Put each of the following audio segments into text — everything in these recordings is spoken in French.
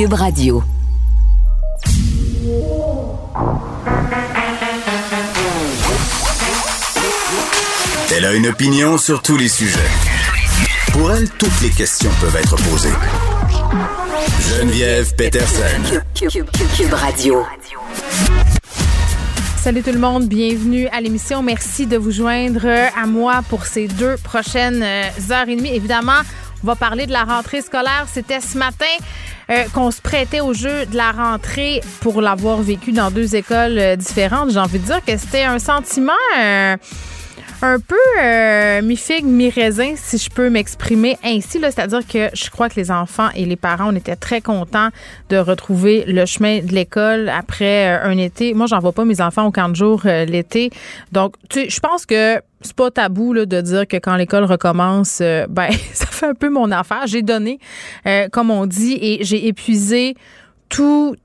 Cube Radio. Elle a une opinion sur tous les sujets. Pour elle, toutes les questions peuvent être posées. Geneviève Peterson. Cube, Radio. Salut tout le monde, bienvenue à l'émission. Merci de vous joindre à moi pour ces deux prochaines euh, heures et demie. Évidemment, on va parler de la rentrée scolaire. C'était ce matin euh, qu'on se prêtait au jeu de la rentrée pour l'avoir vécu dans deux écoles euh, différentes. J'ai envie de dire que c'était un sentiment un peu euh, mi-figue, mi-raisin, si je peux m'exprimer ainsi. C'est-à-dire que je crois que les enfants et les parents, on était très contents de retrouver le chemin de l'école après euh, un été. Moi, j'envoie pas mes enfants au camp de jour euh, l'été. Donc, tu je pense que c'est pas tabou là, de dire que quand l'école recommence, ben ça fait un peu mon affaire. J'ai donné, comme on dit, et j'ai épuisé tout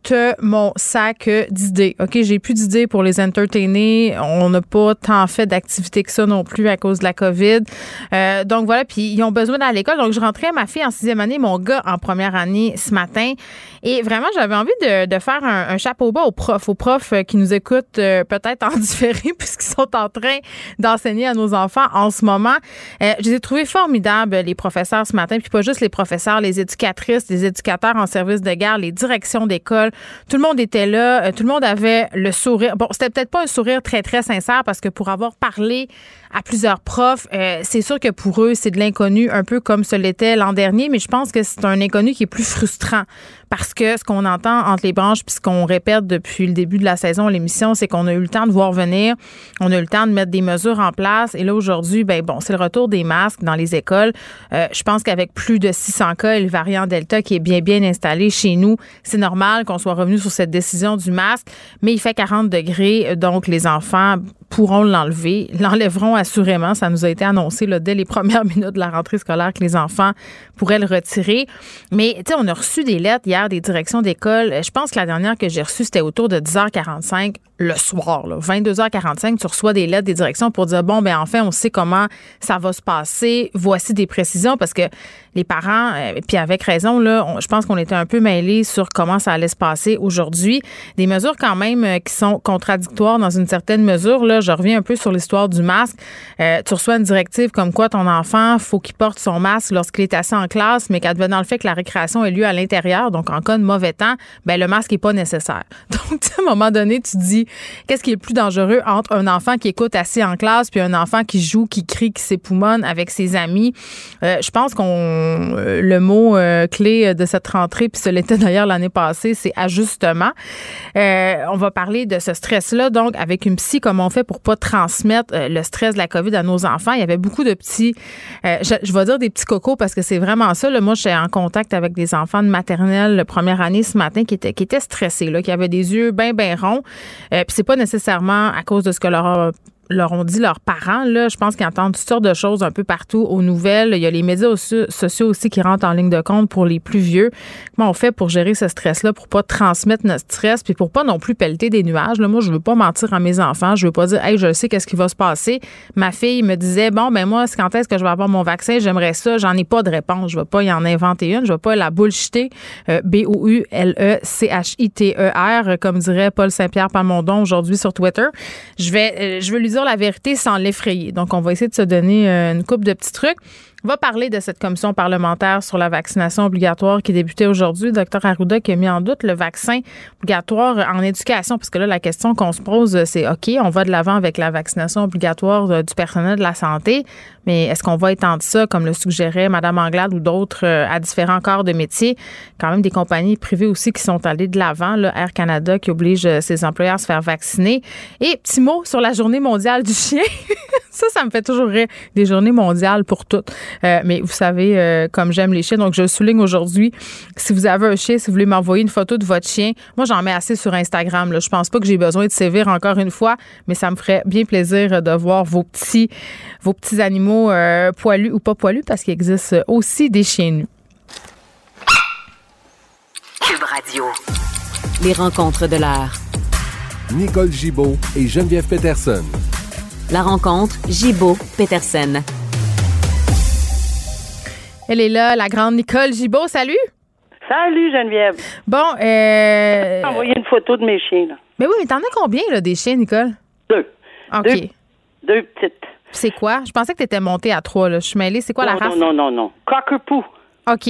mon sac d'idées. OK, j'ai plus d'idées pour les entertainer. On n'a pas tant fait d'activités que ça non plus à cause de la COVID. Euh, donc voilà, puis ils ont besoin d'aller à l'école. Donc je rentrais ma fille en sixième année, mon gars en première année ce matin. Et vraiment, j'avais envie de, de faire un, chapeau bas aux profs, aux profs qui nous écoutent euh, peut-être en différé puisqu'ils sont en train d'enseigner à nos enfants en ce moment. Euh, je les ai trouvés formidables, les professeurs ce matin, puis pas juste les professeurs, les éducatrices, les éducateurs en service de garde, les directions d'école. Tout le monde était là. Euh, tout le monde avait le sourire. Bon, c'était peut-être pas un sourire très, très sincère parce que pour avoir parlé à plusieurs profs, euh, c'est sûr que pour eux, c'est de l'inconnu, un peu comme ce l'était l'an dernier, mais je pense que c'est un inconnu qui est plus frustrant parce que ce qu'on entend entre les branches puis ce qu'on répète depuis le début de la saison, l'émission, c'est qu'on a eu le temps de voir venir, on a eu le temps de mettre des mesures en place et là aujourd'hui, ben bon, c'est le retour des masques dans les écoles. Euh, je pense qu'avec plus de 600 cas et le variant Delta qui est bien bien installé chez nous, c'est normal qu'on soit revenu sur cette décision du masque, mais il fait 40 degrés, donc les enfants pourront l'enlever, l'enlèveront assurément. Ça nous a été annoncé là, dès les premières minutes de la rentrée scolaire que les enfants pourraient le retirer. Mais tu sais, on a reçu des lettres hier des directions d'école. Je pense que la dernière que j'ai reçue, c'était autour de 10h45 le soir. Là. 22h45, tu reçois des lettres des directions pour dire, bon, ben enfin, on sait comment ça va se passer. Voici des précisions parce que les parents, euh, puis avec raison, là, je pense qu'on était un peu mêlés sur comment ça allait se passer aujourd'hui. Des mesures quand même euh, qui sont contradictoires dans une certaine mesure. Là, je reviens un peu sur l'histoire du masque. Euh, tu reçois une directive comme quoi ton enfant, faut qu'il porte son masque lorsqu'il est assis en classe, mais qu'advenant le fait que la récréation ait lieu à l'intérieur, donc en cas de mauvais temps, ben le masque est pas nécessaire. Donc, à un moment donné, tu dis, qu'est-ce qui est le plus dangereux entre un enfant qui écoute assis en classe puis un enfant qui joue, qui crie, qui s'époumonne avec ses amis? je pense qu'on euh, le mot euh, clé de cette rentrée, puis ce l'était d'ailleurs l'année passée, c'est ajustement. Euh, on va parler de ce stress-là, donc avec une psy, comment on fait pour pas transmettre le stress de la COVID à nos enfants. Il y avait beaucoup de petits, je, vais dire des petits cocos parce que c'est vraiment ça. Là. Moi, j'étais en contact avec des enfants de maternelle première année ce matin qui étaient, qui stressés, qui avaient des yeux bien, bien ronds. puis c'est pas nécessairement à cause de ce que leur leur ont dit leurs parents. Là, je pense qu'ils entendent toutes sortes de choses un peu partout aux nouvelles. Il y a les médias sociaux aussi qui rentrent en ligne de compte pour les plus vieux. Comment on fait pour gérer ce stress-là, pour pas transmettre notre stress, puis pour pas non plus pelleter des nuages. Là, moi, je veux pas mentir à mes enfants. Je veux pas dire, hey, je sais qu'est-ce qui va se passer. Ma fille me disait, bon, ben moi, quand est-ce que je vais avoir mon vaccin? J'aimerais ça. J'en ai pas de réponse. Je vais pas y en inventer une. Je vais pas la bullshiter. Euh, B-O-U-L-E-C-H-I-T-E-R, comme dirait Paul Saint-Pierre Palmondon aujourd'hui sur Twitter. Je vais, euh, je veux lui la vérité sans l'effrayer. Donc, on va essayer de se donner euh, une coupe de petits trucs. On va parler de cette commission parlementaire sur la vaccination obligatoire qui débutait aujourd'hui. Docteur Arruda qui a mis en doute le vaccin obligatoire en éducation, parce que là, la question qu'on se pose, c'est OK, on va de l'avant avec la vaccination obligatoire euh, du personnel de la santé, mais est-ce qu'on va étendre ça, comme le suggérait Mme Anglade ou d'autres, euh, à différents corps de métier? Quand même des compagnies privées aussi qui sont allées de l'avant, Air Canada qui oblige euh, ses employeurs à se faire vacciner. Et petit mot sur la journée mondiale du chien. ça, ça me fait toujours rire. Des journées mondiales pour toutes. Euh, mais vous savez, euh, comme j'aime les chiens, donc je souligne aujourd'hui, si vous avez un chien, si vous voulez m'envoyer une photo de votre chien, moi j'en mets assez sur Instagram. Là. Je pense pas que j'ai besoin de sévir encore une fois, mais ça me ferait bien plaisir de voir vos petits, vos petits animaux euh, poilus ou pas poilus, parce qu'il existe aussi des chiens nus. Cube Radio. Les rencontres de l'art. Nicole Gibaud et Geneviève Peterson. La rencontre Gibaud-Peterson. Elle est là, la grande Nicole Gibault. Salut! Salut Geneviève. Bon, euh. envoyé une photo de mes chiens, là. Mais oui, mais t'en as combien, là, des chiens, Nicole? Deux. OK. Deux, deux petites. C'est quoi? Je pensais que t'étais montée à trois, là. Je suis mêlée. C'est quoi non, la race? Non, non, non, non. Cockapoo. OK.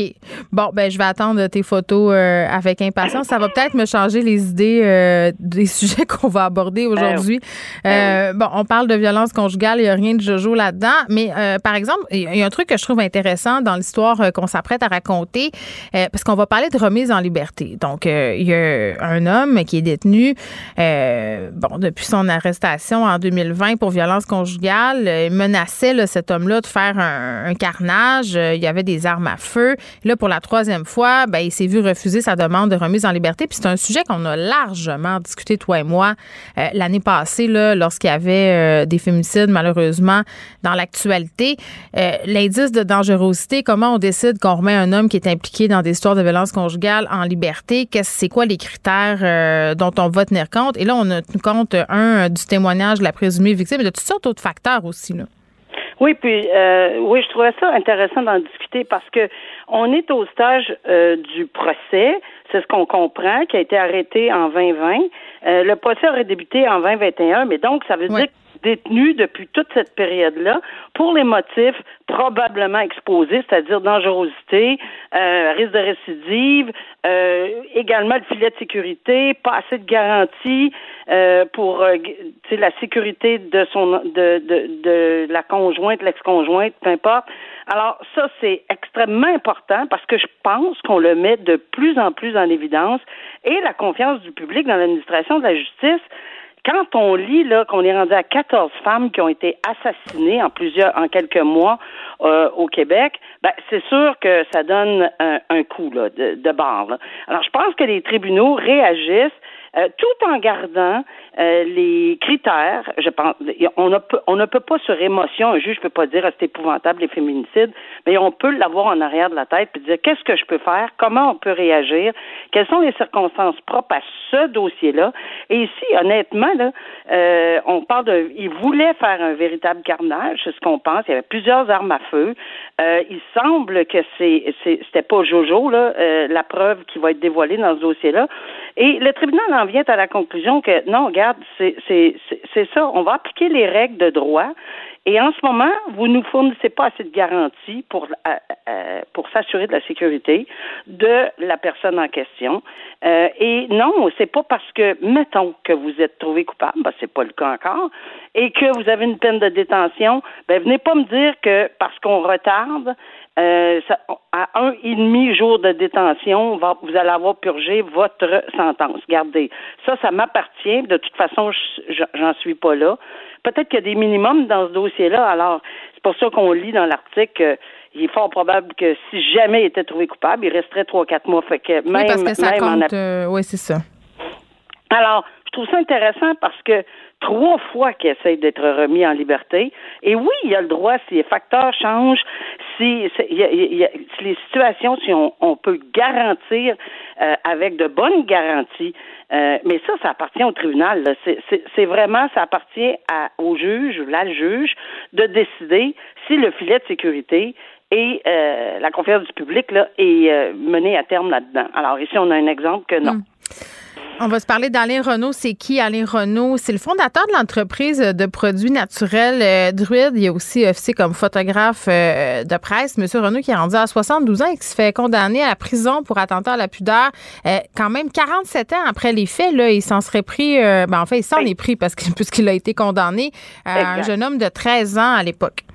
Bon, ben je vais attendre tes photos euh, avec impatience. Ça va peut-être me changer les idées euh, des sujets qu'on va aborder aujourd'hui. Ben Euh, bon, on parle de violence conjugale, il n'y a rien de jojo là-dedans, mais euh, par exemple, il y a un truc que je trouve intéressant dans l'histoire qu'on s'apprête à raconter, euh, parce qu'on va parler de remise en liberté. Donc, euh, il y a un homme qui est détenu, euh, bon, depuis son arrestation en 2020 pour violence conjugale, il menaçait là, cet homme-là de faire un, un carnage. Il y avait des armes à feu. Là, pour la troisième fois, ben, il s'est vu refuser sa demande de remise en liberté. Puis c'est un sujet qu'on a largement discuté, toi et moi, euh, l'année passée, lorsqu'il y avait euh, des féminicides, malheureusement, dans l'actualité. Euh, L'indice de dangerosité, comment on décide qu'on remet un homme qui est impliqué dans des histoires de violence conjugale en liberté? Qu'est-ce, c'est quoi les critères dont on va tenir compte? Et là, on a compte, un, du témoignage de la présumée victime, mais de toutes sortes d'autres facteurs aussi, là. Oui, puis euh, oui, je trouvais ça intéressant d'en discuter parce que on est au stage euh, du procès, c'est ce qu'on comprend, qui a été arrêté en 2020. Euh, le procès aurait débuté en 2021, mais donc ça veut Ouais. dire détenu depuis toute cette période-là pour les motifs probablement exposés, c'est-à-dire dangerosité, euh, risque de récidive, euh, également le filet de sécurité, pas assez de garantie euh, pour euh, la sécurité de son de, de, de la conjointe, l'ex-conjointe, peu importe. Alors ça c'est extrêmement important parce que je pense qu'on le met de plus en plus en évidence et la confiance du public dans l'administration de la justice quand on lit là qu'on est rendu à 14 femmes qui ont été assassinées en plusieurs en quelques mois euh, au Québec, ben c'est sûr que ça donne un, un coup là, de, de barre. là. Alors je pense que les tribunaux réagissent euh, tout en gardant euh, les critères. Je pense on ne peut on ne peut pas sur émotion un juge peut pas dire ah, c'est épouvantable les féminicides, mais on peut l'avoir en arrière de la tête puis dire qu'est-ce que je peux faire, comment on peut réagir, quelles sont les circonstances propres à ce dossier-là? Et ici, honnêtement, là, euh, on parle de, il voulait faire un véritable carnage, c'est ce qu'on pense. Il y avait plusieurs armes à feu. Euh, il semble que c'est, c'est- c'était pas Jojo là, euh, la preuve qui va être dévoilée dans ce dossier-là. Et le tribunal en vient à la conclusion que non, regarde, c'est, ça. On va appliquer les règles de droit. Et en ce moment, vous nous fournissez pas assez de garanties pour euh, euh, pour s'assurer de la sécurité de la personne en question. Euh, et non, c'est pas parce que mettons que vous êtes trouvé coupable, ben c'est pas le cas encore, et que vous avez une peine de détention, ben venez pas me dire que parce qu'on retarde euh, ça- à un et demi jour de détention, va- vous allez avoir purgé votre sentence. Gardez, ça, ça m'appartient. De toute façon, je- je- j'en suis pas là. Peut-être qu'il y a des minimums dans ce dossier-là. Alors, c'est pour ça qu'on lit dans l'article qu'il est fort probable que si jamais il était trouvé coupable, il resterait trois, quatre mois. Fait que même, oui, parce que ça même en euh, oui, c'est ça. alors, trouve ça intéressant parce que trois fois qu'il essaye d'être remis en liberté, et oui, il y a le droit, si les facteurs changent, si, les situations, si on, peut garantir euh, avec de bonnes garanties, euh, mais ça, ça appartient au tribunal. C'est- vraiment, ça appartient au juge, la juge, de décider si le filet de sécurité et euh, la confiance du public là, est menée à terme là-dedans. Alors ici, on a un exemple que non. Hmm. On va se parler d'Alain Renault. C'est qui Alain Renault? C'est le fondateur de l'entreprise de produits naturels euh, Druide. Il est aussi officier comme photographe euh, de presse. Monsieur Renault qui est rendu à 72 ans et qui se fait condamner à la prison pour attentat à la pudeur. Euh, quand même 47 ans après les faits, là, il s'en serait pris... euh, ben, en fait, il s'en Oui. est pris parce que, puisqu'il a été condamné à un jeune homme de 13 ans à l'époque.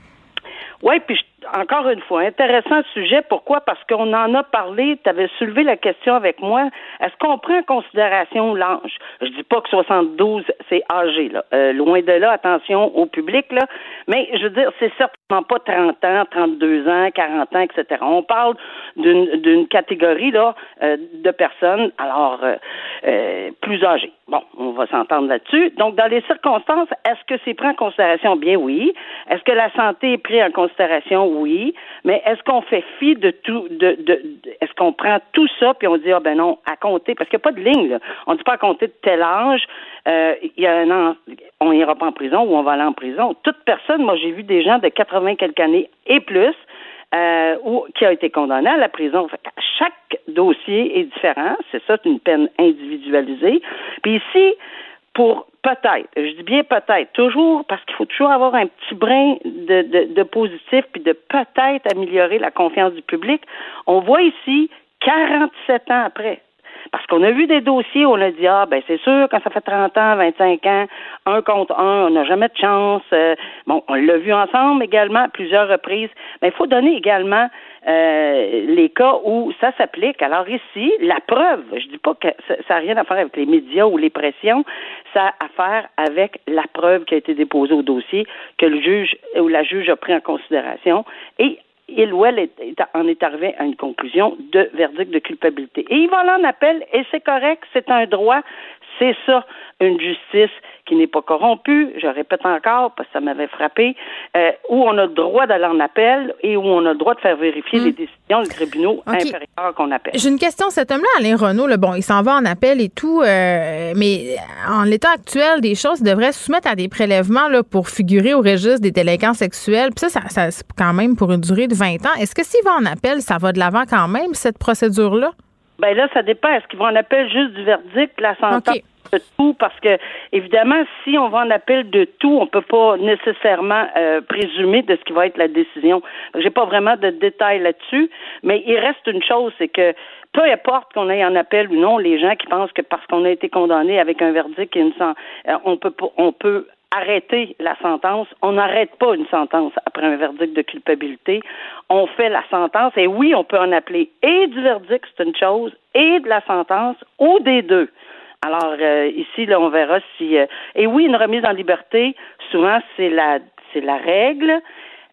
Oui, puis je- encore une fois, intéressant sujet. Pourquoi? Parce qu'on en a parlé, tu avais soulevé la question avec moi. Est-ce qu'on prend en considération l'âge? Je dis pas que 72, c'est âgé, là. Euh, loin de là, attention au public, là. Mais je veux dire, c'est certainement pas 30 ans, 32 ans, 40 ans, etc. On parle d'une catégorie, là, euh, de personnes, alors, euh, euh, plus âgées. Bon, on va s'entendre là-dessus. Donc, dans les circonstances, est-ce que c'est pris en considération? Bien oui. Est-ce que la santé est prise en considération? Oui. Mais est-ce qu'on fait fi de tout, de, de, est-ce qu'on prend tout ça puis on dit, ah ben non, à compter, parce qu'il n'y a pas de ligne, là. On ne dit pas à compter de tel âge, euh, il y a un an, on ira pas en prison ou on va aller en prison. Toute personne, moi, j'ai vu des gens de 80 quelques années et plus, euh, ou qui a été condamné à la prison. Fait chaque dossier est différent. C'est ça, une peine individualisée. Puis ici, pour peut-être, je dis bien peut-être, toujours parce qu'il faut toujours avoir un petit brin de, de, de positif puis de peut-être améliorer la confiance du public. On voit ici 47 ans après. Parce qu'on a vu des dossiers où on a dit Ah, ben c'est sûr, quand ça fait 30 ans, 25 ans, un contre un, on n'a jamais de chance. Euh, bon, on l'a vu ensemble également à plusieurs reprises. Mais il faut donner également euh, les cas où ça s'applique. Alors ici, la preuve, je dis pas que ça n'a rien à faire avec les médias ou les pressions, ça a à faire avec la preuve qui a été déposée au dossier que le juge ou la juge a pris en considération et il ou elle en est arrivé à une conclusion de verdict de culpabilité. Et il va en appel, et c'est correct, c'est un droit, c'est ça, une justice qui n'est pas corrompue, je répète encore parce que ça m'avait frappé, euh, où on a le droit d'aller en appel et où on a le droit de faire vérifier hmm. les décisions des tribunaux inférieurs qu'on appelle. J'ai une question. Cet homme-là, Alain Renault, le bon, il s'en va en appel et tout, euh, mais en l'état actuel des choses, il devrait se soumettre à des prélèvements là, pour figurer au registre des délinquants sexuels. Puis ça, ça, c'est quand même pour une durée de 20 ans. Est-ce que s'il va en appel, ça va de l'avant quand même, cette procédure-là? Ben là, ça dépend. Est-ce qu'ils vont en appel juste du verdict, la sentence? de tout? Parce que évidemment si on va en appel de tout on peut pas nécessairement euh, présumer de ce qui va être la décision j'ai pas vraiment de détails là-dessus mais il reste une chose c'est que peu importe qu'on ait en appel ou non les gens qui pensent que parce qu'on a été condamné avec un verdict et une euh, on peut on peut arrêter la sentence. On n'arrête pas une sentence après un verdict de culpabilité. On fait la sentence et oui, on peut en appeler et du verdict, c'est une chose, et de la sentence ou des deux. Alors euh, ici, là, on verra si. Euh, et oui, une remise en liberté, souvent c'est la c'est la règle,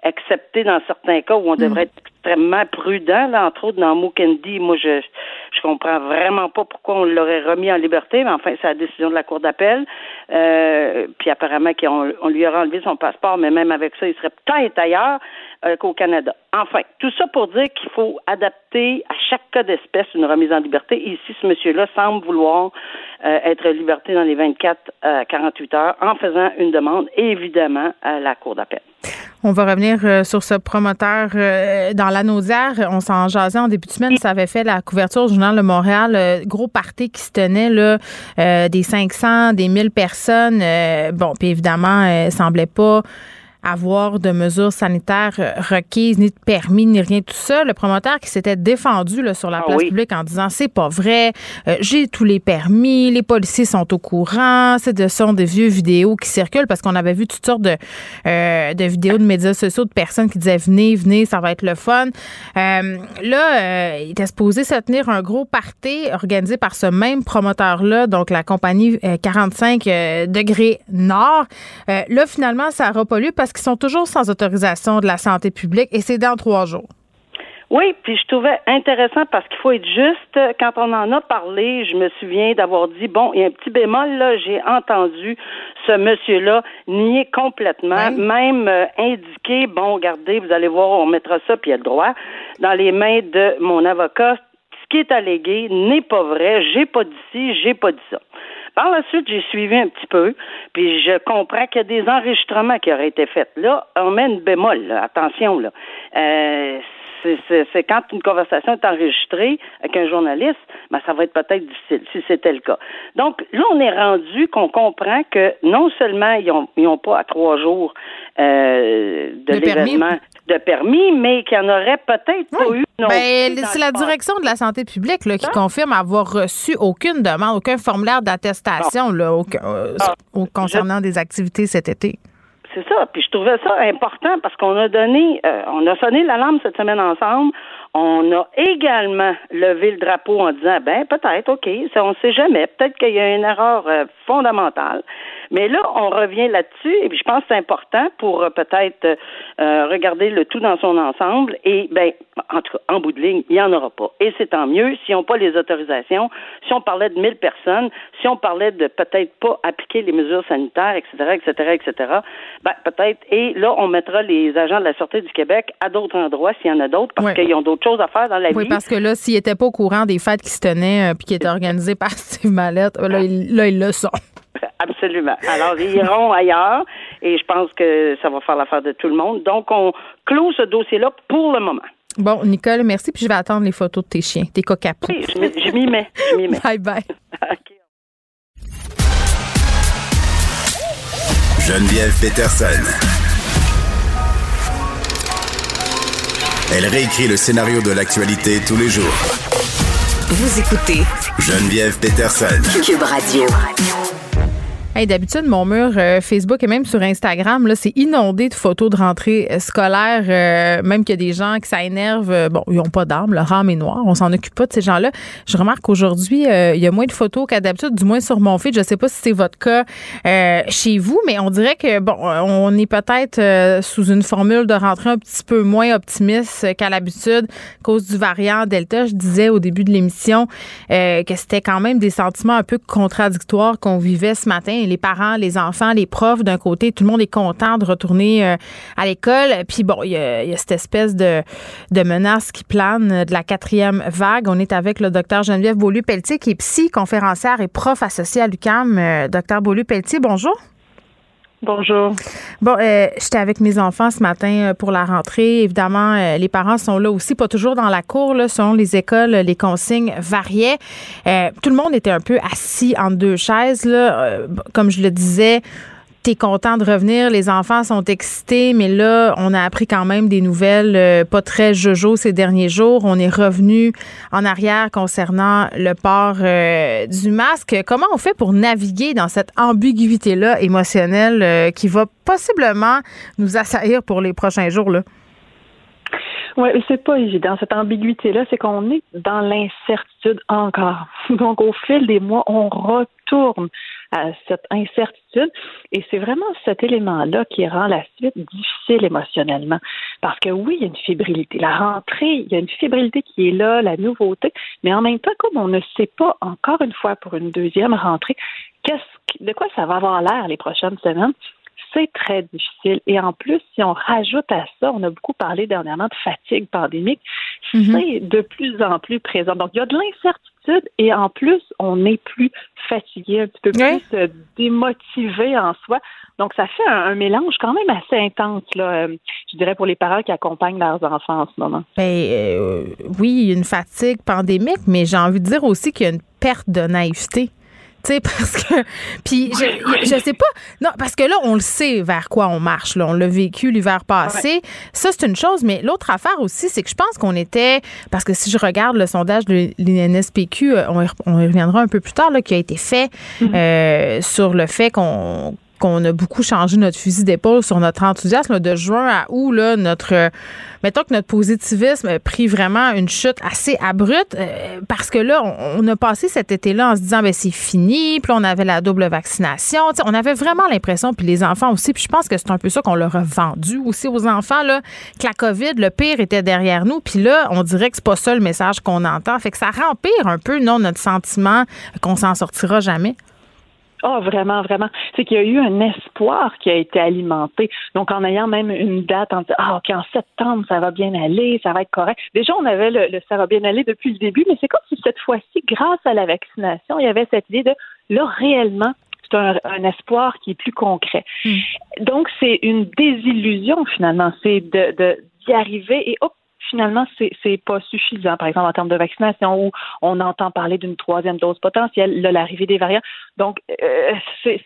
excepté dans certains cas où on devrait mm. être extrêmement prudent. Là, entre autres, dans Mukendi, moi, je je comprends vraiment pas pourquoi on l'aurait remis en liberté, mais enfin, c'est la décision de la Cour d'appel. Euh, puis apparemment qu'on on lui aurait enlevé son passeport, mais même avec ça, il serait peut-être ailleurs euh, qu'au Canada. Enfin, tout ça pour dire qu'il faut adapter à chaque cas d'espèce une remise en liberté. Et ici, ce monsieur-là semble vouloir euh, être liberté dans les 24 à 48 heures en faisant une demande, évidemment, à la Cour d'appel. On va revenir sur ce promoteur dans la nausière. On s'en jasait en début de semaine. Ça avait fait la couverture du Journal de Montréal. Euh, gros party qui se tenait, là, des 500, des 1000 personnes. bon, puis évidemment, semblait pas avoir de mesures sanitaires euh, requises, ni de permis, ni rien de tout ça. Le promoteur qui s'était défendu là, sur la ah place publique en disant c'est pas vrai, euh, j'ai tous les permis, les policiers sont au courant, c'est de sont des vieux vidéos qui circulent parce qu'on avait vu toutes sortes de, euh, de vidéos de médias sociaux de personnes qui disaient venez, venez, ça va être le fun. là, il était supposé se tenir un gros party organisé par ce même promoteur-là, donc la compagnie 45 degrés Nord. là, finalement, ça n'aura pas lieu parce qui sont toujours sans autorisation de la santé publique et c'est dans trois jours. Oui, puis je trouvais intéressant parce qu'il faut être juste. Quand on en a parlé, je me souviens d'avoir dit bon, il y a un petit bémol là, j'ai entendu ce monsieur-là nier complètement, même euh, indiquer bon, regardez, vous allez voir, on mettra ça puis il y a le droit dans les mains de mon avocat. Ce qui est allégué n'est pas vrai, j'ai pas dit ci, j'ai pas dit ça. Par la suite, j'ai suivi un petit peu, puis je comprends qu'il y a des enregistrements qui auraient été faits. Là, on met une bémol, attention, là. Euh, c'est quand une conversation est enregistrée avec un journaliste, ben, ça va être peut-être difficile, si c'était le cas. Donc, là, on est rendu qu'on comprend que non seulement ils n'ont ils ont pas à trois jours euh, de l'événement de permis, mais qu'il n'y en aurait peut-être pas eu. Non ben, c'est la direction de la santé publique là, qui hein? confirme avoir reçu aucune demande, aucun formulaire d'attestation là, ah. concernant des activités cet été. C'est ça. Puis je trouvais ça important parce qu'on a donné, euh, on a sonné l'alarme cette semaine ensemble. On a également levé le drapeau en disant, ben peut-être, ok, ça, on ne sait jamais. Peut-être qu'il y a une erreur euh, fondamentale. Mais là, on revient là-dessus, et puis je pense que c'est important pour euh, peut-être euh, regarder le tout dans son ensemble. Et ben, en tout cas, en bout de ligne, il n'y en aura pas. Et c'est tant mieux si on pas les autorisations, si on parlait de 1000 personnes, si on parlait de peut-être pas appliquer les mesures sanitaires, etc., etc., etc., ben, peut-être. Et là, on mettra les agents de la Sûreté du Québec à d'autres endroits s'il y en a d'autres, parce qu'ils ont d'autres choses à faire dans la vie. Oui, parce que là, s'ils n'étaient pas au courant des fêtes qui se tenaient, euh, puis qui étaient organisées par Steve Mallette, là, là, ils le sont. Absolument. Alors, ils iront ailleurs et je pense que ça va faire l'affaire de tout le monde. Donc, on clôt ce dossier-là pour le moment. Bon, Nicole, merci. Puis je vais attendre les photos de tes chiens, tes cocapos. Oui, je m'y mets. Je m'y mets. Bye bye. Geneviève Peterson. Elle réécrit le scénario de l'actualité tous les jours. Vous écoutez Geneviève Peterson. Cube Radio. D'habitude, mon mur euh, Facebook et même sur Instagram, c'est inondé de photos de rentrée scolaire. euh, même qu'il y a des gens qui ça énerve. euh, bon, ils n'ont pas d'armes, leur âme est noire. On s'en occupe pas de ces gens-là. Je remarque qu'aujourd'hui, euh, il y a moins de photos qu'à d'habitude, du moins sur mon feed. Je sais pas si c'est votre cas chez vous, mais on dirait que bon, on est peut-être sous une formule de rentrée un petit peu moins optimiste qu'à l'habitude à cause du variant Delta. Je disais au début de l'émission que c'était quand même des sentiments un peu contradictoires qu'on vivait ce matin. Les parents, les enfants, les profs, d'un côté, tout le monde est content de retourner euh, à l'école. Puis bon, il y, a, cette espèce de, de menace qui plane de la quatrième vague. On est avec le docteur Geneviève Beaulieu-Pelletier, qui est psy, conférencière et prof associée à l'UCAM. Euh, docteur Beaulieu-Pelletier, bonjour. Bonjour. Bon, euh, j'étais avec mes enfants ce matin euh, pour la rentrée. Évidemment, euh, les parents sont là aussi, pas toujours dans la cour. Là, selon les écoles, les consignes variaient. Euh, tout le monde était un peu assis entre deux chaises. Là. Euh, comme je le disais, t'es content de revenir. Les enfants sont excités, mais là, on a appris quand même des nouvelles euh, pas très jojo ces derniers jours. On est revenu en arrière concernant le port euh, du masque. Comment on fait pour naviguer dans cette ambiguïté-là émotionnelle euh, qui va possiblement nous assaillir pour les prochains jours? Là? Oui, c'est pas évident. Cette ambiguïté-là, c'est qu'on est dans l'incertitude encore. Donc, au fil des mois, on retourne à cette incertitude. Et c'est vraiment cet élément-là qui rend la suite difficile émotionnellement. Parce que oui, il y a une fébrilité. La rentrée, il y a une fébrilité qui est là, la nouveauté. Mais en même temps, comme on ne sait pas, encore une fois, pour une deuxième rentrée, qu'est-ce, de quoi ça va avoir l'air les prochaines semaines, c'est très difficile. Et en plus, si on rajoute à ça, on a beaucoup parlé dernièrement de fatigue pandémique, c'est de plus en plus présent. Donc, il y a de l'incertitude et en plus, on est plus fatigué, un petit peu Oui. plus euh, démotivé en soi. Donc, ça fait un, un mélange quand même assez intense, là, euh, je dirais, pour les parents qui accompagnent leurs enfants en ce moment. Ben, euh, oui, il y a une fatigue pandémique, mais j'ai envie de dire aussi qu'il y a une perte de naïveté. Tu sais, parce que. Puis, je, je sais pas. Non, parce que là, on le sait vers quoi on marche. Là. On l'a vécu l'hiver passé. Ça, c'est une chose. Mais l'autre affaire aussi, c'est que je pense qu'on était. Parce que si je regarde le sondage de l'INSPQ, euh, on, y reviendra un peu plus tard, là, qui a été fait euh, sur le fait qu'on qu'on a beaucoup changé notre fusil d'épaule sur notre enthousiasme de juin à août notre euh, mettons que notre positivisme a pris vraiment une chute assez abrupte euh, parce que là on, a passé cet été-là en se disant ben c'est fini puis on avait la double vaccination. On avait vraiment l'impression puis les enfants aussi puis je pense que c'est un peu ça qu'on leur a vendu aussi aux enfants là que la Covid le pire était derrière nous puis là on dirait que c'est pas ça le message qu'on entend. Fait que ça rempire un peu non notre sentiment qu'on s'en sortira jamais Oh, vraiment, vraiment. C'est qu'il y a eu un espoir qui a été alimenté. Donc, en ayant même une date, en disant, ah, OK, en septembre, ça va bien aller, ça va être correct. Déjà, on avait le, le ça va bien aller depuis le début, mais c'est comme si cette fois-ci, grâce à la vaccination, il y avait cette idée de, là, réellement, c'est un, un espoir qui est plus concret. Donc, c'est une désillusion, finalement. C'est de, de, d'y arriver et, hop, finalement, c'est, c'est pas suffisant. Par exemple, en termes de vaccination, où on entend parler d'une troisième dose potentielle, là, l'arrivée des variants. Donc, euh, c'est,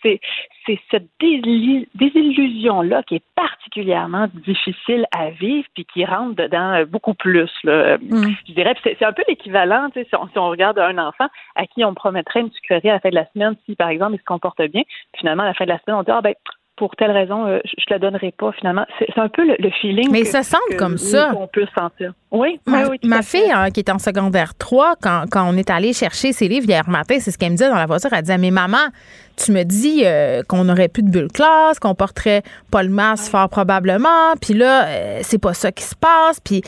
cette désil- désillusion-là qui est particulièrement difficile à vivre puis qui rentre dedans euh, beaucoup plus. Là. Je dirais, c'est, un peu l'équivalent, tu sais, si on, si on regarde un enfant à qui on promettrait une sucrerie à la fin de la semaine, si par exemple il se comporte bien, puis finalement à la fin de la semaine, on dit ah ben pour telle raison, euh, je je la donnerai pas finalement. C'est, un peu le, le feeling. Mais que- ça semble comme ça. On peut sentir. Oui, Ma, oui, ma fille, hein, qui est en secondaire 3, quand, quand on est allé chercher ses livres hier matin, c'est ce qu'elle me disait dans la voiture. Elle disait Mais maman, tu me dis euh, qu'on n'aurait plus de bulle classe, qu'on porterait pas le masque fort probablement, puis là, euh, c'est pas ça qui se passe. Puis,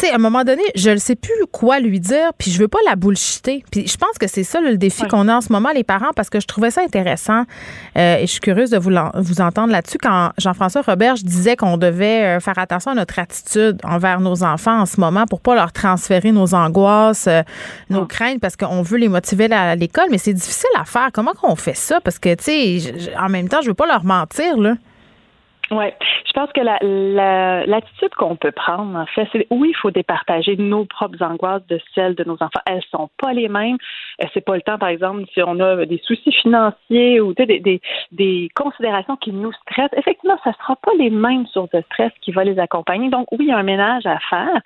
tu sais, à un moment donné, je ne sais plus quoi lui dire, puis je veux pas la bullshiter. Puis je pense que c'est ça le défi qu'on a en ce moment, les parents, parce que je trouvais ça intéressant euh, et je suis curieuse de vous, vous entendre là-dessus quand Jean-François Roberge disait qu'on devait euh, faire attention à notre attitude envers nos enfants en ce moment pour pas leur transférer nos angoisses, euh, nos craintes, parce qu'on veut les motiver à l'école, mais c'est difficile à faire. Comment qu'on fait ça? Parce que, tu sais, en même temps, je veux pas leur mentir, là. Oui, je pense que la, l'attitude qu'on peut prendre, en fait, c'est oui, il faut départager nos propres angoisses de celles de nos enfants. Elles sont pas les mêmes. Euh, c'est pas le temps, par exemple, si on a des soucis financiers ou des, des, des considérations qui nous stressent. Effectivement, ça sera pas les mêmes sources de stress qui vont les accompagner. Donc, oui, il y a un ménage à faire.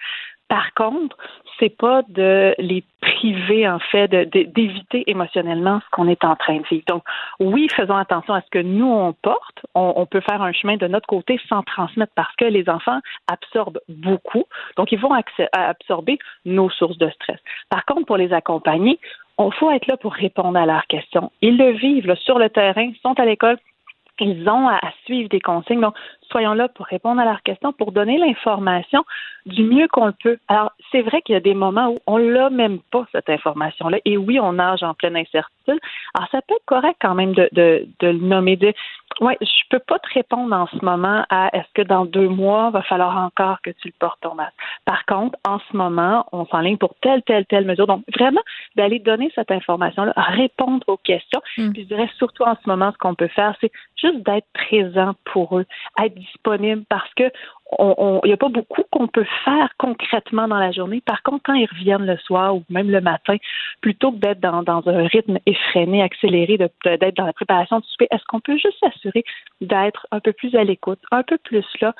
Par contre, c'est pas de les priver en fait d'éviter émotionnellement ce qu'on est en train de vivre. Donc oui, faisons attention à ce que nous on porte. On, peut faire un chemin de notre côté sans transmettre parce que les enfants absorbent beaucoup. Donc ils vont absorber nos sources de stress. Par contre, pour les accompagner, on faut être là pour répondre à leurs questions. Ils le vivent sur le terrain, sont à l'école, ils ont à, suivre des consignes. Donc, soyons là pour répondre à leurs questions, pour donner l'information du mieux qu'on le peut. Alors, c'est vrai qu'il y a des moments où on l'a même pas, cette information-là. Et oui, on nage en pleine incertitude. Alors, ça peut être correct quand même de, de, de le nommer. De, oui, je peux pas te répondre en ce moment à est-ce que dans deux mois, va falloir encore que tu le portes ton masque? Par contre, en ce moment, on s'enligne pour telle, telle, telle mesure. Donc, vraiment, d'aller donner cette information-là, répondre aux questions. Mm. Puis, je dirais surtout en ce moment, ce qu'on peut faire, c'est juste d'être présent pour eux, être disponible parce que il n'y a pas beaucoup qu'on peut faire concrètement dans la journée. Par contre, quand ils reviennent le soir ou même le matin, plutôt que d'être dans, un rythme effréné, accéléré, d'être dans la préparation du souper, est-ce qu'on peut juste s'assurer d'être un peu plus à l'écoute, un peu plus là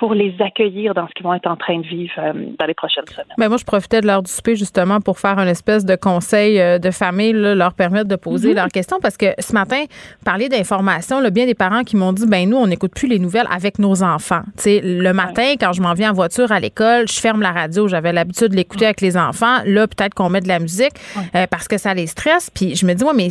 pour les accueillir dans ce qu'ils vont être en train de vivre euh, dans les prochaines semaines. Ben moi, je profitais de l'heure du souper justement pour faire une espèce de conseil euh, de famille, leur permettre de poser mm-hmm. leurs questions parce que ce matin, parler d'information, bien des parents qui m'ont dit, ben nous, on n'écoute plus les nouvelles avec nos enfants. sais, le matin, quand je m'en viens en voiture à l'école, je ferme la radio. J'avais l'habitude de l'écouter avec les enfants. Là, peut-être qu'on met de la musique euh, parce que ça les stresse. Puis je me dis, moi, mais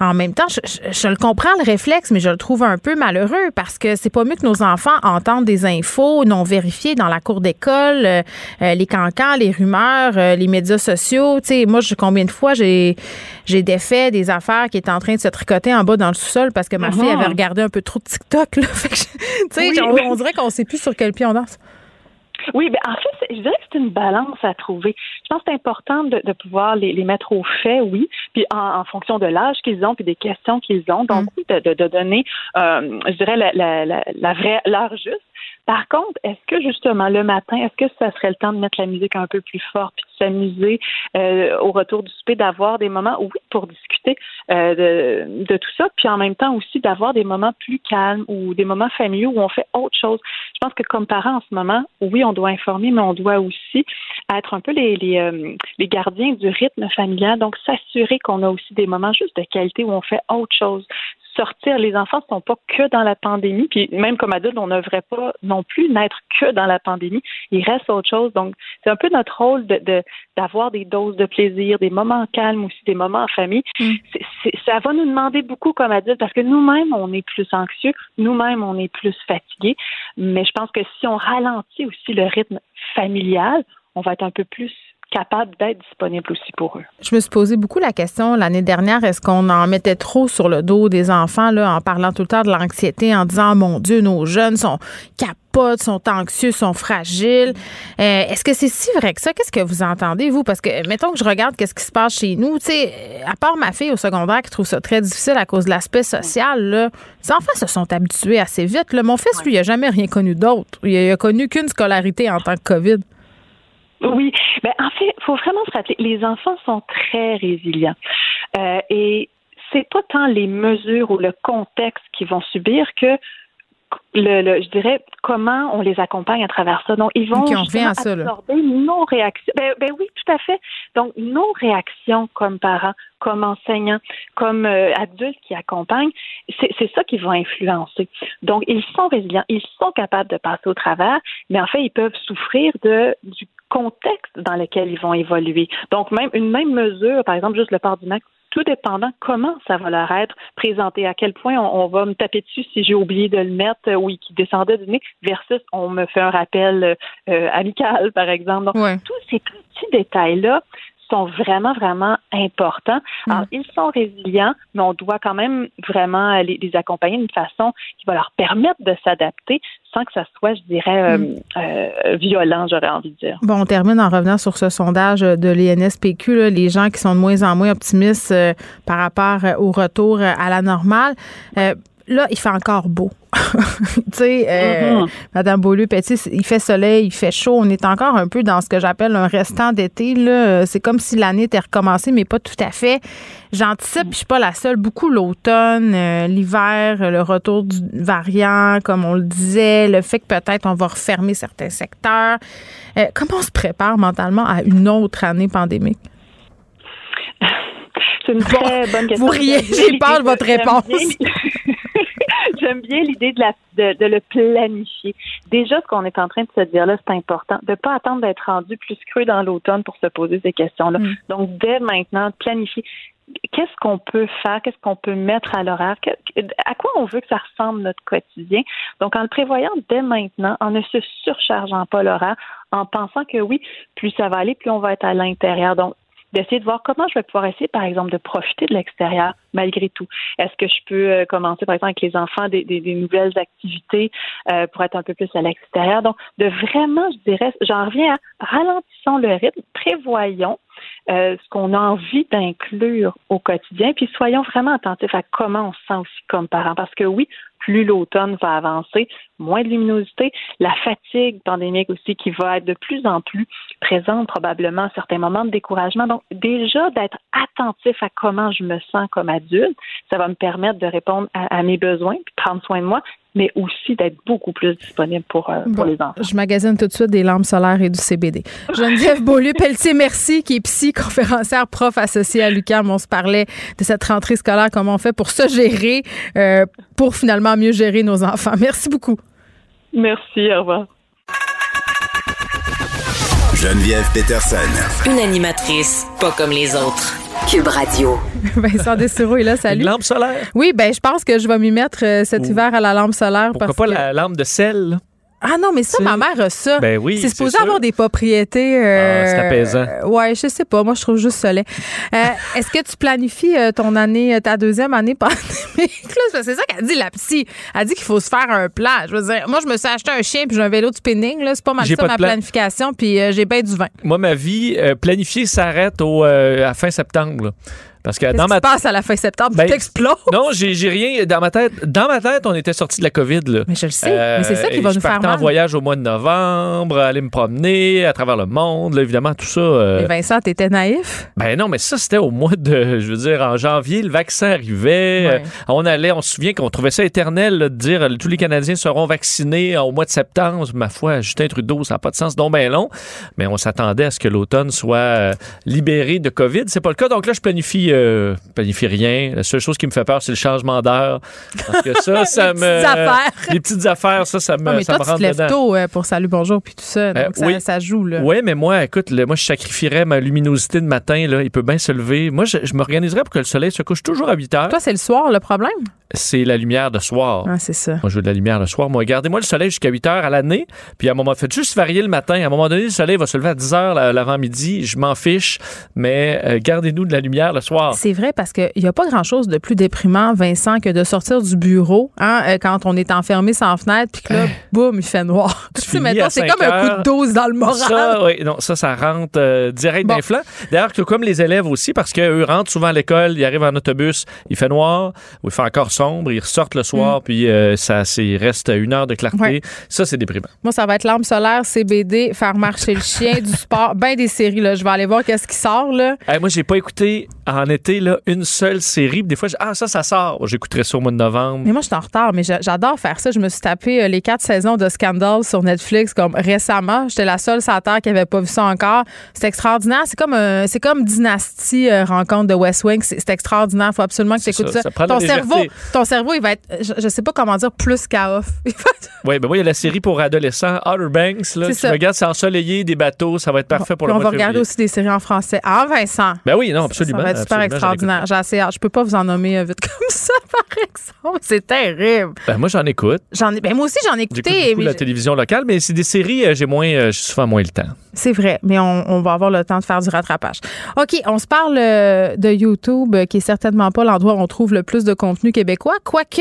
en même temps, je, le comprends le réflexe, mais je le trouve un peu malheureux parce que c'est pas mieux que nos enfants entendent des infos non vérifiées dans la cour d'école, euh, euh, les cancans, les rumeurs, euh, les médias sociaux. Tu sais, moi, je, combien de fois j'ai j'ai défait des affaires qui étaient en train de se tricoter en bas dans le sous-sol parce que ma fille avait regardé un peu trop de TikTok. Là. tu sais, on, on, dirait qu'on sait plus sur quel pied on danse. Oui, ben en fait, je dirais que c'est une balance à trouver. Je pense que c'est important de, de pouvoir les, les, mettre au fait, oui, puis en, en fonction de l'âge qu'ils ont, puis des questions qu'ils ont. Donc, mm. de, de, de, donner, euh, je dirais, la, la, la, la vraie, l'heure juste. Par contre, est-ce que justement le matin, est-ce que ça serait le temps de mettre la musique un peu plus forte, puis de s'amuser euh, au retour du souper, d'avoir des moments, oui, pour discuter euh, de, tout ça, puis en même temps aussi d'avoir des moments plus calmes ou des moments familiaux où on fait autre chose? Je pense que comme parents en ce moment, oui, on doit informer, mais on doit aussi être un peu les, les, euh, les gardiens du rythme familial, donc s'assurer qu'on a aussi des moments juste de qualité où on fait autre chose sortir. Les enfants ne sont pas que dans la pandémie, puis même comme adulte, on ne devrait pas non plus n'être que dans la pandémie. Il reste autre chose. Donc, c'est un peu notre rôle de, d'avoir des doses de plaisir, des moments calmes aussi, des moments en famille. Mm. ça va nous demander beaucoup comme adultes parce que nous-mêmes, on est plus anxieux, nous-mêmes, on est plus fatigués. Mais je pense que si on ralentit aussi le rythme familial, on va être un peu plus capable d'être disponible aussi pour eux. Je me suis posé beaucoup la question l'année dernière, est-ce qu'on en mettait trop sur le dos des enfants là, en parlant tout le temps de l'anxiété, en disant, mon Dieu, nos jeunes sont capotes, sont anxieux, sont fragiles. Euh, est-ce que c'est si vrai que ça? Qu'est-ce que vous entendez, vous? Parce que, mettons que je regarde qu'est-ce qui se passe chez nous, tu sais, à part ma fille au secondaire qui trouve ça très difficile à cause de l'aspect social, là, les enfants se sont habitués assez vite. Là. Mon fils, lui, il n'a jamais rien connu d'autre. Il a, a connu qu'une scolarité en tant que COVID. Oui, ben en fait, il faut vraiment se rappeler, les enfants sont très résilients. Euh, et c'est pas tant les mesures ou le contexte qu'ils vont subir que le, je dirais comment on les accompagne à travers ça. Donc, ils vont absorber nos réactions. Ben, ben, oui, tout à fait. Donc, nos réactions comme parents, comme enseignants, comme euh, adultes qui accompagnent, c'est ça qui va influencer. Donc, ils sont résilients, ils sont capables de passer au travers, mais en fait, ils peuvent souffrir de du contexte dans lequel ils vont évoluer. Donc, même une même mesure, par exemple, juste le port du masque, tout dépendant comment ça va leur être présenté, à quel point on, va me taper dessus si j'ai oublié de le mettre euh, ou qui descendait du nez, versus on me fait un rappel euh, amical, par exemple. Donc, tous ces petits détails-là sont vraiment, vraiment importants. Mm. Alors, ils sont résilients, mais on doit quand même vraiment les, les accompagner d'une façon qui va leur permettre de s'adapter sans que ça soit, je dirais, euh, mm. euh, violent, j'aurais envie de dire. Bon, on termine en revenant sur ce sondage de l'INSPQ, les gens qui sont de moins en moins optimistes euh, par rapport au retour à la normale. là, il fait encore beau tu sais, euh, Mhm. Madame Beaulieu-Petit, il fait soleil, il fait chaud. On est encore un peu dans ce que j'appelle un restant d'été. C'est comme si l'année était recommencée, mais pas tout à fait. J'anticipe, puis je suis pas la seule. Beaucoup l'automne, euh, l'hiver, le retour du variant, comme on le disait, le fait que peut-être on va refermer certains secteurs. Euh, comment on se prépare mentalement à une autre année pandémique? C'est une très bonne question. vous riez, j'ai peur de votre réponse. J'aime bien l'idée de, la, de, de le planifier. Déjà, ce qu'on est en train de se dire là, c'est important. De ne pas attendre d'être rendu plus creux dans l'automne pour se poser ces questions-là. Mm. Donc, dès maintenant, planifier. Qu'est-ce qu'on peut faire? Qu'est-ce qu'on peut mettre à l'horaire? À quoi on veut que ça ressemble notre quotidien? Donc, en le prévoyant dès maintenant, en ne se surchargeant pas l'horaire, en pensant que oui, plus ça va aller, plus on va être à l'intérieur. Donc, d'essayer de voir comment je vais pouvoir essayer, par exemple, de profiter de l'extérieur malgré tout. Est-ce que je peux euh, commencer, par exemple, avec les enfants, des, des- des nouvelles activités euh, pour être un peu plus à l'extérieur? Donc, de vraiment, je dirais, j'en reviens à ralentissons le rythme, prévoyons euh, ce qu'on a envie d'inclure au quotidien, puis soyons vraiment attentifs à comment on se sent aussi comme parents. Parce que oui, plus l'automne va avancer, moins de luminosité, la fatigue pandémique aussi qui va être de plus en plus présente probablement à certains moments de découragement. Donc déjà d'être attentif à comment je me sens comme adulte, ça va me permettre de répondre à, mes besoins, puis prendre soin de moi, mais aussi d'être beaucoup plus disponible pour, euh, pour les enfants. Je magasine tout de suite des lampes solaires et du CBD. Geneviève Beaulieu-Pelletier, merci, qui est psy, conférencière, prof associée à l'UQAM. On se parlait de cette rentrée scolaire, comment on fait pour se gérer, euh, pour finalement mieux gérer nos enfants. Merci beaucoup. Merci, au revoir. Geneviève Peterson. Une animatrice pas comme les autres. Cube Radio. Vincent Dessureau est là, Une salut. lampe solaire. Oui, ben je pense que je vais m'y mettre euh, cet hiver à la lampe solaire. Pourquoi parce pas que- la lampe de sel? Ah non, mais ça, ma mère a ça. Ben oui, C'est supposé avoir des propriétés. euh, Ah, c'est apaisant. euh, ouais, je sais pas. Moi, je trouve juste soleil. Euh, Est-ce que tu planifies euh, ton année, ta deuxième année pandémique? C'est ça qu'elle dit, la psy. Elle dit qu'il faut se faire un plan. Je veux dire, moi, je me suis acheté un chien puis j'ai un vélo de spinning. Là. C'est pas mal ça, ma plan. planification. Puis j'ai bien du vin. Moi, ma vie planifiée s'arrête au à fin septembre. là. Parce que Qu'est-ce dans qui ma se passe à la fin septembre? Ben, tu t'exploses? Non, j'ai j'ai rien dans ma tête. Dans ma tête, on était sorti de la COVID. Là. Mais je le sais. mais c'est ça qui Euh, va je nous faire partais en mal. voyage au mois de novembre, aller me promener à travers le monde. là, évidemment, tout ça. euh, Mais Vincent, t'étais naïf? Ben non, mais ça, c'était au mois de, je veux dire, en janvier, le vaccin arrivait. Ouais. Euh, on allait, on se souvient qu'on trouvait ça éternel là, de dire euh, tous les Canadiens seront vaccinés au mois de septembre. Ma foi, Justin Trudeau, ça n'a pas de sens, donc ben long. Mais on s'attendait à ce que l'automne soit euh, libéré de COVID. C'est pas le cas. Donc là, je planifie, euh, planifie rien. La seule chose qui me fait peur, c'est le changement d'heure. Parce que ça, ça Les me. petites affaires. Les petites affaires, ça, ça me, Non, mais ça toi, me tu te lèves dedans. tôt euh, pour Salut Bonjour puis tout ça. Donc, Euh, ça, oui. ça joue, là. Oui, mais moi, écoute, moi, je sacrifierais ma luminosité de matin. Là. Il peut bien se lever. Moi, je, je m'organiserais pour que le soleil se couche toujours à 8 heures. Toi, c'est le soir, le problème? C'est la lumière de soir. Ah, c'est ça. Moi, je veux de la lumière le soir. Moi, gardez-moi le soleil jusqu'à 8 heures à l'année. Puis à un moment, faites juste varier le matin. À un moment donné, le soleil va se lever à 10 heures la- l'avant-midi. Je m'en fiche. Mais euh, gardez-nous de la lumière le soir. C'est vrai parce qu'il n'y a pas grand-chose de plus déprimant, Vincent, que de sortir du bureau hein, euh, quand on est enfermé sans fenêtre puis que là, boum, il fait noir. Tu sais, à c'est comme un coup de dose dans le moral. Ça, oui, non, ça, ça rentre euh, direct Bon. d'un flanc. D'ailleurs, comme les élèves aussi, parce qu'eux rentrent souvent à l'école, ils arrivent en autobus, il fait noir, ou il fait encore sombre, ils ressortent le soir, puis euh, ça il reste une heure de clarté. Mm. Ouais. Ça, c'est déprimant. Moi, ça va être lampe solaire, CBD, faire marcher le chien, du sport, ben des séries. Là. Je vais aller voir qu'est-ce qui sort. là. Hey, moi, j'ai pas écouté en été là, une seule série. Des fois, je- ah, ça, ça sort. J'écouterai ça au mois de novembre. Mais moi, je suis en retard, mais j'a- j'adore faire ça. Je me suis tapé euh, les quatre saisons de Scandal sur Netflix comme récemment. J'étais la seule sur la Terre qui avait pas vu ça encore. C'est extraordinaire. C'est comme un- c'est comme Dynastie euh, rencontre de West Wing. C'est extraordinaire. Il faut absolument que tu écoutes ça, ton cerveau, ton cerveau, il va être, je, je sais pas comment dire, plus qu'à off. Oui, ben moi, il y a la série pour adolescents, Outer Banks. Là, tu ça. regardes, c'est ensoleillé, des bateaux, ça va être parfait pour le on va de regarder aussi des séries en français. Ah, Vincent. Ben oui, non, absolument. Ça va être super absolument, extraordinaire. J'ai assez. Je peux pas vous en nommer euh, vite comme ça, par exemple. C'est terrible. Ben, moi, j'en écoute. J'en ai, ben moi aussi, j'en ai J'écoute écouté. beaucoup la télévision locale, mais c'est des séries, euh, j'ai moins, euh, souvent moins le temps. C'est vrai, mais on, on va avoir le temps de faire du rattrapage. OK, on se parle de YouTube, qui est certainement pas l'endroit où on trouve le plus de contenu québécois. Quoique,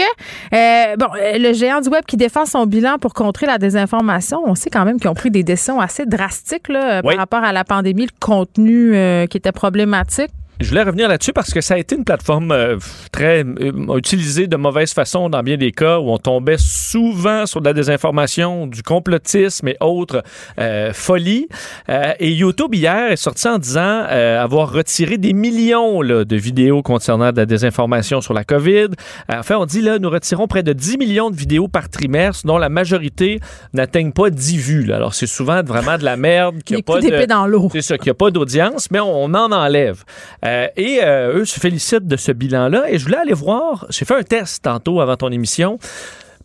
euh, bon, le géant du web qui défend son bilan pour contrer la désinformation, on sait quand même qu'ils ont pris des décisions assez drastiques là, Oui. par rapport à la pandémie, le contenu euh, qui était problématique. Je voulais revenir là-dessus parce que ça a été une plateforme euh, très euh, utilisée de mauvaise façon dans bien des cas où on tombait souvent sur de la désinformation, du complotisme et autres euh, folies. Euh, et YouTube hier est sorti en disant euh, avoir retiré des millions là, de vidéos concernant de la désinformation sur la COVID. enfin, on dit là, nous retirons près de 10 millions de vidéos par trimestre, dont la majorité n'atteignent pas 10 vues. là. Alors c'est souvent vraiment de la merde qui a Les pas d'épée dans l'eau. c'est ça, qu'il n'y a pas d'audience, mais on, on en enlève. Euh, et euh, eux se félicitent de ce bilan-là. Et je voulais aller voir, j'ai fait un test tantôt avant ton émission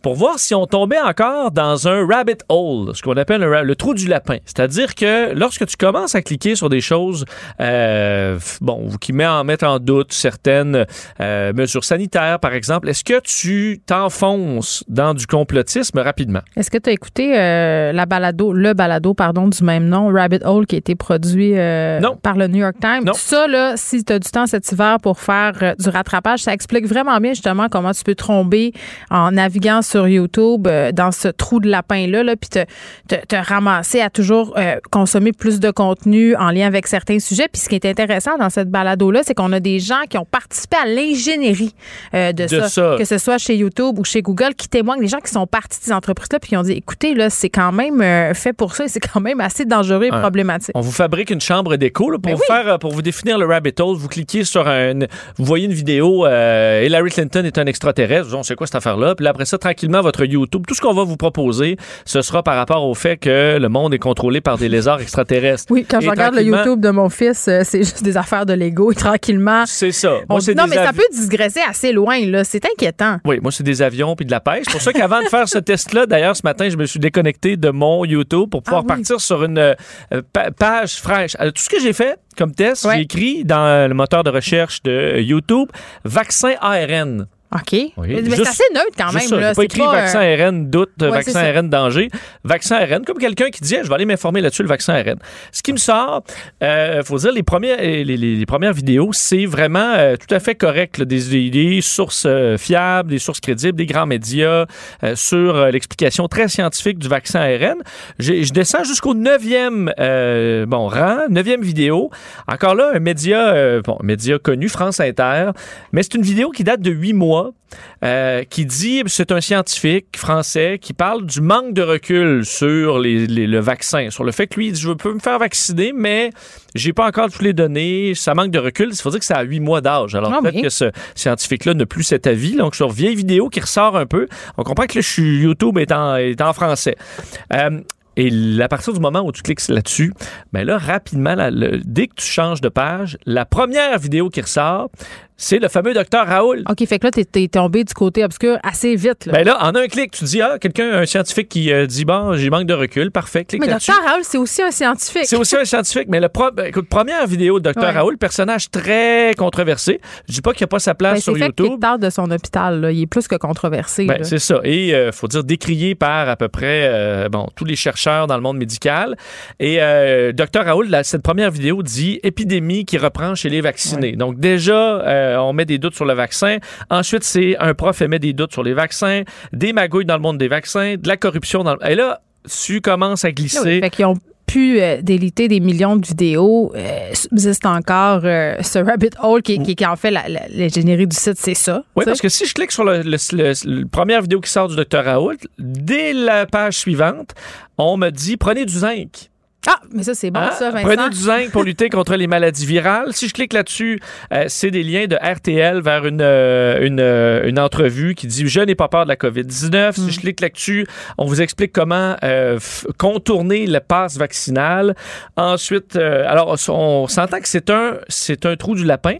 pour voir si on tombait encore dans un rabbit hole, ce qu'on appelle le trou du lapin. C'est-à-dire que lorsque tu commences à cliquer sur des choses, euh, bon, qui met en, mettent en doute certaines euh, mesures sanitaires, par exemple, est-ce que tu t'enfonces dans du complotisme rapidement? Est-ce que tu as écouté euh, la balado, le balado, pardon, du même nom, Rabbit Hole, qui a été produit Non. par le New York Times? Non. Ça, là, si tu as du temps cet hiver pour faire du rattrapage, ça explique vraiment bien justement comment tu peux tomber en naviguant sur YouTube euh, dans ce trou de lapin-là, là, puis te, te, te ramasser à toujours euh, consommer plus de contenu en lien avec certains sujets. Puis ce qui est intéressant dans cette balado-là, c'est qu'on a des gens qui ont participé à l'ingénierie euh, de, De ça, ça. que ce soit chez YouTube ou chez Google, qui témoignent, des gens qui sont partis de ces entreprises-là, puis qui ont dit, écoutez, là, c'est quand même fait pour ça et c'est quand même assez dangereux et Ouais. problématique. On vous fabrique une chambre d'écho pour Ben faire, pour vous définir le rabbit hole. Vous cliquez sur un, vous voyez une vidéo. Hillary Clinton est un extraterrestre. On sait quoi cette affaire-là. Puis là, après ça, tranquillement, votre YouTube, tout ce qu'on va vous proposer, ce sera par rapport au fait que le monde est contrôlé par des lézards extraterrestres. Oui, quand je regarde le YouTube de mon fils, euh, c'est juste des affaires de Lego et tranquillement. C'est ça. Moi, non, mais ça peut digresser assez loin, là. C'est inquiétant. Oui, moi, c'est des avions puis de la pêche. C'est pour ça qu'avant de faire ce test-là, d'ailleurs, ce matin, je me suis déconnecté de mon YouTube pour pouvoir Ah oui. partir sur une euh, pa- page fraîche. Alors, tout ce que j'ai fait comme test, Ouais. j'ai écrit dans le moteur de recherche de YouTube vaccin ARN. OK. mais mais c'est assez neutre quand même. là. pas écrit euh, vaccin ARN doute, Ouais, vaccin. ARN danger, vaccin ARN, comme quelqu'un qui dit, je vais aller m'informer là-dessus, le vaccin ARN. Ce qui me sort, euh, faut dire, les premières, les, les- les premières vidéos, c'est vraiment euh, tout à fait correct, là, des, sources euh, fiables, des sources crédibles, des grands médias euh, sur euh, l'explication très scientifique du vaccin ARN. J'ai- Je descends jusqu'au neuvième euh, bon, rang, neuvième vidéo. Encore là, un média, euh, bon, un média connu, France Inter, mais c'est une vidéo qui date de huit mois. Euh, qui dit, c'est un scientifique français qui parle du manque de recul sur les- les- le vaccin, sur le fait que lui, il dit, je peux me faire vacciner, mais j'ai pas encore toutes les données, ça manque de recul. Il faut dire que ça a huit mois d'âge. Alors Ah peut-être que ce scientifique-là n'a plus cet avis. Donc sur vieille vidéo qui ressort un peu, on comprend que suis- YouTube est en, est en français. Euh, et à partir du moment où tu cliques là-dessus, ben là, rapidement, là, le- dès que tu changes de page, la première vidéo qui ressort, c'est le fameux docteur Raoul. OK, fait que là, t'es, t'es tombé du côté obscur assez vite. Là. Ben là, en un clic, tu dis, ah, quelqu'un, un scientifique qui euh, dit, bon, j'ai manque de recul, parfait, clique mais docteur Raoul, c'est aussi un scientifique. C'est aussi un scientifique, mais le pro- ben, écoute, première vidéo de Dr. Ouais. Raoul, personnage très controversé. Je dis pas qu'il n'y a pas sa place Ben, sur fait YouTube. qu'il tarde de son hôpital. Là. Il est plus que controversé. Ben, c'est ça. Et il faut dire décrié par à peu près euh, bon, tous les chercheurs dans le monde médical. Et euh, Dr Raoul, cette première vidéo dit épidémie qui reprend chez les vaccinés. Donc déjà, euh, on met des doutes sur le vaccin. Ensuite, c'est un prof émet des doutes sur les vaccins, des magouilles dans le monde des vaccins, de la corruption dans le... Et là, tu commences à Là, oui, glisser. Fait qu'ils ont pu euh, déliter des millions de vidéos. Euh, subsiste encore euh, ce rabbit hole qui, qui, qui en fait la- la- l'ingénierie du site, c'est ça. Oui, parce que si je clique sur le, le- le- le- première vidéo qui sort du Dr Raoul, dès la page suivante, on me dit prenez du zinc. Ah, mais ça, c'est bon, Hein? ça, Vincent. Prenez du zinc pour lutter contre les maladies virales. Si je clique là-dessus, euh, c'est des liens de RTL vers une, euh, une, euh, une entrevue qui dit Je n'ai pas peur de la COVID-19. Hmm. Si je clique là-dessus, on vous explique comment euh, contourner le passe vaccinal. Ensuite, euh, alors, on s'entend que c'est un, c'est un trou du lapin.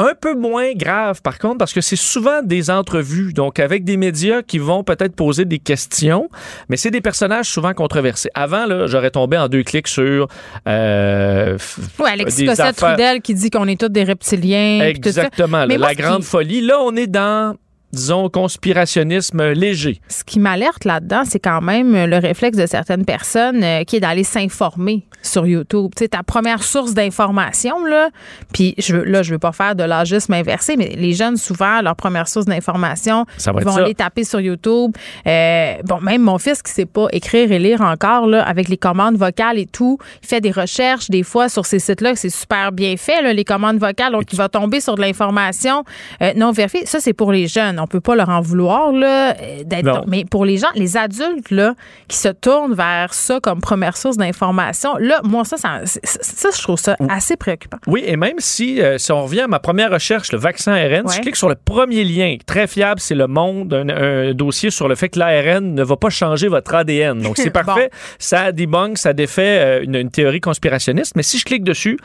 Un peu moins grave, par contre, parce que c'est souvent des entrevues, donc avec des médias qui vont peut-être poser des questions, mais c'est des personnages souvent controversés. Avant, là, j'aurais tombé en deux clics sur euh, Oui, Alexis des Cossette affaires- Trudel qui dit qu'on est tous des reptiliens. Exactement, là, moi, la qui- grande folie. Là, on est dans disons, conspirationnisme léger. Ce qui m'alerte là-dedans, c'est quand même le réflexe de certaines personnes euh, qui est d'aller s'informer sur YouTube. Tu sais, ta première source d'information, là, puis je, là, je veux pas faire de l'agisme inversé, mais les jeunes, souvent, leur première source d'information, ils vont ça. aller taper sur YouTube. Euh, bon, même mon fils qui sait pas écrire et lire encore, là, avec les commandes vocales et tout, il fait des recherches des fois sur ces sites-là, c'est super bien fait, là, les commandes vocales, donc il va tomber sur de l'information euh, non vérifiée. Ça, c'est pour les jeunes. On peut pas leur en vouloir, là, euh, d'être. Mais pour les gens, les adultes, là, qui se tournent vers ça comme première source d'information, là, moi, ça, ça, ça, je trouve ça assez préoccupant. Oui, et même si, euh, si on revient à ma première recherche, le vaccin ARN, si je Ouais. clique sur le premier lien, très fiable, c'est Le Monde, un, un dossier sur le fait que l'ARN ne va pas changer votre ADN. Donc, c'est Bon. parfait. Ça debunk, ça défait euh, une, une théorie conspirationniste. Mais si je clique dessus,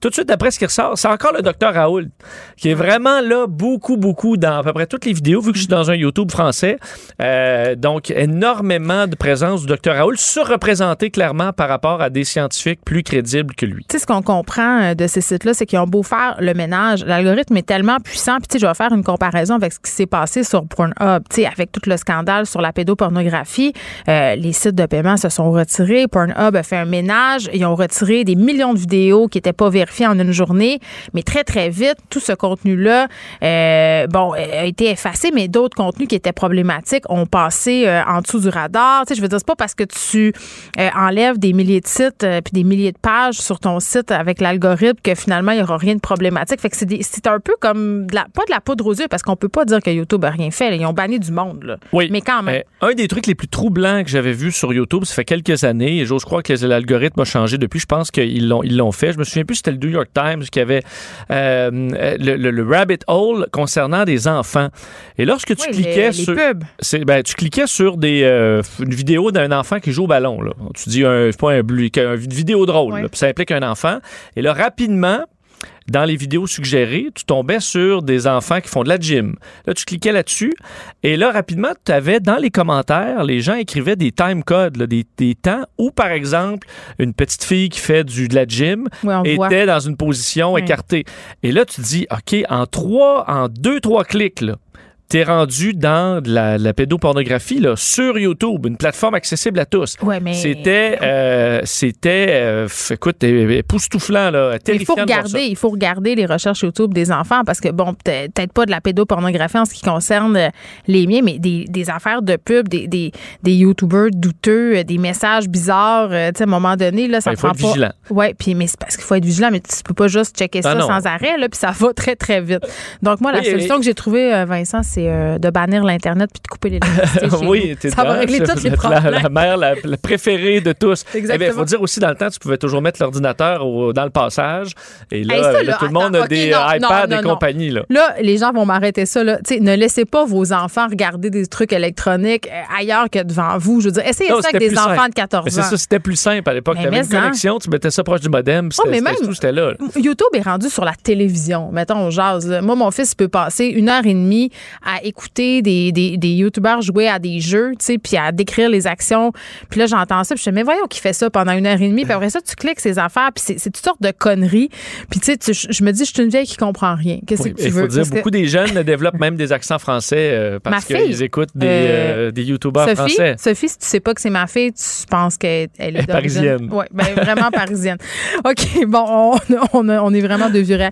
tout de suite après ce qui ressort, c'est encore le docteur Raoul, qui est vraiment là beaucoup, beaucoup dans à peu près toutes les vidéos, vu que je suis dans un YouTube français. Euh, donc, énormément de présence du docteur Raoul, surreprésenté clairement par rapport à des scientifiques plus crédibles que lui. Tu sais, ce qu'on comprend euh, de ces sites-là, c'est qu'ils ont beau faire le ménage, l'algorithme est tellement puissant. Puis, tu sais, je vais faire une comparaison avec ce qui s'est passé sur Pornhub. Tu sais, avec tout le scandale sur la pédopornographie, euh, les sites de paiement se sont retirés. Pornhub a fait un ménage. Ils ont retiré des millions de vidéos qui n'étaient pas vérifiées en une journée. Mais très, très vite, tout ce contenu-là, euh, bon, a été effacé, mais d'autres contenus qui étaient problématiques ont passé euh, en dessous du radar. Tu sais, je veux dire, c'est pas parce que tu euh, enlèves des milliers de sites puis des milliers de pages sur ton site avec l'algorithme que finalement il y aura rien de problématique. Fait que c'est un peu comme de la, pas de la poudre aux yeux parce qu'on peut pas dire que YouTube a rien fait. là. Ils ont banni du monde là. Oui. Mais quand même. Un des trucs les plus troublants que j'avais vu sur YouTube, ça fait quelques années, et j'ose croire que l'algorithme a changé depuis. Je pense qu'ils l'ont, fait. Je me souviens plus si c'était le New York Times qui avait euh, le, le- le rabbit hole concernant des enfants. Et lorsque tu Oui, cliquais les, sur. les ben, tu cliquais sur des, euh, une vidéo d'un enfant qui joue au ballon. Là. Tu dis un, pas un, une vidéo drôle, là, puis ça implique un enfant. Et là, rapidement, dans les vidéos suggérées, tu tombais sur des enfants qui font de la gym. Là, tu cliquais là-dessus. Et là, rapidement, tu avais dans les commentaires, les gens écrivaient des time codes, là, des, des temps où, par exemple, une petite fille qui fait du, de la gym Oui, on voit. était dans une position écartée. Et là, tu dis, OK, en trois, en deux, trois clics, là, t'es rendu dans de la, de la pédopornographie là, sur YouTube, une plateforme accessible à tous. Ouais, mais C'était, euh, c'était, euh, écoute, époustouflant, là, il faut regarder, il faut regarder les recherches YouTube des enfants parce que bon, peut- peut-être pas de la pédopornographie en ce qui concerne euh, les miens, mais des, des affaires de pub, des, des, des YouTubers douteux, euh, des messages bizarres. euh, tu sais, à un moment donné, là, ça Ouais, il faut prend être pas. vigilant. Ouais, puis mais c'est parce qu'il faut être vigilant, mais tu peux pas juste checker Ah ça non. sans arrêt, là, puis ça va très très vite. Donc moi, la Oui, solution que j'ai trouvée, Vincent, c'est euh, de bannir l'internet puis de couper l'électricité. oui, t'es ça va régler c'est tous les la- problèmes. La, mère, la, la préférée de tous. Eh bien, il Exactement. faut dire aussi, dans le temps, tu pouvais toujours mettre l'ordinateur au- dans le passage. Et là, Hey, ça, là, là, tout le monde attends, a des non, iPads non, et compagnie. Là. Là, les gens vont m'arrêter ça. Là. Ne laissez pas vos enfants regarder des trucs électroniques euh, ailleurs que devant vous. Je veux dire, essayez ça avec des enfants simple. de 14 Mais c'est ans. ça, c'était plus simple à l'époque. Tu avais une hein. connexion, tu mettais ça proche du modem, Oh, mais c'était même- tout, c'était là. là. YouTube est rendu sur la télévision. Mettons, on jase. Moi, mon fils peut passer une heure et demie à écouter des, des, des YouTubers jouer à des jeux, tu sais, puis à décrire les actions. Puis là, j'entends ça, puis je me dis, mais voyons qui fait ça pendant une heure et demie. Puis après ça, tu cliques ces affaires, puis c'est toutes sortes de conneries. Puis tu sais, je me dis, je suis une vieille qui comprend rien. Qu'est-ce Oui, que tu il veux? faut dire, Parce que- beaucoup des jeunes développent même des accents français euh, parce qu'ils écoutent des, euh, euh, des YouTubers Sophie, français. Sophie, si tu sais pas que c'est ma fille, tu penses qu'elle elle est est parisienne. Oui, ben, vraiment parisienne. OK, bon, on, on, a- on est vraiment de vieux. Euh,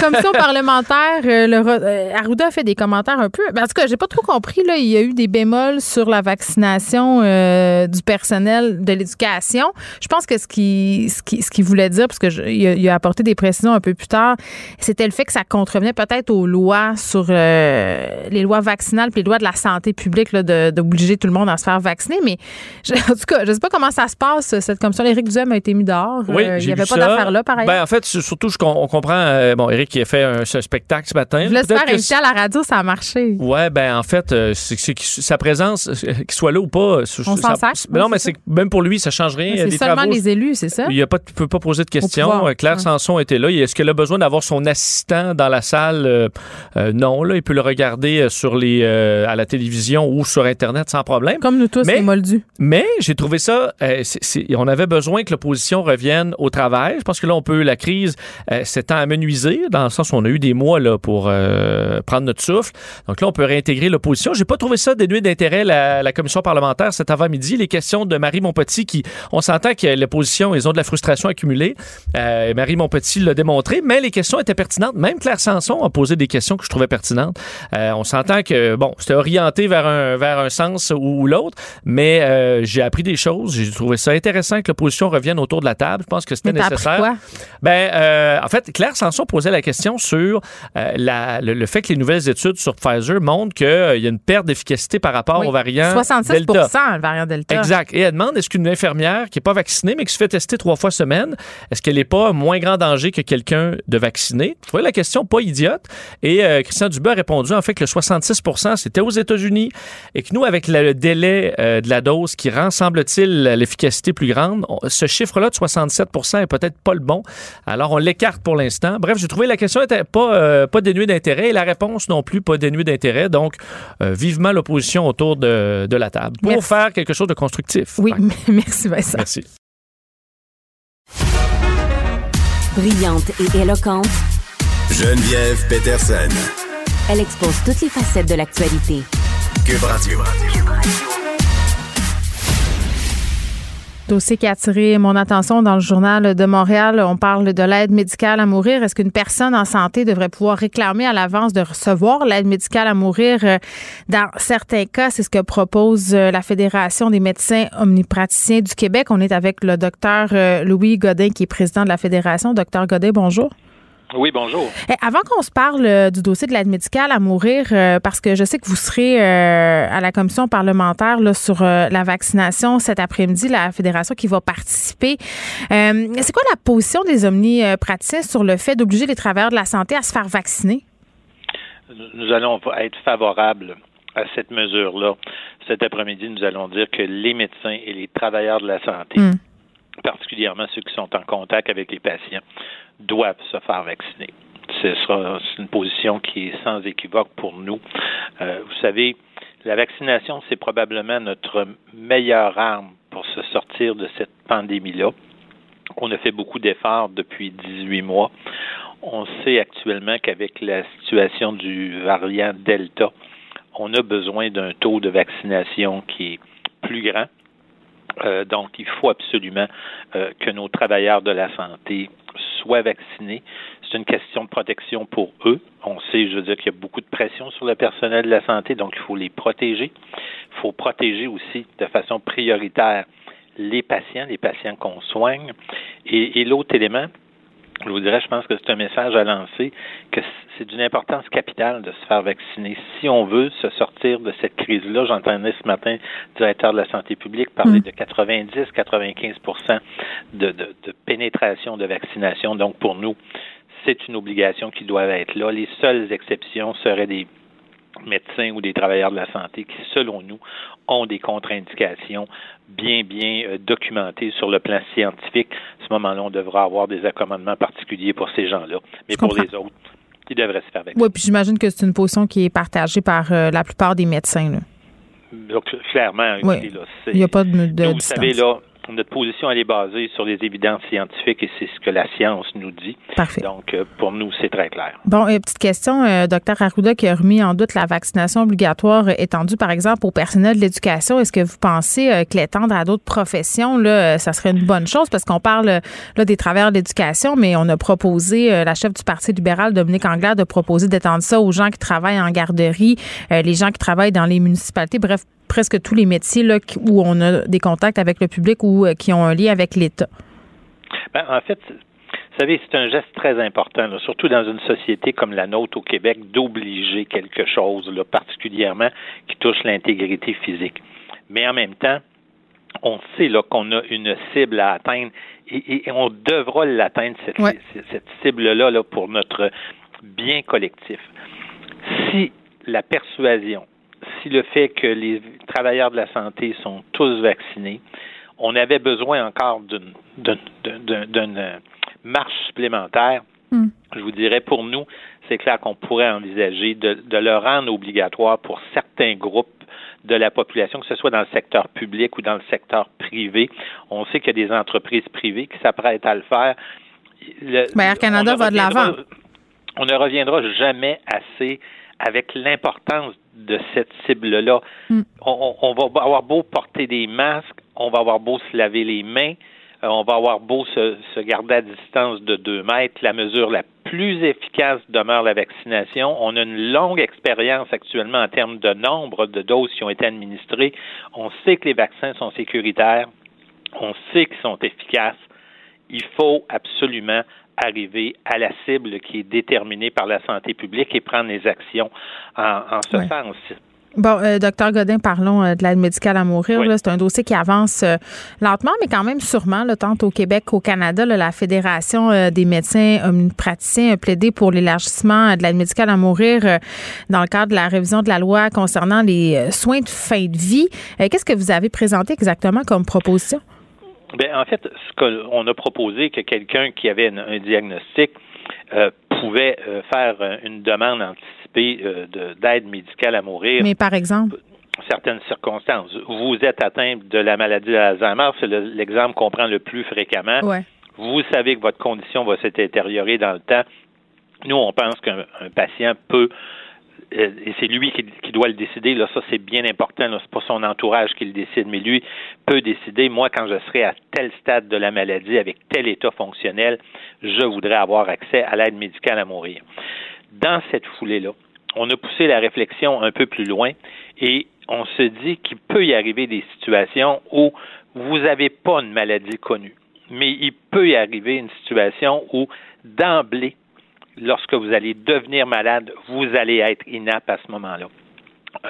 commission parlementaire, le, Arruda a fait des commentaires un peu. ben, en tout cas, j'ai pas trop compris. Là, il y a eu des bémols sur la vaccination euh, du personnel de l'éducation. Je pense que ce qu'il ce qui, ce qu'il voulait dire, parce que je- il, a, il a apporté des précisions un peu plus tard, c'était le fait que ça contrevenait peut-être aux lois sur euh, les lois vaccinales puis les lois de la santé publique là, de- d'obliger tout le monde à se faire vacciner. Mais je- en tout cas, je sais pas comment ça se passe, cette commission. Éric Duhem a été mis dehors. Oui, Euh, il n'y avait pas d'affaire là, par ailleurs. Ben, en fait, surtout, je on comprend. bon, Eric qui a fait un, ce spectacle ce matin. je voulais se faire inviter à la radio, ça a marché. Ouais, ben en fait, euh, c'est que sa présence, euh, qu'il soit là ou pas, euh, On s'en mais non, mais c'est même pour lui, ça change rien. C'est seulement travaux- les élus, c'est ça? Il ne peut pas poser de questions. Claire ouais. Sanson était là. Est-ce qu'elle a besoin d'avoir son assistant dans la salle? Euh, euh, non, là, il peut le regarder sur les, à la télévision ou sur Internet sans problème. Comme nous tous, Mais- les moldus. Mais j'ai trouvé ça, on avait besoin que l'opposition revienne au travail. Je pense que là, on peut, la crise s'étant amenuisée, dans le sens où on a eu des mois là, pour prendre notre souffle. Donc là, on peut réintégrer l'opposition. J'ai pas trouvé ça dénué d'intérêt, la, la commission parlementaire, cet avant-midi. Les questions de Marie Montpetit, qui, on s'entend que l'opposition, ils ont de la frustration accumulée. Euh, Marie Montpetit l'a démontré, mais les questions étaient pertinentes. Même Claire Sanson a posé des questions que je trouvais pertinentes. Euh, on s'entend que, bon, c'était orienté vers un, vers un sens ou, l'autre, mais euh, j'ai appris des choses. J'ai trouvé ça intéressant que l'opposition revienne autour de la table. Je pense que c'était nécessaire. Quoi? Ben, en fait, Claire Sanson posait la question sur la, le, le, fait que les nouvelles études sur Pfizer montrent qu'il euh, y a une perte d'efficacité par rapport oui. au variant 66 Delta. le variant Delta. Exact. Et elle demande est-ce qu'une infirmière qui n'est pas vaccinée, mais qui se fait tester trois fois semaine, est-ce qu'elle n'est pas moins grand danger que quelqu'un de vacciné? Je trouvais la question pas idiote. Et euh, Christian Dubé a répondu en fait que le 66 c'était aux États-Unis et que nous, avec le délai euh, de la dose qui rend, semble-t-il, l'efficacité plus grande, on, ce chiffre-là de 67% est peut-être pas le bon. Alors, on l'écarte pour l'instant. Bref, j'ai trouvé la question était pas, euh, pas dénuée d'intérêt et la réponse non plus pas dénuée d'intérêt. Donc, euh, vivement l'opposition autour de, de, la table pour merci. faire quelque chose de constructif. Oui, merci Vincent. Merci. Brillante et éloquente, Geneviève Peterson. Elle expose toutes les facettes de l'actualité. Cube Radio. Dossier qui a attiré mon attention dans le journal de Montréal. On parle de l'aide médicale à mourir. Est-ce qu'une personne en santé devrait pouvoir réclamer à l'avance de recevoir l'aide médicale à mourir? Dans certains cas, c'est ce que propose la Fédération des médecins omnipraticiens du Québec. On est avec le docteur Louis Godin, qui est président de la Fédération. Docteur Godin, bonjour. Oui, bonjour. Avant qu'on se parle euh, du dossier de l'aide médicale à mourir, euh, parce que je sais que vous serez euh, à la commission parlementaire là, sur la vaccination cet après-midi, la fédération qui va participer. c'est quoi la position des omnipraticiens sur le fait d'obliger les travailleurs de la santé à se faire vacciner? Nous allons être favorables à cette mesure-là. Cet après-midi, nous allons dire que les médecins et les travailleurs de la santé, mm. particulièrement ceux qui sont en contact avec les patients, doivent se faire vacciner. Ce sera une position qui est sans équivoque pour nous. Euh, vous savez, la vaccination, c'est probablement notre meilleure arme pour se sortir de cette pandémie-là. On a fait beaucoup d'efforts depuis 18 mois. On sait actuellement qu'avec la situation du variant Delta, on a besoin d'un taux de vaccination qui est plus grand. Euh, donc, il faut absolument euh, que nos travailleurs de la santé soient vaccinés. C'est une question de protection pour eux. On sait, je veux dire, qu'il y a beaucoup de pression sur le personnel de la santé, donc il faut les protéger. Il faut protéger aussi de façon prioritaire les patients, les patients qu'on soigne. Et, et l'autre élément, je vous dirais, je pense que c'est un message à lancer, que c'est d'une importance capitale de se faire vacciner. Si on veut se sortir de cette crise-là, j'entendais ce matin le directeur de la santé publique parler mmh. de 90-95 de, de, de pénétration de vaccination. Donc, pour nous, c'est une obligation qui doit être là. Les seules exceptions seraient des médecins ou des travailleurs de la santé qui, selon nous, ont des contre-indications bien, bien euh, documentées sur le plan scientifique. À ce moment-là, on devra avoir des accommodements particuliers pour ces gens-là. Mais pour les autres, ils devraient se faire vacciner. Oui, puis j'imagine que c'est une position qui est partagée par euh, la plupart des médecins. Là. Donc, clairement, oui. il n'y a pas de, de savez, là, notre position, elle est basée sur les évidences scientifiques et c'est ce que la science nous dit. Parfait. Donc, euh, pour nous, c'est très clair. Bon, euh, petite question, euh, docteur Arruda, qui a remis en doute la vaccination obligatoire étendue, par exemple, au personnel de l'éducation. Est-ce que vous pensez euh, que l'étendre à d'autres professions, là, ça serait une bonne chose? Parce qu'on parle là des travailleurs de l'éducation, mais on a proposé, la chef du Parti libéral, Dominique Anglade, de proposer d'étendre ça aux gens qui travaillent en garderie, les gens qui travaillent dans les municipalités, bref, presque tous les métiers là, où on a des contacts avec le public ou euh, qui ont un lien avec l'État? Ben, en fait, vous savez, c'est un geste très important, là, surtout dans une société comme la nôtre au Québec, d'obliger quelque chose, là, particulièrement qui touche l'intégrité physique. Mais en même temps, on sait qu'on a une cible à atteindre et, et on devra l'atteindre cette, ouais. cette cible-là là, pour notre bien collectif. Si la persuasion, si le fait que les travailleurs de la santé sont tous vaccinés, on avait besoin encore d'une marche supplémentaire. Mm. Je vous dirais, pour nous, c'est clair qu'on pourrait envisager de, de, le rendre obligatoire pour certains groupes de la population, que ce soit dans le secteur public ou dans le secteur privé. On sait qu'il y a des entreprises privées qui s'apprêtent à le faire. Le, ben Air Canada va de l'avant. On ne reviendra jamais assez avec l'importance de cette cible-là. On, va avoir beau porter des masques, on va avoir beau se laver les mains, euh, on va avoir beau se, se, garder à distance de deux mètres. La mesure la plus efficace demeure la vaccination. On a une longue expérience actuellement en termes de nombre de doses qui ont été administrées. On sait que les vaccins sont sécuritaires. On sait qu'ils sont efficaces. Il faut absolument arriver à la cible qui est déterminée par la santé publique et prendre les actions en, ce sens. Bon, euh, docteur Godin, parlons euh, de l'aide médicale à mourir. C'est un dossier qui avance euh, lentement, mais quand même sûrement, là, tant au Québec qu'au Canada. la Fédération des médecins praticiens a plaidé pour l'élargissement de l'aide médicale à mourir dans le cadre de la révision de la loi concernant les soins de fin de vie. Qu'est-ce que vous avez présenté exactement comme proposition? Bien, en fait, ce qu'on a proposé, que quelqu'un qui avait un, diagnostic euh, pouvait euh, faire une demande anticipée euh, d'aide médicale à mourir. Mais par exemple? certaines circonstances. Vous êtes atteint de la maladie d'Alzheimer, c'est l'exemple qu'on prend le plus fréquemment. Ouais. Vous savez que votre condition va se détériorer dans le temps. Nous, on pense qu'un patient peut euh, et c'est lui qui, doit le décider. Là, ça, c'est bien important. C'est pas son entourage qui le décide, mais lui peut décider. Moi, quand je serai à tel stade de la maladie, avec tel état fonctionnel, je voudrais avoir accès à l'aide médicale à mourir. Dans cette foulée-là, on a poussé la réflexion un peu plus loin et on se dit qu'il peut y arriver des situations où vous n'avez pas une maladie connue, mais il peut y arriver une situation où d'emblée, lorsque vous allez devenir malade, vous allez être inapte à ce moment-là.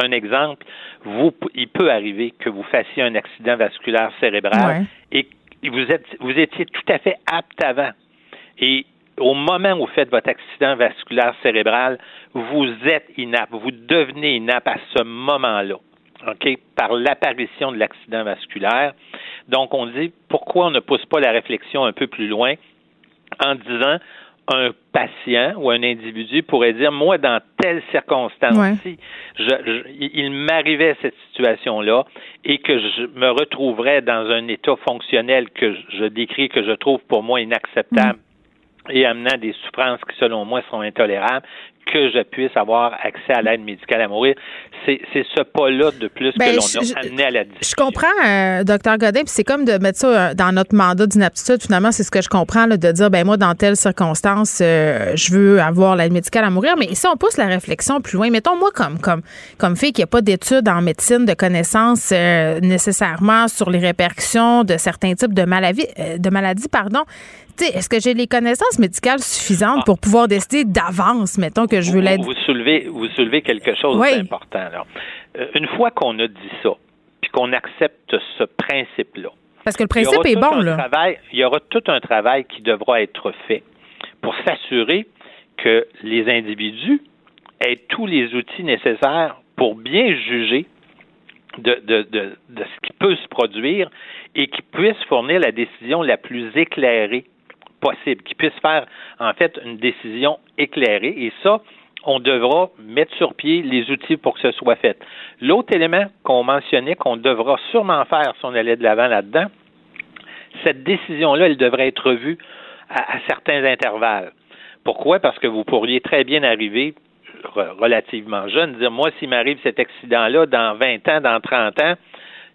Un exemple, vous, il peut arriver que vous fassiez un accident vasculaire cérébral et vous, êtes, vous étiez tout à fait apte avant. Et au moment où vous faites votre accident vasculaire cérébral, vous êtes inapte, vous devenez inapte à ce moment-là, OK, par l'apparition de l'accident vasculaire. Donc, on dit pourquoi on ne pousse pas la réflexion un peu plus loin en disant un patient ou un individu pourrait dire, moi, dans telle circonstance, ci il m'arrivait cette situation-là et que je me retrouverais dans un état fonctionnel que je décris, que je trouve pour moi inacceptable mm. et amenant des souffrances qui, selon moi, sont intolérables, que je puisse avoir accès à l'aide médicale à mourir. C'est ce pas-là de plus que ben, l'on a amené à la discussion. Je comprends, euh, docteur Godin, puis c'est comme de mettre ça euh, dans notre mandat d'inaptitude. Finalement, c'est ce que je comprends, de dire, ben moi, dans telle circonstance, euh, je veux avoir l'aide médicale à mourir. Mais si on pousse la réflexion plus loin, mettons moi comme comme comme fille qui n'a pas d'études en médecine, de connaissances nécessairement sur les répercussions de certains types de maladies, de maladies, pardon est-ce que j'ai les connaissances médicales suffisantes pour pouvoir décider d'avance, mettons, que je veux l'aide? Vous soulevez, vous soulevez quelque chose d'important. Euh, une fois qu'on a dit ça, puis qu'on accepte ce principe-là, parce que le principe est bon, là. Travail, il y aura tout un travail qui devra être fait pour s'assurer que les individus aient tous les outils nécessaires pour bien juger de, de, de, de, ce qui peut se produire et qui puissent fournir la décision la plus éclairée possible, qui puisse faire en fait une décision éclairée. Et ça, on devra mettre sur pied les outils pour que ce soit fait. L'autre élément qu'on mentionnait, qu'on devra sûrement faire si on allait de l'avant là-dedans, cette décision-là, elle devrait être revue à, à, certains intervalles. Pourquoi? Parce que vous pourriez très bien arriver relativement jeune, dire moi, s'il m'arrive cet accident-là dans 20 ans, dans 30 ans,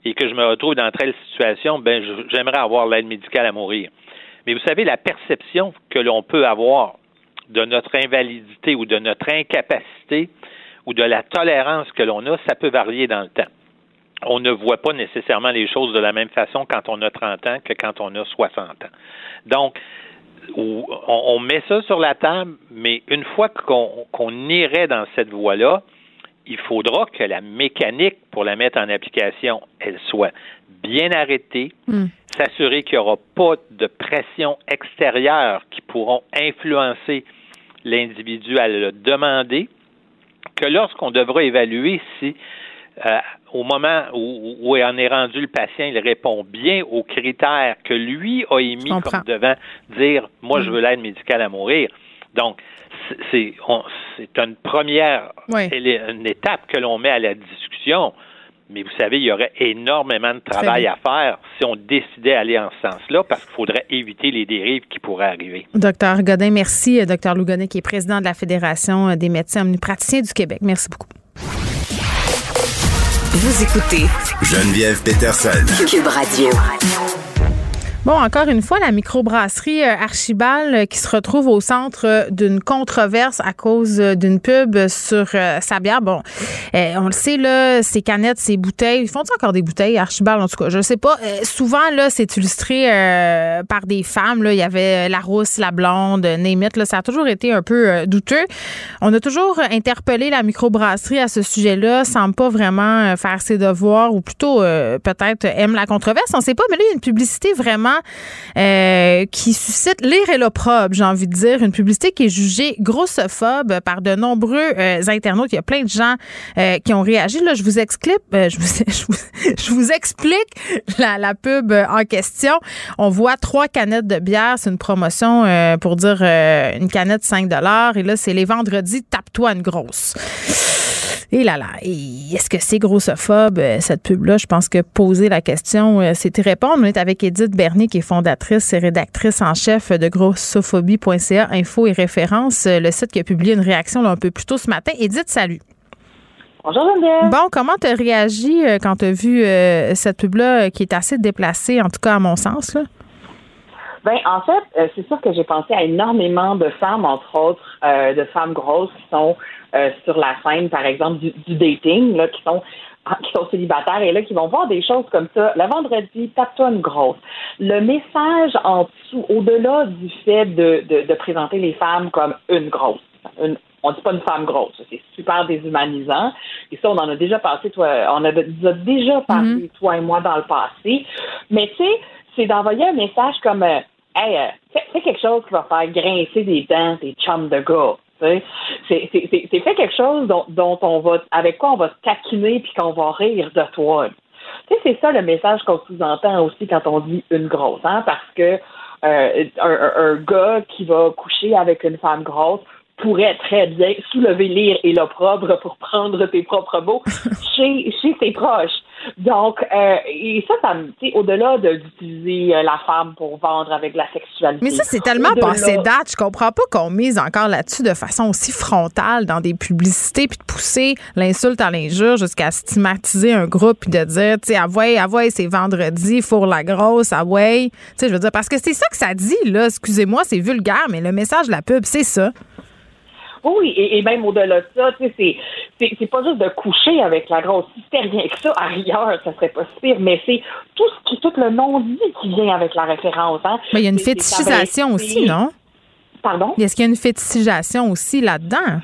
et que je me retrouve dans telle situation, ben j'aimerais avoir l'aide médicale à mourir. Mais vous savez, la perception que l'on peut avoir de notre invalidité ou de notre incapacité ou de la tolérance que l'on a, ça peut varier dans le temps. On ne voit pas nécessairement les choses de la même façon quand on a 30 ans que quand on a 60 ans. Donc, on, met ça sur la table, mais une fois qu'on irait dans cette voie-là, il faudra que la mécanique pour la mettre en application, elle soit bien arrêtée, hmm s'assurer qu'il n'y aura pas de pression extérieure qui pourront influencer l'individu à le demander, que lorsqu'on devra évaluer si euh, au moment où, où, en est rendu le patient, il répond bien aux critères que lui a émis comme devant dire moi je mm. veux l'aide médicale à mourir. Donc c'est une première une étape que l'on met à la discussion Mais vous savez, il y aurait énormément de travail à faire si on décidait d'aller en ce sens-là, parce qu'il faudrait éviter les dérives qui pourraient arriver. Docteur Godin, merci. Docteur Lougonnet, qui est président de la Fédération des médecins omnipraticiens du Québec. Merci beaucoup. Vous écoutez Geneviève Peterson. Cube Radio. Bon, encore une fois, la microbrasserie euh, Archibald euh, qui se retrouve au centre euh, d'une controverse à cause d'une pub sur sa bière. Bon, on le sait, là, ces canettes, ces bouteilles, ils font encore des bouteilles, Archibald, en tout cas? Je sais pas. souvent, là, c'est illustré par des femmes. Là. Il y avait la rousse, la blonde, Némite. Là, ça a toujours été un peu douteux. On a toujours interpellé la microbrasserie à ce sujet-là, semble pas vraiment faire ses devoirs ou plutôt peut-être aime la controverse. On sait pas, mais là, il y a une publicité vraiment euh, qui suscite l'ire et l'opprobre, j'ai envie de dire. Une publicité qui est jugée grossophobe par de nombreux euh, internautes. Il y a plein de gens euh, qui ont réagi. Là, je vous explique, je vous, explique la, la, pub en question. On voit trois canettes de bière. C'est une promotion pour dire une canette 5 Et là, c'est les vendredis, tape-toi une grosse. Et là là, est-ce que c'est grossophobe, euh, cette pub-là? Je pense que poser la question, euh, c'est y répondre. On est avec Edith Bernier, qui est fondatrice et rédactrice en chef de grossophobie.ca, info et référence, euh, le site qui a publié une réaction un peu plus tôt ce matin. Edith, salut. Bonjour Geneviève. Bon, comment tu as réagi quand tu as vu cette pub-là qui est assez déplacée, en tout cas à mon sens? Là? Ben, en fait, c'est sûr que j'ai pensé à énormément de femmes, entre autres, de femmes grosses qui sont euh, sur la scène, par exemple, du, dating, là, qui sont qui sont célibataires et là qui vont voir des choses comme ça. Le vendredi, tape-toi une grosse. Le message en dessous, au-delà du fait de, de, de, présenter les femmes comme une grosse, une, on dit pas une femme grosse, c'est super déshumanisant. Et ça, on en a déjà passé, toi, on a, déjà parlé, mm-hmm. toi et moi, dans le passé. Mais tu sais, c'est d'envoyer un message comme euh, Hey, euh, fais, quelque chose qui va faire grincer des dents des chums de gars. C'est fait quelque chose dont, on va, avec quoi on va se taquiner puis qu'on va rire de toi. Tu sais, c'est ça le message qu'on sous-entend aussi quand on dit une grosse, hein, parce que euh, un, gars qui va coucher avec une femme grosse pourrait très bien soulever l'ire et l'opprobre pour prendre tes propres mots chez, chez ses proches. Donc, euh, et ça, ça au-delà d'utiliser euh, la femme pour vendre avec la sexualité. Mais ça, c'est tellement passé date. Je comprends pas qu'on mise encore là-dessus de façon aussi frontale dans des publicités, puis de pousser l'insulte à l'injure jusqu'à stigmatiser un groupe, puis de dire, tu sais, ah ouais, ah ouais, c'est vendredi, four la grosse, ah ouais. Tu sais, je veux dire, parce que c'est ça que ça dit, là. Excusez-moi, c'est vulgaire, mais le message de la pub, c'est ça. Oui, et, même au-delà de ça, tu sais, c'est, c'est, pas juste de coucher avec la grosse. Si c'était rien que ça, ailleurs, ça serait pas pire, mais c'est tout ce qui, tout le non-dit qui vient avec la référence. Hein. Mais il y a une fétichisation aussi, non? Pardon? Est-ce qu'il y a une fétichisation aussi là-dedans?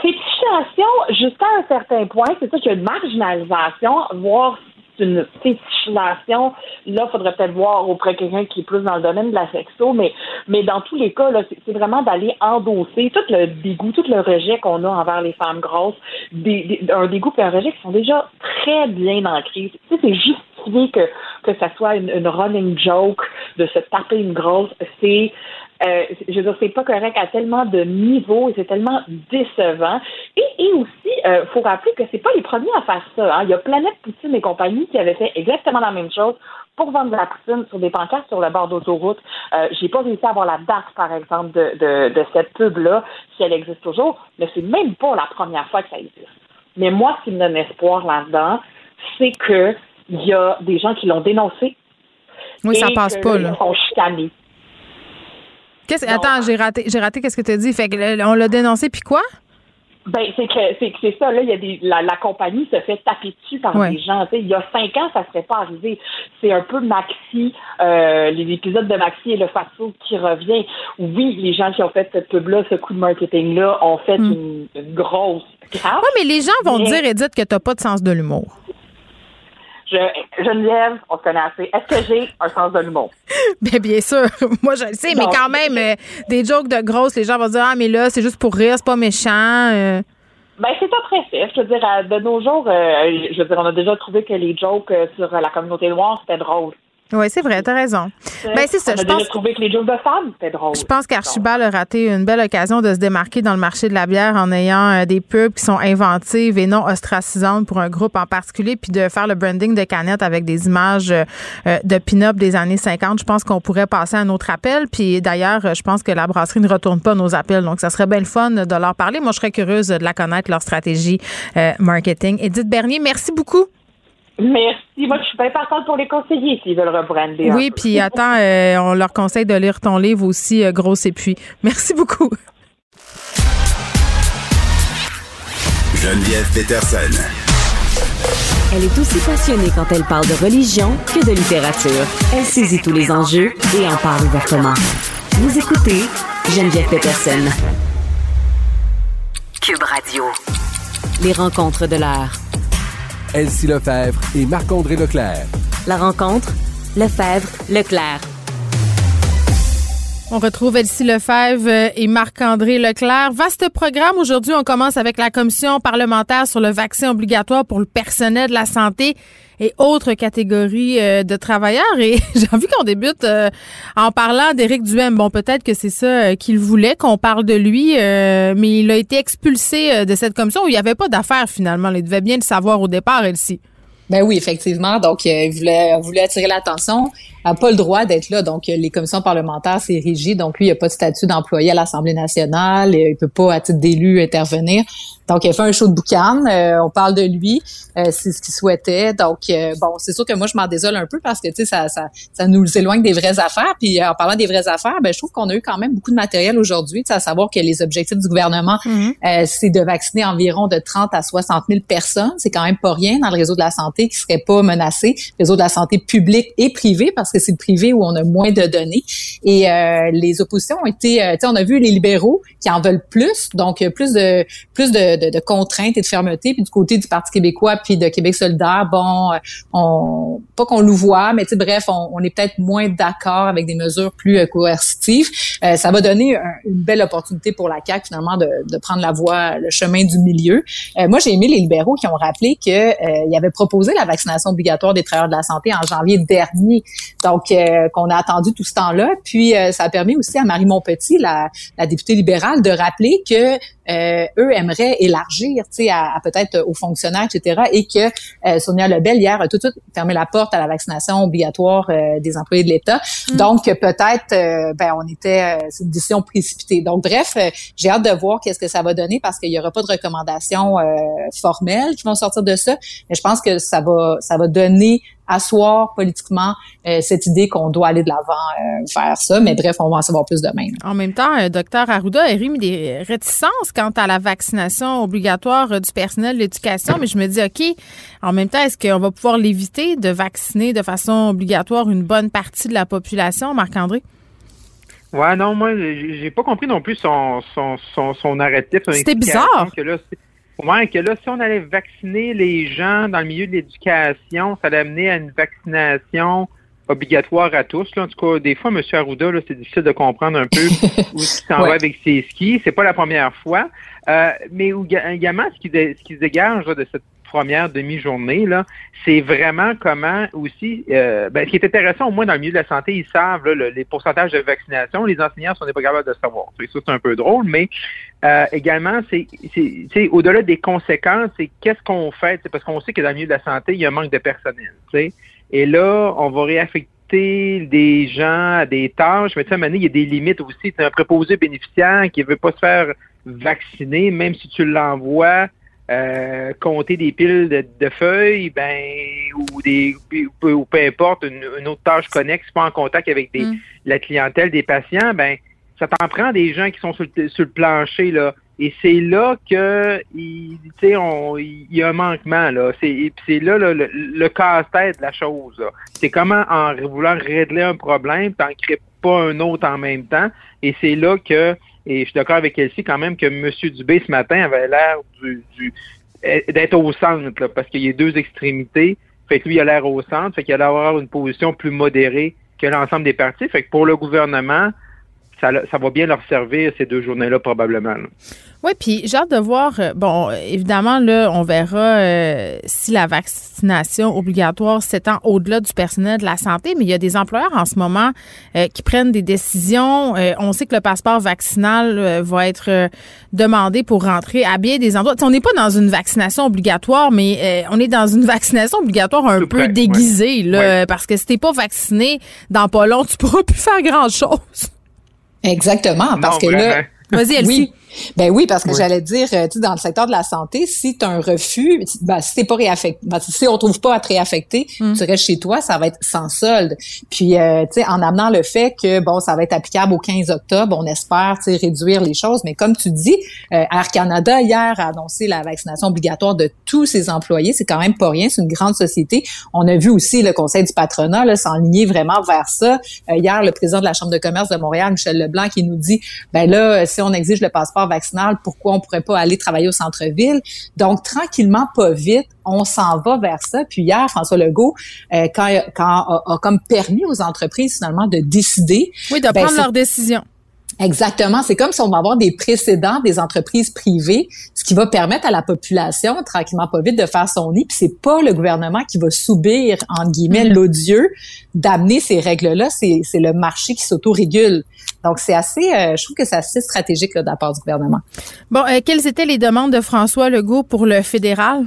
Fétichisation, jusqu'à un certain point, c'est ça qu'il y a une marginalisation, voire une fétichisation. Là, il faudrait peut-être voir auprès de quelqu'un qui est plus dans le domaine de la sexo, mais, mais dans tous les cas, c'est vraiment d'aller endosser tout le dégoût, tout le rejet qu'on a envers les femmes grosses, des, un dégoût et un rejet qui sont déjà très bien ancrés. Tu c'est justifié que, que ça soit une, une running joke de se taper une grosse. C'est euh, je veux dire, c'est pas correct à tellement de niveaux et c'est tellement décevant. Et, et aussi, il euh, faut rappeler que c'est pas les premiers à faire ça. Hein. Il y a Planète Poutine et compagnie qui avaient fait exactement la même chose pour vendre de la poutine sur des pancartes sur le bord d'autoroute. Euh, J'ai pas réussi à avoir la date, par exemple, de, de, de cette pub-là, si elle existe toujours, mais c'est même pas la première fois que ça existe. Mais moi, ce qui me donne espoir là-dedans, c'est que il y a des gens qui l'ont dénoncé. Oui, ça passe pas, là. Ils sont chicanés. Attends, j'ai raté, j'ai raté qu'est-ce que tu as dit. Fait que on l'a dénoncé, puis quoi? Ben, c'est que c'est ça, là, il y a des la, compagnie se fait taper dessus par des gens. Il y a cinq ans, ça serait pas arrivé. C'est un peu Maxi, euh, les épisodes de Maxi et le Faso qui revient. Oui, les gens qui ont fait cette pub-là, ce coup de marketing-là, ont fait hmm. une, grosse grave. Oui, mais les gens vont dire, Edith, que t'as pas de sens de l'humour. Je, Geneviève, on se connaît assez. Est-ce que j'ai un sens de l'humour? Bien, bien sûr. Moi, je le sais, mais quand même, euh, des jokes de grosses, les gens vont dire Ah, mais là, c'est juste pour rire, c'est pas méchant. Euh. Ben, c'est oppressif. Je veux dire, de nos jours, euh, je veux dire, on a déjà trouvé que les jokes sur la communauté noire, c'était drôle. Oui, c'est vrai, t'as raison. Ben, c'est ça. On a Je pense, trouvé que les de femmes, c'était drôle. je pense qu'Archibald a raté une belle occasion de se démarquer dans le marché de la bière en ayant euh, des pubs qui sont inventives et non ostracisantes pour un groupe en particulier, puis de faire le branding de canettes avec des images euh, euh, de pin-up des années 50. Je pense qu'on pourrait passer à un autre appel. Puis d'ailleurs, je pense que la brasserie ne retourne pas nos appels. Donc, ça serait bien le fun de leur parler. Moi, je serais curieuse de la connaître, leur stratégie euh, marketing. Edith Bernier, merci beaucoup. Merci. Moi, je suis bien partante pour les conseiller s'ils veulent rebrander. un Oui, puis attends, euh, on leur conseille de lire ton livre aussi, euh, Gros et puis. Merci beaucoup. Geneviève Peterson. Elle est aussi passionnée quand elle parle de religion que de littérature. Elle saisit tous les enjeux et en parle ouvertement. Vous écoutez Geneviève Peterson. Cube Radio. Les rencontres de l'heure. Elsie Lefebvre et Marc-André Leclerc. La rencontre, Lefebvre, Leclerc. On retrouve Elsie Lefebvre et Marc-André Leclerc. Vaste programme. Aujourd'hui, on commence avec la commission parlementaire sur le vaccin obligatoire pour le personnel de la santé et autres catégories euh, de travailleurs. Et j'ai envie qu'on débute euh, en parlant d'Éric Duhem. Bon, peut-être que c'est ça euh, qu'il voulait, qu'on parle de lui, euh, mais il a été expulsé euh, de cette commission où il n'y avait pas d'affaires finalement. Il devait bien le savoir au départ, Elsie. Ben oui, effectivement. Donc, il voulait, voulait attirer l'attention. N'a pas le droit d'être là. Donc, les commissions parlementaires, c'est rigide. Donc, lui, il n'a pas de statut d'employé à l'Assemblée nationale. Il peut pas, à titre d'élu, intervenir. Donc, il a fait un show de boucan. Euh, on parle de lui. Euh, c'est ce qu'il souhaitait. Donc, euh, bon, c'est sûr que moi, je m'en désole un peu parce que, tu sais, ça, ça, ça nous éloigne des vraies affaires. Puis, euh, en parlant des vraies affaires, ben, je trouve qu'on a eu quand même beaucoup de matériel aujourd'hui. À savoir que les objectifs du gouvernement, euh, c'est de vacciner environ de 30 à 60 000 personnes. C'est quand même pas rien dans le réseau de la santé qui serait pas menacé. Le réseau de la santé publique et privé parce que c'est le privé où on a moins de données. Et euh, les oppositions ont été, euh, tu sais, on a vu les libéraux qui en veulent plus, donc euh, plus de plus de, de, de contraintes et de fermeté. Puis du côté du Parti québécois puis de Québec solidaire, bon, euh, on pas qu'on louvoie, mais tu sais, bref, on, on est peut-être moins d'accord avec des mesures plus euh, coercitives. Euh, ça va donner un- une belle opportunité pour la CAQ finalement de, de prendre la voie, le chemin du milieu. Moi, j'ai aimé les libéraux qui ont rappelé que euh, ils avaient proposé la vaccination obligatoire des travailleurs de la santé en janvier dernier, donc euh, qu'on a attendu tout ce temps-là. Puis euh, ça a permis aussi à Marie Montpetit, la, la députée libérale, de rappeler que euh, eux aimeraient élargir, tu sais, à, à peut-être aux fonctionnaires, etc. Et que euh, Sonia Lebel hier a tout de suite fermé la porte à la vaccination obligatoire euh, des employés de l'État. Donc peut-être, euh, ben on était, euh, c'est une décision précipitée. Donc bref, euh, j'ai hâte de voir qu'est-ce que ça va donner parce qu'il y aura pas de recommandations euh, formelles qui vont sortir de ça. Mais je pense que ça va, ça va donner asseoir politiquement euh, cette idée qu'on doit aller de l'avant euh, vers ça. Mais bref, on va en savoir plus demain. En même temps, euh, docteur Arruda a émis des réticences quant à la vaccination obligatoire euh, du personnel de l'éducation, mais je me dis, OK, en même temps, est-ce qu'on va pouvoir l'éviter de vacciner de façon obligatoire une bonne partie de la population, Marc-André? Ouais, non, moi, j'ai pas compris non plus son, son, son, son narratif. C'était bizarre. Que là, ouais, que là, si on allait vacciner les gens dans le milieu de l'éducation, ça allait amener à une vaccination obligatoire à tous. Là. En tout cas, des fois, M. Arruda, là, c'est difficile de comprendre un peu où il s'en Ouais. va avec ses skis. C'est pas la première fois. Euh, mais également, ce qui, dé- ce qui se dégage là, de cette première demi-journée, là, c'est vraiment comment aussi, euh, ben, ce qui est intéressant, au moins dans le milieu de la santé, ils savent là, le- les pourcentages de vaccination. Les enseignants sont pas capables de savoir. Ça, c'est un peu drôle, mais euh, également, c'est, c'est, au-delà des conséquences, c'est qu'est-ce qu'on fait, c'est parce qu'on sait que dans le milieu de la santé, il y a un manque de personnel. Et là, on va réaffecter des gens à des tâches, mais tu sais, à un moment donné, il y a des limites aussi. C'est un préposé bénéficiaire qui veut pas se faire vacciner, même si tu l'envoies euh, compter des piles de, de feuilles, ben ou des ou, ou peu importe une, une autre tâche connexe, pas en contact avec des, Mm. la clientèle des patients, ben ça t'en prend des gens qui sont sur le, sur le plancher là. Et c'est là que il, tu on- il y a un manquement là. C'est c'est là, le, casse-tête de la chose. là. C'est comment en voulant régler un problème, t'en crées pas un autre en même temps. Et c'est là que et je suis d'accord avec Elsie quand même que M. Dubé ce matin avait l'air du, du- d'être au centre, là, parce qu'il y a deux extrémités. Fait que lui, il a l'air au centre, fait qu'il allait avoir une position plus modérée que l'ensemble des partis. Fait que pour le gouvernement, ça, ça va bien leur servir ces deux journées-là probablement. Oui, puis j'ai hâte de voir. euh, Bon, évidemment, là, on verra euh, si la vaccination obligatoire s'étend au-delà du personnel de la santé, mais il y a des employeurs en ce moment euh, qui prennent des décisions. Euh, on sait que le passeport vaccinal euh, va être euh, demandé pour rentrer à bien des endroits. Tu sais, on n'est pas dans une vaccination obligatoire, mais euh, on est dans une vaccination obligatoire un Tout peu près, déguisée, là, Ouais. parce que si t'es pas vacciné, dans pas long, tu pourras plus faire grand-chose. Exactement, parce Non, que là. Vas-y, Elsie. Oui. Ben oui, parce que Oui. j'allais dire, euh, tu sais, dans le secteur de la santé, si tu as un refus, ben, si t'es pas réaffecté, ben, si on trouve pas à te réaffecter, Mm. tu restes chez toi, ça va être sans solde. Puis, euh, tu sais, en amenant le fait que, bon, ça va être applicable au 15 octobre, on espère, tu sais, réduire les choses. Mais comme tu dis, euh, Air Canada, hier, a annoncé la vaccination obligatoire de tous ses employés. C'est quand même pas rien. C'est une grande société. On a vu aussi le conseil du patronat là, s'enligner vraiment vers ça. Euh, hier, le président de la Chambre de commerce de Montréal, Michel Leblanc, qui nous dit, ben là, si on exige le passeport vaccinal, pourquoi on pourrait pas aller travailler au centre-ville? Donc, tranquillement, pas vite, on s'en va vers ça. Puis hier, François Legault, euh, quand, quand a, a comme permis aux entreprises finalement de décider, Oui, de Ben, prendre leurs décisions. Exactement. C'est comme si on va avoir des précédents des entreprises privées, ce qui va permettre à la population, tranquillement pas vite, de faire son nid. Puis c'est pas le gouvernement qui va subir, entre guillemets, l'odieux d'amener ces règles-là. C'est, c'est le marché qui s'autorégule. Donc, c'est assez, euh, je trouve que c'est assez stratégique là, de la part du gouvernement. Bon, euh, quelles étaient les demandes de François Legault pour le fédéral?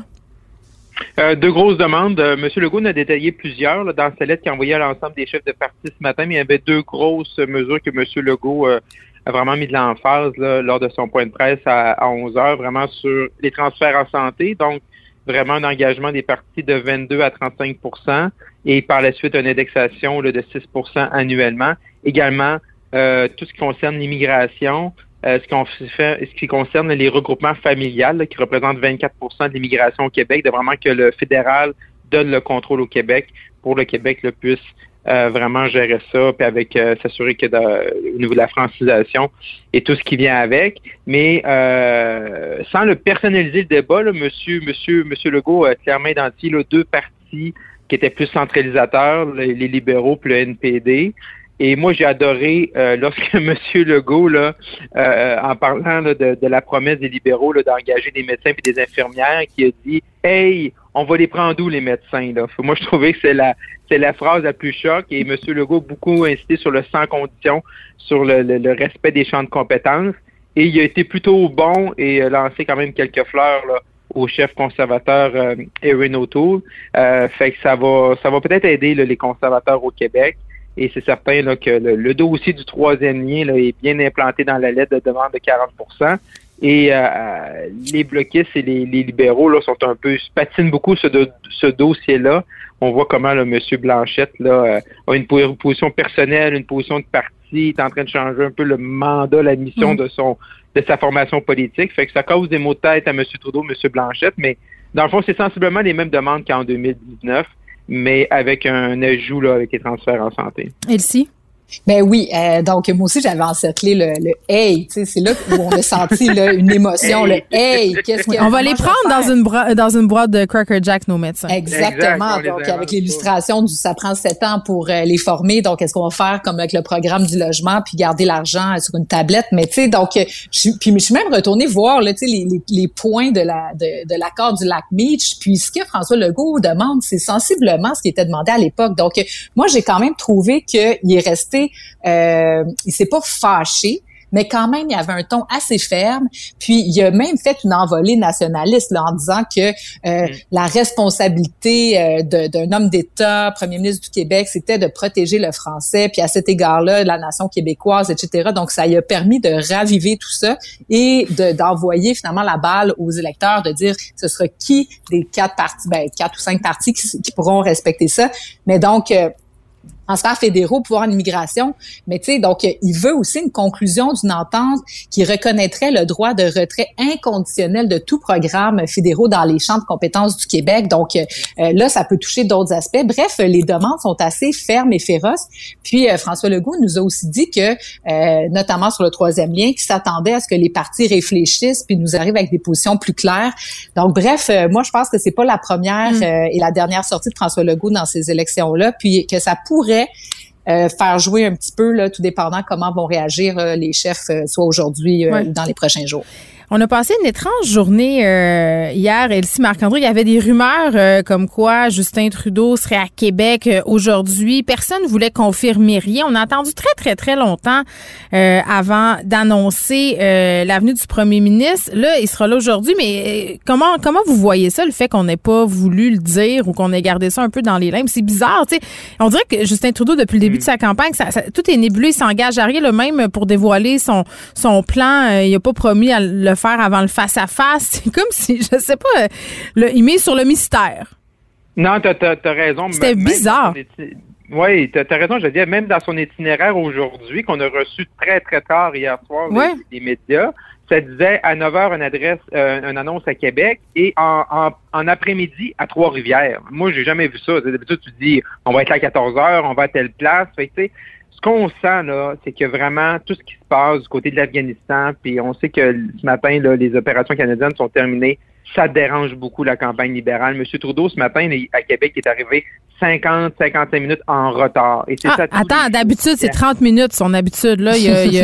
Euh, deux grosses demandes. Euh, Monsieur Legault en a détaillé plusieurs là, dans sa lettre qu'il a envoyée à l'ensemble des chefs de parti ce matin, mais il y avait deux grosses mesures que Monsieur Legault euh, a vraiment mis de l'emphase lors de son point de presse à, à 11 heures, vraiment sur les transferts en santé. Donc, vraiment un engagement des partis de 22 à 35% et par la suite une indexation là, de 6% annuellement. Également, euh, tout ce qui concerne l'immigration, euh, ce, fait, ce qui concerne les regroupements familiales qui représentent 24% de l'immigration au Québec, de vraiment que le fédéral donne le contrôle au Québec pour le Québec le puisse euh, vraiment gérer ça, puis avec euh, s'assurer que de- au niveau de la francisation et tout ce qui vient avec. Mais euh, sans le personnaliser le débat, là, monsieur, monsieur, monsieur Legault a clairement identifié deux partis qui étaient plus centralisateurs, les, les libéraux puis le NPD. Et moi, j'ai adoré euh, lorsque M. Legault, là, euh, en parlant là, de, de la promesse des libéraux d'engager des médecins et des infirmières, qui a dit Hey, on va les prendre d'où les médecins? Là? Moi, je trouvais que c'est la c'est la phrase la plus choc et M. Legault beaucoup insisté sur le sans condition, sur le, le- le respect des champs de compétences. Et il a été plutôt bon et a lancé quand même quelques fleurs là, au chef conservateur euh, Erin O'Toole. Euh, fait que ça va ça va peut-être aider là, les conservateurs au Québec. Et c'est certain là, que le, le dossier du troisième lien là, est bien implanté dans la lettre de demande de 40% Et euh, les bloquistes et les, les libéraux là, sont un peu patinent beaucoup ce, do- ce dossier-là. On voit comment le monsieur Blanchette là, euh, a une po- position personnelle, une position de parti, est en train de changer un peu le mandat, la mission Mhm. de son de sa formation politique. Fait que ça cause des maux de tête à M. Trudeau, M. Blanchette, mais dans le fond, c'est sensiblement les mêmes demandes qu'en 2019, mais avec un ajout là, avec les transferts en santé. Elsie? Ben oui, euh, donc moi aussi j'avais encerclé le, le hey, tu sais, c'est là où on a senti là, une émotion, le hey, qu'est-ce que On va les prendre dans une, bra- dans une boîte de Cracker Jack, nos médecins. Exactement. Exact, donc, avec l'illustration du ça prend sept ans pour euh, les former. Donc, est-ce qu'on va faire comme avec le programme du logement puis garder l'argent euh, sur une tablette? Mais tu sais, donc, euh, je suis, puis je suis même retournée voir là, tu sais, les, les, les points de la de, de l'accord du lac Meach. Puis ce que François Legault demande, c'est sensiblement ce qui était demandé à l'époque. Donc, moi, j'ai quand même trouvé qu'il est resté, euh, il s'est pas fâché mais quand même, il y avait un ton assez ferme. Puis, il a même fait une envolée nationaliste là, en disant que euh, la responsabilité euh, d'un homme d'État, premier ministre du Québec, c'était de protéger le français, puis à cet égard-là, la nation québécoise, etc. Donc, ça lui a permis de raviver tout ça et de- d'envoyer finalement la balle aux électeurs, de dire ce sera qui des quatre partis, ben, quatre ou cinq partis qui, qui pourront respecter ça. Mais donc, euh, transferts fédéraux, pouvoir en immigration. Mais tu sais, donc, il veut aussi une conclusion d'une entente qui reconnaîtrait le droit de retrait inconditionnel de tout programme fédéraux dans les champs de compétences du Québec. Donc, euh, là, ça peut toucher d'autres aspects. Bref, les demandes sont assez fermes et féroces. Puis, euh, François Legault nous a aussi dit que, euh, notamment sur le troisième lien, qu'il s'attendait à ce que les partis réfléchissent puis nous arrivent avec des positions plus claires. Donc, bref, euh, moi, je pense que c'est pas la première Mm. euh, et la dernière sortie de François Legault dans ces élections-là, puis que ça pourrait faire jouer un petit peu, là, tout dépendant comment vont réagir les chefs, soit aujourd'hui ou dans les prochains jours. On a passé une étrange journée euh, hier, Elsie Marc-André. Il y avait des rumeurs euh, comme quoi Justin Trudeau serait à Québec euh, aujourd'hui. Personne ne voulait confirmer rien. On a attendu très, très, très longtemps avant d'annoncer l'avenue du premier ministre. Là, il sera là aujourd'hui, mais comment comment vous voyez ça, le fait qu'on n'ait pas voulu le dire ou qu'on ait gardé ça un peu dans les limbes? C'est bizarre, tu sais. On dirait que Justin Trudeau, depuis le début de sa campagne, ça, tout est nébuleux, il s'engage à rien, le même pour dévoiler son, son plan. il n'a pas promis à le faire avant le face-à-face. C'est comme si, je sais pas, le, il met sur le mystère. Non, t'as as, raison. C'était bizarre. Oui, tu as, raison. Je dire, même dans son itinéraire aujourd'hui, qu'on a reçu très, très tard hier soir des, médias, ça disait à 9 h une adresse, euh, une annonce à Québec et en, après-midi à Trois-Rivières. Moi, j'ai jamais vu ça. D'habitude, tu dis, on va être là à 14 h on va à telle place. Fait ce qu'on sent, là, c'est que vraiment tout ce qui se passe du côté de l'Afghanistan, puis on sait que ce matin, là, les opérations canadiennes sont terminées. Ça dérange beaucoup la campagne libérale. Monsieur Trudeau, ce matin, à Québec, est arrivé 50, 55 minutes en retard. Et ah, attends, d'habitude, c'est 30 minutes, son habitude, là.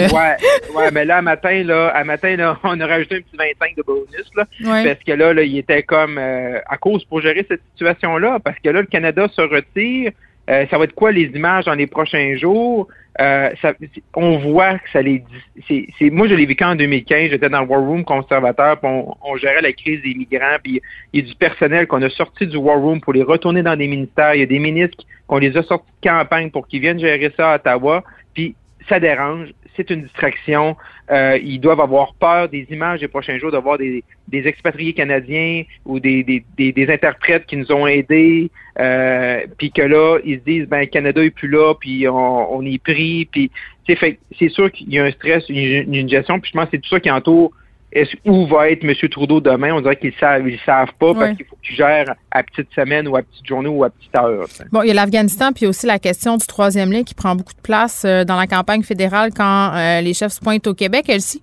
ouais, ouais, mais là, à matin, là, à matin, là, on a rajouté un petit 25 de bonus, là. Parce que là, là, il était comme, euh, à cause pour gérer cette situation-là, parce que là, le Canada se retire, euh, ça va être quoi les images dans les prochains jours? Euh, ça, on voit que ça les c'est moi je l'ai vécu en 2015 j'étais dans le war room conservateur puis on, gérait la crise des migrants puis il y a du personnel qu'on a sorti du war room pour les retourner dans des ministères. Il y a des ministres qu'on les a sortis de campagne pour qu'ils viennent gérer ça à Ottawa puis ça dérange c'est une distraction. Euh, ils doivent avoir peur des images des prochains jours, d'avoir des, des expatriés canadiens ou des, des, des, interprètes qui nous ont aidés, euh, puis que là, ils se disent, ben, Canada est plus là, puis on, on est pris, puis c'est sûr qu'il y a un stress, une, une gestion, puis je pense que c'est tout ça qui entoure où va être M. Trudeau demain? On dirait qu'ils savent, ils savent pas parce qu'il faut qu'ils gèrent à petite semaine ou à petite journée ou à petite heure. Bon, il y a l'Afghanistan, puis aussi la question du troisième lien qui prend beaucoup de place euh, dans la campagne fédérale quand euh, les chefs se pointent au Québec, Elsie?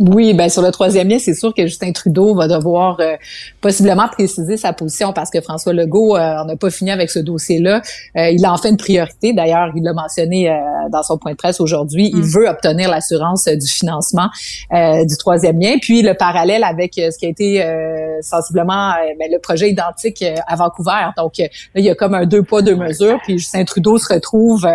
Oui, ben sur le troisième lien, c'est sûr que Justin Trudeau va devoir euh, possiblement préciser sa position parce que François Legault euh, n'a pas fini avec ce dossier-là. Euh, il a en fait une priorité. D'ailleurs, il l'a mentionné dans son point de presse aujourd'hui. Il mm. veut obtenir l'assurance du financement du troisième lien. Puis le parallèle avec ce qui a été sensiblement ben, le projet identique à Vancouver. Donc là, il y a comme un deux poids deux mesures. Puis Justin Trudeau se retrouve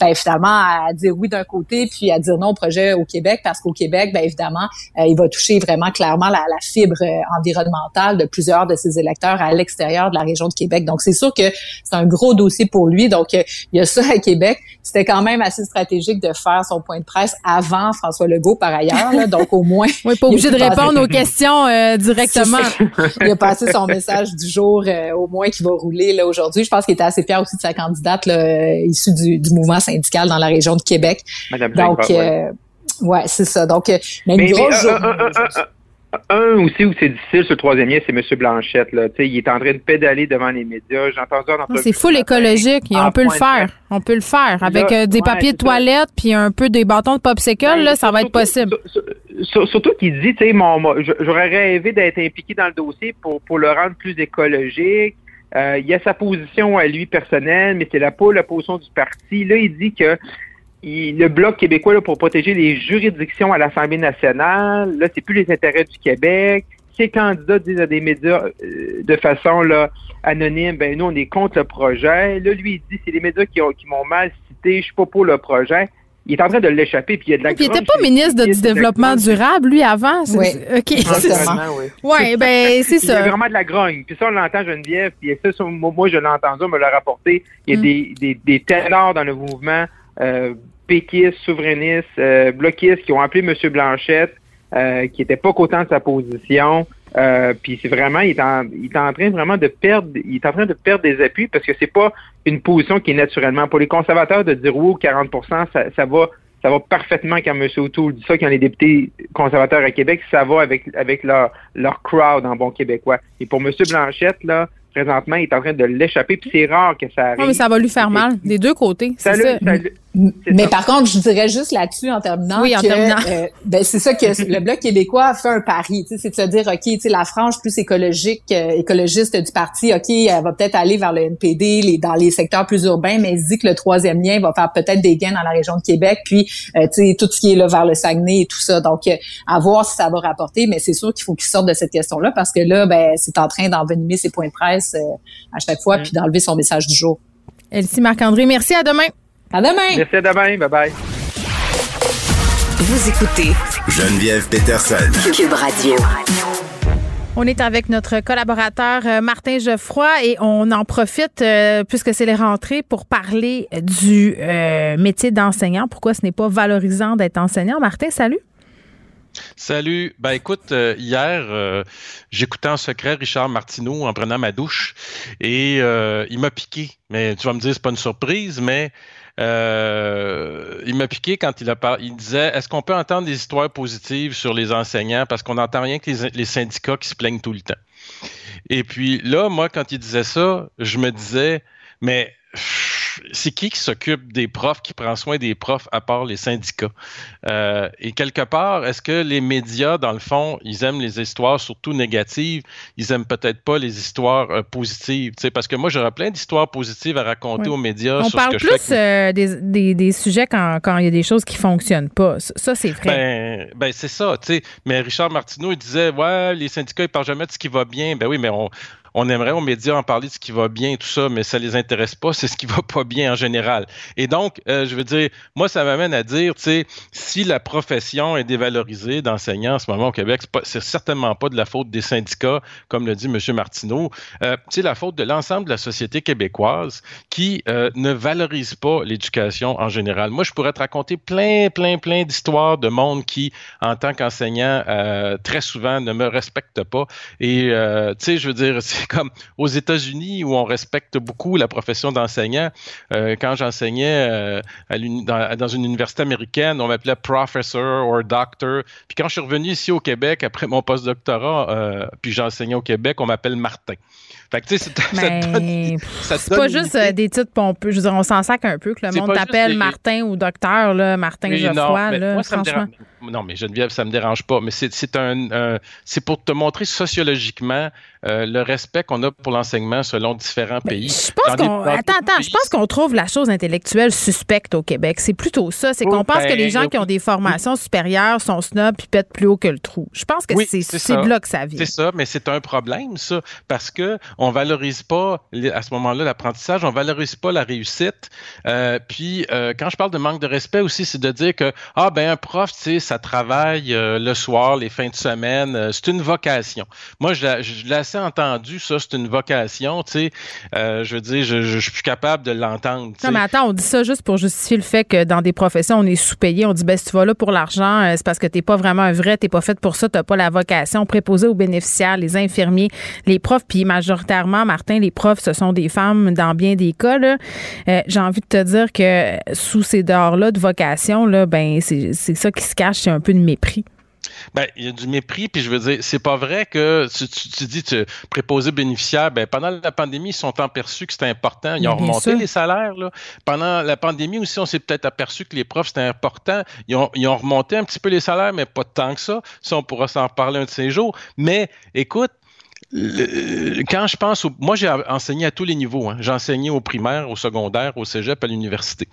ben, finalement à dire oui d'un côté puis à dire non au projet au Québec parce qu'au Québec, ben évidemment euh, il va toucher vraiment clairement la, la, fibre euh, environnementale de plusieurs de ses électeurs à l'extérieur de la région de Québec. Donc, c'est sûr que c'est un gros dossier pour lui. Donc, euh, il y a ça à Québec. C'était quand même assez stratégique de faire son point de presse avant François Legault, par ailleurs. Là. Donc, au moins... oui, pas obligé de répondre aux questions directement. il a passé son message du jour, au moins, qui va rouler là aujourd'hui. Je pense qu'il était assez fier aussi de sa candidate là, issue du, du, mouvement syndical dans la région de Québec. Madame Donc, Ouais, c'est ça. Donc, euh, mais, une grosse un, aussi où c'est difficile, ce troisième lien, c'est M. Blanchette. Là. il est en train de pédaler devant les médias. J'ai entendu C'est full écologique. on peut le faire. On peut le faire. Avec euh, des papiers de toilette puis un peu des bâtons de popsicle, ben, là, ça va être possible. Surtout qu'il dit, tu sais, j'aurais rêvé d'être impliqué dans le dossier pour, pour le rendre plus écologique. Euh, il y a sa position à lui personnelle, mais c'est la, pas la position du parti. Là, il dit que le Bloc québécois là, pour protéger les juridictions à l'Assemblée nationale, là, c'est plus les intérêts du Québec. Ces candidats disent à des médias euh, de façon là, anonyme, ben nous, on est contre le projet. Là, lui, il dit c'est les médias qui, ont, qui m'ont mal cité, je suis pas pour le projet. Il est en train de l'échapper, puis il y a de la Il n'était pas ministre du Développement durable, lui, avant. Oui. OK. oui. ben, c'est ça. Il y a vraiment de la grogne. Puis ça, on l'entend, Geneviève, puis ça, moi, je l'ai entendu, on me l'a rapporté. Il y a mm. des, des, des ténors dans le mouvement euh, péquistes, souverainistes, euh, bloquistes qui ont appelé M. Blanchette, euh, qui n'était pas content de sa position. Euh, puis c'est vraiment, il est, en, il est en train vraiment de perdre, il est en train de perdre des appuis parce que c'est pas une position qui est naturellement pour les conservateurs de dire oui 40 ça, ça va ça va parfaitement quand M. O'Toole dit ça, quand les députés conservateurs à Québec, ça va avec avec leur leur crowd en bon québécois. Et pour M. Blanchette, là, présentement, il est en train de l'échapper, puis c'est rare que ça arrive. Non, mais ça va lui faire mal, des deux côtés. Ça, ça. Mais par contre, je dirais juste là-dessus en terminant oui, en que terminant. Euh, ben c'est ça que le bloc québécois a fait un pari, c'est de se dire ok, tu sais la frange plus écologique, euh, écologiste du parti, ok, elle va peut-être aller vers le NPD, les dans les secteurs plus urbains, mais elle se dit que le troisième lien va faire peut-être des gains dans la région de Québec, puis euh, tu sais tout ce qui est là vers le Saguenay et tout ça. Donc à voir si ça va rapporter, mais c'est sûr qu'il faut qu'il sorte de cette question-là parce que là, ben c'est en train d'envenimer ses points de presse à chaque fois, puis d'enlever son message du jour. Elsie Marc-André, merci à demain. À demain. Merci à demain. Bye bye. Vous écoutez Geneviève Peterson. Cube Radio. On est avec notre collaborateur euh, Martin Geoffroy et on en profite, euh, puisque c'est les rentrées, pour parler du euh, métier d'enseignant. Pourquoi ce n'est pas valorisant d'être enseignant? Martin, salut. Salut. Ben écoute, euh, hier, euh, j'écoutais en secret Richard Martineau en prenant ma douche et euh, il m'a piqué. Mais tu vas me dire, c'est pas une surprise, mais il m'a piqué quand il a parlé. Il disait, est-ce qu'on peut entendre des histoires positives sur les enseignants? Parce qu'on n'entend rien que les, les syndicats qui se plaignent tout le temps. Et puis là, moi, quand il disait ça, je me disais, mais c'est qui qui s'occupe des profs, qui prend soin des profs à part les syndicats? Euh, et quelque part, est-ce que les médias, dans le fond, ils aiment les histoires surtout négatives, ils aiment peut-être pas les histoires euh, positives? Parce que moi, j'aurais plein d'histoires positives à raconter Oui. aux médias. On sur parle ce que plus je fais avec- euh, des, des, des sujets quand, quand il y a des choses qui fonctionnent pas. Ça, ça, c'est vrai. Ben, ben c'est ça, tu sais. Mais Richard Martineau, il disait, ouais, les syndicats, ils parlent jamais de ce qui va bien. Ben oui, mais on, on aimerait aux médias en parler de ce qui va bien, tout ça, mais ça les intéresse pas, c'est ce qui va pas bien en général. Et donc, euh, je veux dire, moi, ça m'amène à dire, tu sais, si la profession est dévalorisée d'enseignants en ce moment au Québec, c'est certainement pas de la faute des syndicats, comme le dit M. Martineau. Euh, c'est la faute de l'ensemble de la société québécoise qui euh, ne valorise pas l'éducation en général. Moi, je pourrais te raconter plein, plein, plein d'histoires de monde qui, en tant qu'enseignant, euh, très souvent ne me respecte pas. Et, tu sais, je veux dire, c'est comme aux États-Unis où on respecte beaucoup la profession d'enseignant. Euh, quand j'enseignais euh, dans, une université américaine, on m'appelait professor ou doctor. Puis quand je suis revenu ici au Québec après mon postdoctorat, euh, puis j'enseignais au Québec, on m'appelle Martin. Fait que, tu sais, ça Mais c'est pas juste euh, des titres pompeux. Je veux dire, on s'en sac un peu que le monde t'appelle Martin ou docteur, là, Martin Oui, Geoffroy. non, mais là, moi, ça me franchement. dérange- Non, mais Geneviève, ça me dérange pas. Mais c'est un, c'est pour te montrer sociologiquement euh, le respect qu'on a pour l'enseignement selon différents pays. Je pense qu'on attends, attends, je pense qu'on trouve la chose intellectuelle suspecte au Québec. C'est plutôt ça. C'est Oh, qu'on pense que ben, les gens qui ont des formations supérieures sont snobs puis pètent plus haut que le trou. Je pense que Oui, c'est de là que ça vient. C'est ça, mais c'est un problème, ça, parce que on valorise pas à ce moment-là l'apprentissage, on valorise pas la réussite. Euh, puis euh, quand je parle de manque de respect aussi, c'est de dire que ah ben un prof, tu sais, ça travaille euh, le soir, les fins de semaine, c'est une vocation. Moi, je, l'ai- je l'ai assez entendu, ça, c'est une vocation, tu sais. Je veux dire, je, je, je suis plus capable de l'entendre. Non, mais attends, on dit ça juste pour justifier le fait que dans des professions, on est sous-payé. On dit, ben, si tu vas là pour l'argent, c'est parce que t'es pas vraiment un vrai, t'es pas fait pour ça, t'as pas la vocation. Préposé aux bénéficiaires, les infirmiers, les profs, puis majoritairement, Martin, les profs, ce sont des femmes dans bien des cas. Euh, J'ai envie de te dire que sous ces dehors-là de vocation, là, ben, c'est c'est ça qui se cache, c'est un peu de mépris. Ben, il y a du mépris, puis je veux dire, c'est pas vrai que tu, tu, tu dis tu, préposé bénéficiaire. Ben, pendant la pandémie, ils sont aperçus que c'était important. Ils ont Bien remonté sûr. les salaires. Là. Pendant la pandémie aussi, on s'est peut-être aperçu que les profs, c'était important. Ils ont, ils ont remonté un petit peu les salaires, mais pas tant que ça. Ça, on pourra s'en reparler un de ces jours. Mais écoute, quand je pense au, moi j'ai enseigné à tous les niveaux hein. j'ai enseigné au primaire au secondaire au cégep à l'université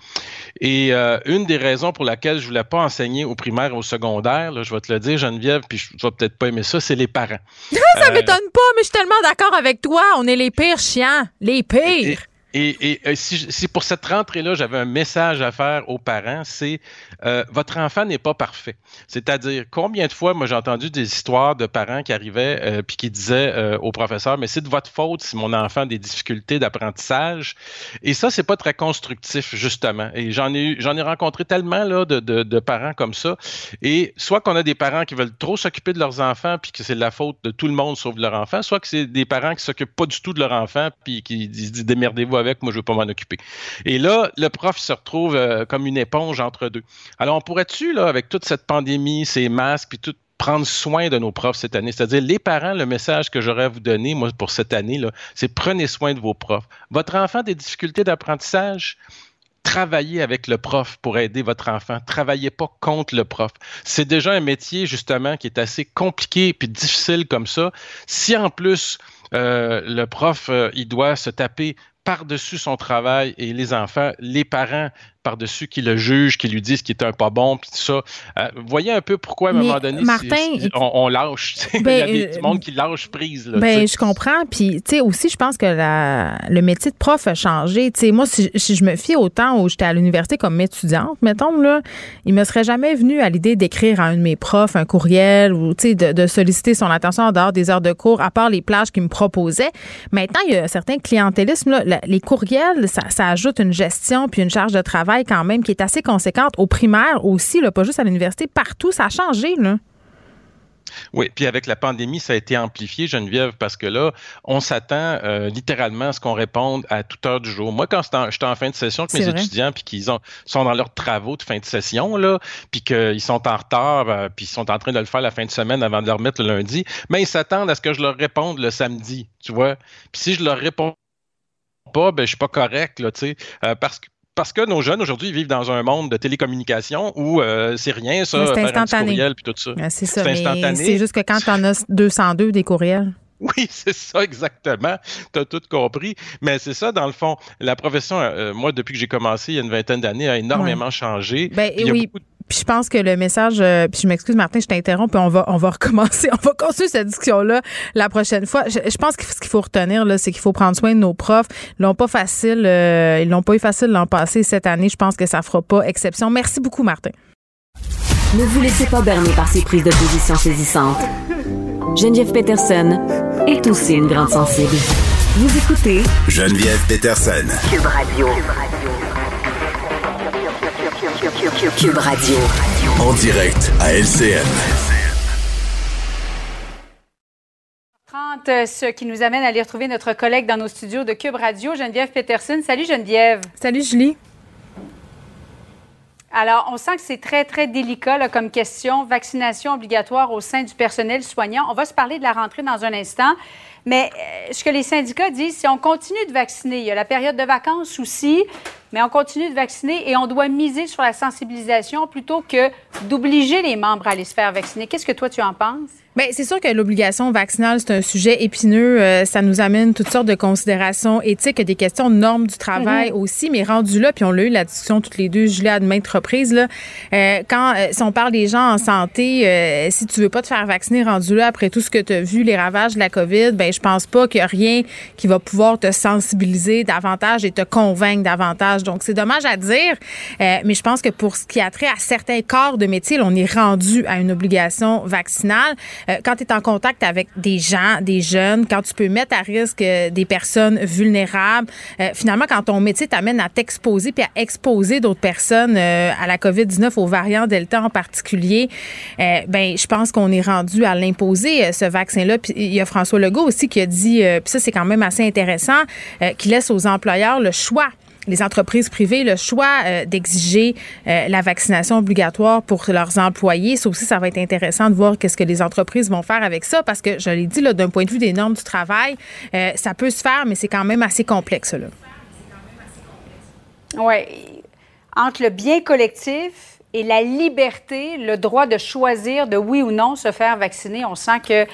et euh, une des raisons pour laquelle je voulais pas enseigner au primaire au secondaire là, je vais te le dire Geneviève puis je, vas peut-être pas aimer ça c'est les parents Ça Euh, m'étonne pas, mais je suis tellement d'accord avec toi. On est les pires chiants. Les pires. Et, et, et si, pour cette rentrée-là, j'avais un message à faire aux parents, c'est euh, votre enfant n'est pas parfait. C'est-à-dire, combien de fois, moi, j'ai entendu des histoires de parents qui arrivaient euh, puis qui disaient euh, au professeur, mais c'est de votre faute si mon enfant a des difficultés d'apprentissage. Et ça, c'est pas très constructif, justement. Et j'en ai j'en ai rencontré tellement là de, de, de parents comme ça. Et soit qu'on a des parents qui veulent trop s'occuper de leurs enfants puis que c'est de la faute de tout le monde sauf de leur enfant, soit que c'est des parents qui s'occupent pas du tout de leur enfant puis qui disent démerdez-vous avec, moi je veux pas m'en occuper. Et là, le prof se retrouve euh, comme une éponge entre deux. Alors on pourrait-tu là avec toute cette pandémie, ces masques puis tout prendre soin de nos profs cette année. C'est-à-dire, les parents, le message que j'aurais à vous donner, moi, pour cette année, c'est prenez soin de vos profs. Votre enfant a des difficultés d'apprentissage, travaillez avec le prof pour aider votre enfant. Travaillez pas contre le prof. C'est déjà un métier, justement, qui est assez compliqué et difficile comme ça. Si en plus, euh, le prof, euh, il doit se taper par-dessus son travail et les enfants, les parents par-dessus qui le jugent, qui lui disent qu'il est un pas bon, puis tout ça. Euh, voyez un peu pourquoi à un moment donné, on, lâche. Ben, Il y a du monde qui lâche prise. ben, je comprends. Puis, tu sais, aussi, je pense que le métier de prof a changé. Tu sais, moi, si, je me fie au temps où j'étais à l'université comme étudiante, mettons, là, il me serait jamais venu à l'idée d'écrire à un de mes profs un courriel ou, tu sais, de, de, solliciter son attention en dehors des heures de cours, à part les plages qu'il me proposait. Maintenant, il y a certains clientélismes, là, les courriels, ça, ça ajoute une gestion puis une charge de travail quand même qui est assez conséquente au primaire aussi, là, pas juste à l'université, partout, ça a changé. Là. Oui, puis avec la pandémie, ça a été amplifié, Geneviève, parce que là, on s'attend euh, littéralement à ce qu'on réponde à toute heure du jour. Moi, quand j'étais en, fin de session avec mes étudiants, puis qu'ils sont dans leurs travaux de fin de session, là, puis qu'ils sont en retard, euh, puis ils sont en train de le faire la fin de semaine avant de leur remettre le lundi, mais ils s'attendent à ce que je leur réponde le samedi, tu vois. Puis si je leur réponds pas, ben je suis pas correct, là, tu sais, euh, parce que parce que nos jeunes aujourd'hui vivent dans un monde de télécommunication où euh, c'est rien, ça, c'est instantané. courriel puis tout ça. c'est ça, c'est juste que quand tu en as 202 des courriels. Oui, c'est ça exactement. Tu as tout compris. Mais c'est ça, dans le fond. La profession, euh, moi, depuis que j'ai commencé il y a une vingtaine d'années, a énormément changé. Ben, oui. Puis je pense que le message, euh, puis je m'excuse Martin, je t'interromps, puis on va on va recommencer, on va continuer cette discussion là la prochaine fois. Je, pense que ce qu'il faut retenir là, c'est qu'il faut prendre soin de nos profs. Ils l'ont pas facile, euh, ils l'ont pas eu facile l'an passé cette année. Je pense que ça fera pas exception. Merci beaucoup Martin. Ne vous laissez pas berner par ces prises de position saisissantes. Geneviève Peterson est aussi une grande sensible. Vous écoutez Geneviève Peterson. Cube Radio. Cube Radio. En direct à LCN. 30, euh, ce qui nous amène à aller retrouver notre collègue dans nos studios de Cube Radio, Geneviève Peterson. Salut Geneviève. Salut Julie. Alors, on sent que c'est très, très délicat comme question. Vaccination obligatoire au sein du personnel soignant. On va se parler de la rentrée dans un instant. Mais euh, ce que les syndicats disent, c'est on continue de vacciner. Il y a la période de vacances aussi, mais on continue de vacciner et on doit miser sur la sensibilisation plutôt que d'obliger les membres à aller se faire vacciner. Qu'est-ce que toi, tu en penses? Bien, c'est sûr que l'obligation vaccinale, c'est un sujet épineux. Euh, ça nous amène toutes sortes de considérations éthiques, des questions de normes du travail mhm. aussi. Mais rendu là, puis on l'a eu la discussion toutes les deux, Julie, à de maintes reprises, là, euh, quand, si on parle des gens en santé, si tu veux pas te faire vacciner rendu là, après tout ce que tu as vu, les ravages de la COVID, ben je pense pas qu'il y a rien qui va pouvoir te sensibiliser davantage et te convaincre davantage. Donc, c'est dommage à dire, euh, mais je pense que pour ce qui a trait à certains corps de métier, on est rendu à une obligation vaccinale. Euh, quand tu es en contact avec des gens, des jeunes, quand tu peux mettre à risque euh, des personnes vulnérables, finalement, quand ton métier t'amène à t'exposer puis à exposer d'autres personnes à la COVID-19, aux variants Delta en particulier, ben, je pense qu'on est rendu à l'imposer, ce vaccin-là. Puis il y a François Legault aussi qui a dit, euh, puis ça c'est quand même assez intéressant, euh, qui laisse aux employeurs le choix les entreprises privées le choix euh, d'exiger la vaccination obligatoire pour leurs employés. Ça aussi, ça va être intéressant de voir qu'est-ce que les entreprises vont faire avec ça parce que, je l'ai dit, d'un point de vue des normes du travail, ça peut se faire, mais c'est quand même assez complexe. Là. Oui. Entre le bien collectif et la liberté, le droit de choisir de oui ou non se faire vacciner, on sent que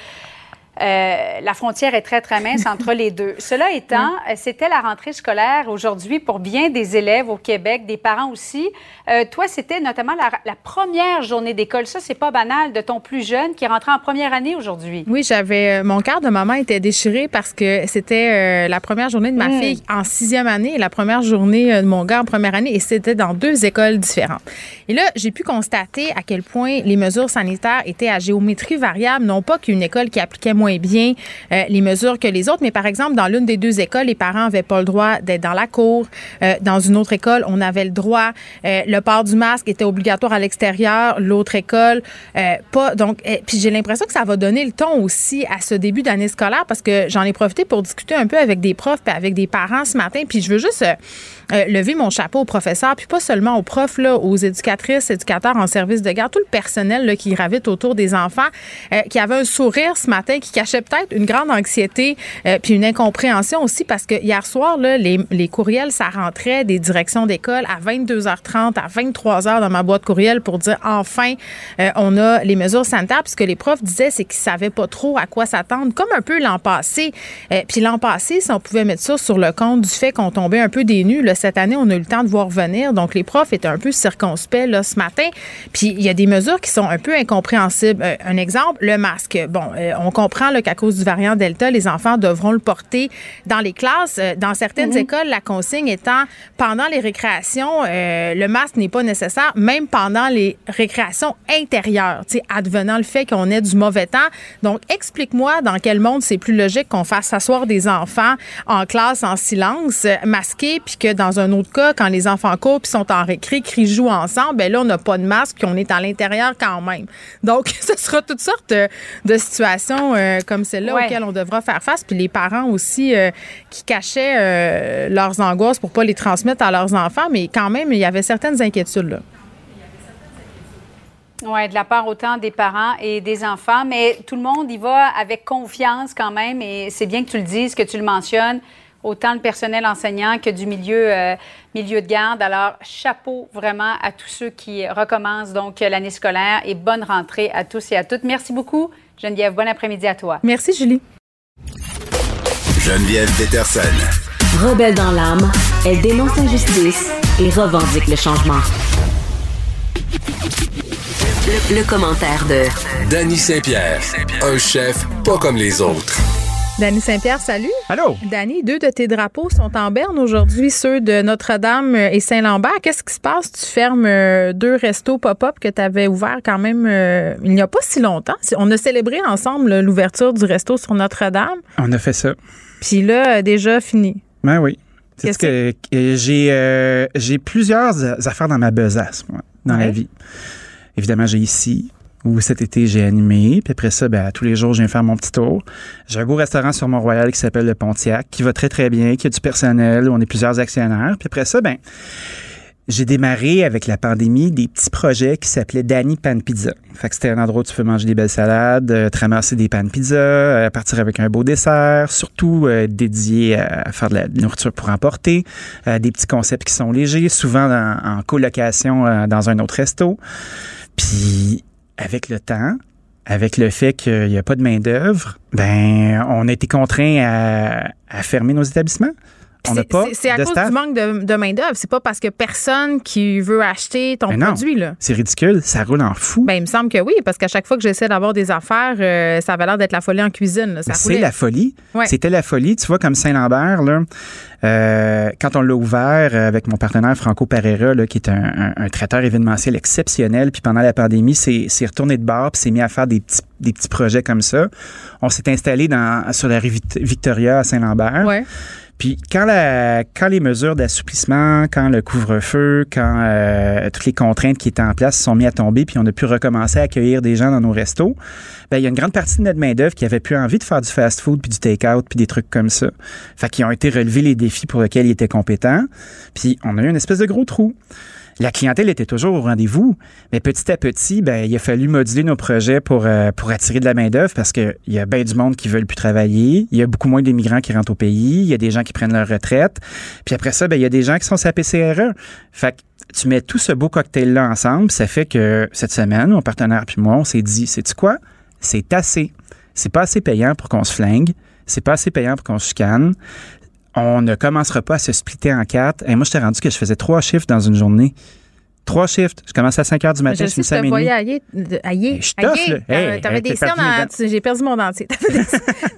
euh, la frontière est très, très mince entre les deux. Cela étant, euh, c'était la rentrée scolaire aujourd'hui pour bien des élèves au Québec, des parents aussi. Euh, toi, c'était notamment la, première journée d'école. Ça, c'est pas banal de ton plus jeune qui rentrait en première année aujourd'hui. Oui, j'avais. mon cœur de maman était déchiré parce que c'était la première journée de ma mm. fille en sixième année et la première journée de mon gars en première année et c'était dans deux écoles différentes. Et là, j'ai pu constater à quel point les mesures sanitaires étaient à géométrie variable, non pas qu'une école qui appliquait moins bien euh, les mesures que les autres. Mais par exemple, dans l'une des deux écoles, les parents n'avaient pas le droit d'être dans la cour. Euh, dans une autre école, on avait le droit. Euh, le port du masque était obligatoire à l'extérieur. L'autre école, pas. Donc, puis j'ai l'impression que ça va donner le ton aussi à ce début d'année scolaire parce que j'en ai profité pour discuter un peu avec des profs et avec des parents ce matin. Puis je veux juste lever mon chapeau aux professeurs, puis pas seulement aux profs, là, aux éducatrices, éducateurs en service de garde, tout le personnel là, qui gravite autour des enfants, qui avait un sourire ce matin, qui cachait peut-être une grande anxiété euh, puis une incompréhension aussi parce que hier soir, là, les, les courriels, ça rentrait des directions d'école à 22h30, à 23h dans ma boîte courriel pour dire enfin, euh, on a les mesures sanitaires. Puis ce que les profs disaient, c'est qu'ils savaient pas trop à quoi s'attendre, comme un peu l'an passé. Euh, puis l'an passé, si on pouvait mettre ça sur le compte du fait qu'on tombait un peu des nues, là, cette année, on a eu le temps de voir venir. Donc les profs étaient un peu circonspects là, ce matin. Puis il y a des mesures qui sont un peu incompréhensibles. un exemple, le masque. Bon, on comprend qu'à cause du variant Delta, les enfants devront le porter dans les classes. Euh, dans certaines mhm. écoles, la consigne étant pendant les récréations, euh, le masque n'est pas nécessaire, même pendant les récréations intérieures, advenant le fait qu'on ait du mauvais temps. Donc, explique-moi dans quel monde c'est plus logique qu'on fasse s'asseoir des enfants en classe en silence, masqués, puis que dans un autre cas, quand les enfants courent puis sont en récré, crient, jouent ensemble, ben là, on n'a pas de masque puis on est à l'intérieur quand même. Donc, ce sera toutes sortes de situations euh, comme celle-là auxquelles on devra faire face. Puis les parents aussi euh, qui cachaient euh, leurs angoisses pour pas les transmettre à leurs enfants, mais quand même, il y avait certaines inquiétudes là. Oui, de la part autant des parents et des enfants, mais tout le monde y va avec confiance quand même, et c'est bien que tu le dises, que tu le mentionnes, autant le personnel enseignant que du milieu, milieu de garde. Alors, chapeau vraiment à tous ceux qui recommencent donc l'année scolaire et bonne rentrée à tous et à toutes. Merci beaucoup. Geneviève, bon après-midi à toi. Merci, Julie. Geneviève Peterson. Rebelle dans l'âme, elle dénonce l'injustice et revendique le changement. Le, commentaire de Danny Saint-Pierre, un chef pas comme les autres. Danny Saint-Pierre, salut. Allô? Danny, deux de tes drapeaux sont en berne aujourd'hui, ceux de Notre-Dame et Saint-Lambert. Qu'est-ce qui se passe? Tu fermes euh, deux restos pop-up que tu avais ouverts quand même euh, il n'y a pas si longtemps. On a célébré ensemble l'ouverture du resto sur Notre-Dame. On a fait ça. Puis là, déjà fini. Ben oui. Qu'est-ce que, j'ai euh, j'ai plusieurs affaires dans ma besace, moi, dans la vie. Évidemment, j'ai ici, où cet été j'ai animé. Puis après ça, ben, tous les jours, je viens faire mon petit tour. J'ai un beau restaurant sur Mont-Royal qui s'appelle le Pontiac, qui va très, très bien, qui a du personnel, où on est plusieurs actionnaires. Puis après ça, ben, j'ai démarré avec la pandémie des petits projets qui s'appelaient Danny Pan Pizza. Fait que c'était un endroit où tu peux manger des belles salades, euh, te ramasser des pan pizza, euh, partir avec un beau dessert, surtout euh, dédié à faire de la nourriture pour emporter, des petits concepts qui sont légers, souvent en colocation dans un autre resto. Puis avec le temps, avec le fait qu'il n'y a pas de main-d'œuvre, ben, on a été contraint à, à fermer nos établissements. C'est à cause du manque de, de main-d'œuvre. C'est pas parce que personne qui veut acheter ton produit. là. C'est ridicule. Ça roule en fou. Ben, il me semble que oui, parce qu'à chaque fois que j'essaie d'avoir des affaires, euh, ça avait l'air d'être la folie en cuisine. C'est la folie. C'était la folie. Tu vois, comme Saint-Lambert, là. Euh, quand on l'a ouvert euh, avec mon partenaire Franco Pereira, là, qui est un, un, traiteur événementiel exceptionnel, puis pendant la pandémie, c'est retourné de bord, puis s'est mis à faire des petits, des petits projets comme ça. On s'est installé dans, sur la rue Victoria à Saint-Lambert. Ouais. Puis quand, quand les mesures d'assouplissement, quand le couvre-feu, quand euh, toutes les contraintes qui étaient en place sont mises à tomber, puis on a pu recommencer à accueillir des gens dans nos restos, ben il y a une grande partie de notre main-d'œuvre qui avait plus envie de faire du fast-food, puis du take-out, puis des trucs comme ça. Fait qu'ils ont été relevés les défis pour lesquels ils étaient compétents. Puis on a eu une espèce de gros trou. La clientèle était toujours au rendez-vous, mais petit à petit, ben, il a fallu moduler nos projets pour, euh, pour attirer de la main-d'œuvre parce qu'il y a bien du monde qui veulent plus travailler. Il y a beaucoup moins d'immigrants qui rentrent au pays. Il y a des gens qui prennent leur retraite. Puis après ça, ben, il y a des gens qui sont sa PCRE. Fait que tu mets tout ce beau cocktail-là ensemble, ça fait que cette semaine, mon partenaire puis moi, on s'est dit, c'est quoi? C'est assez. C'est pas assez payant pour qu'on se flingue. C'est pas assez payant pour qu'on se chicane on ne commencera pas à se splitter en quatre. Et moi, je t'ai rendu que je faisais trois chiffres dans une journée. Trois shifts. Je commence à 5 heures du matin, je suis à minuit. Je suis tough, là. T'avais des cernes J'ai perdu mon dentier.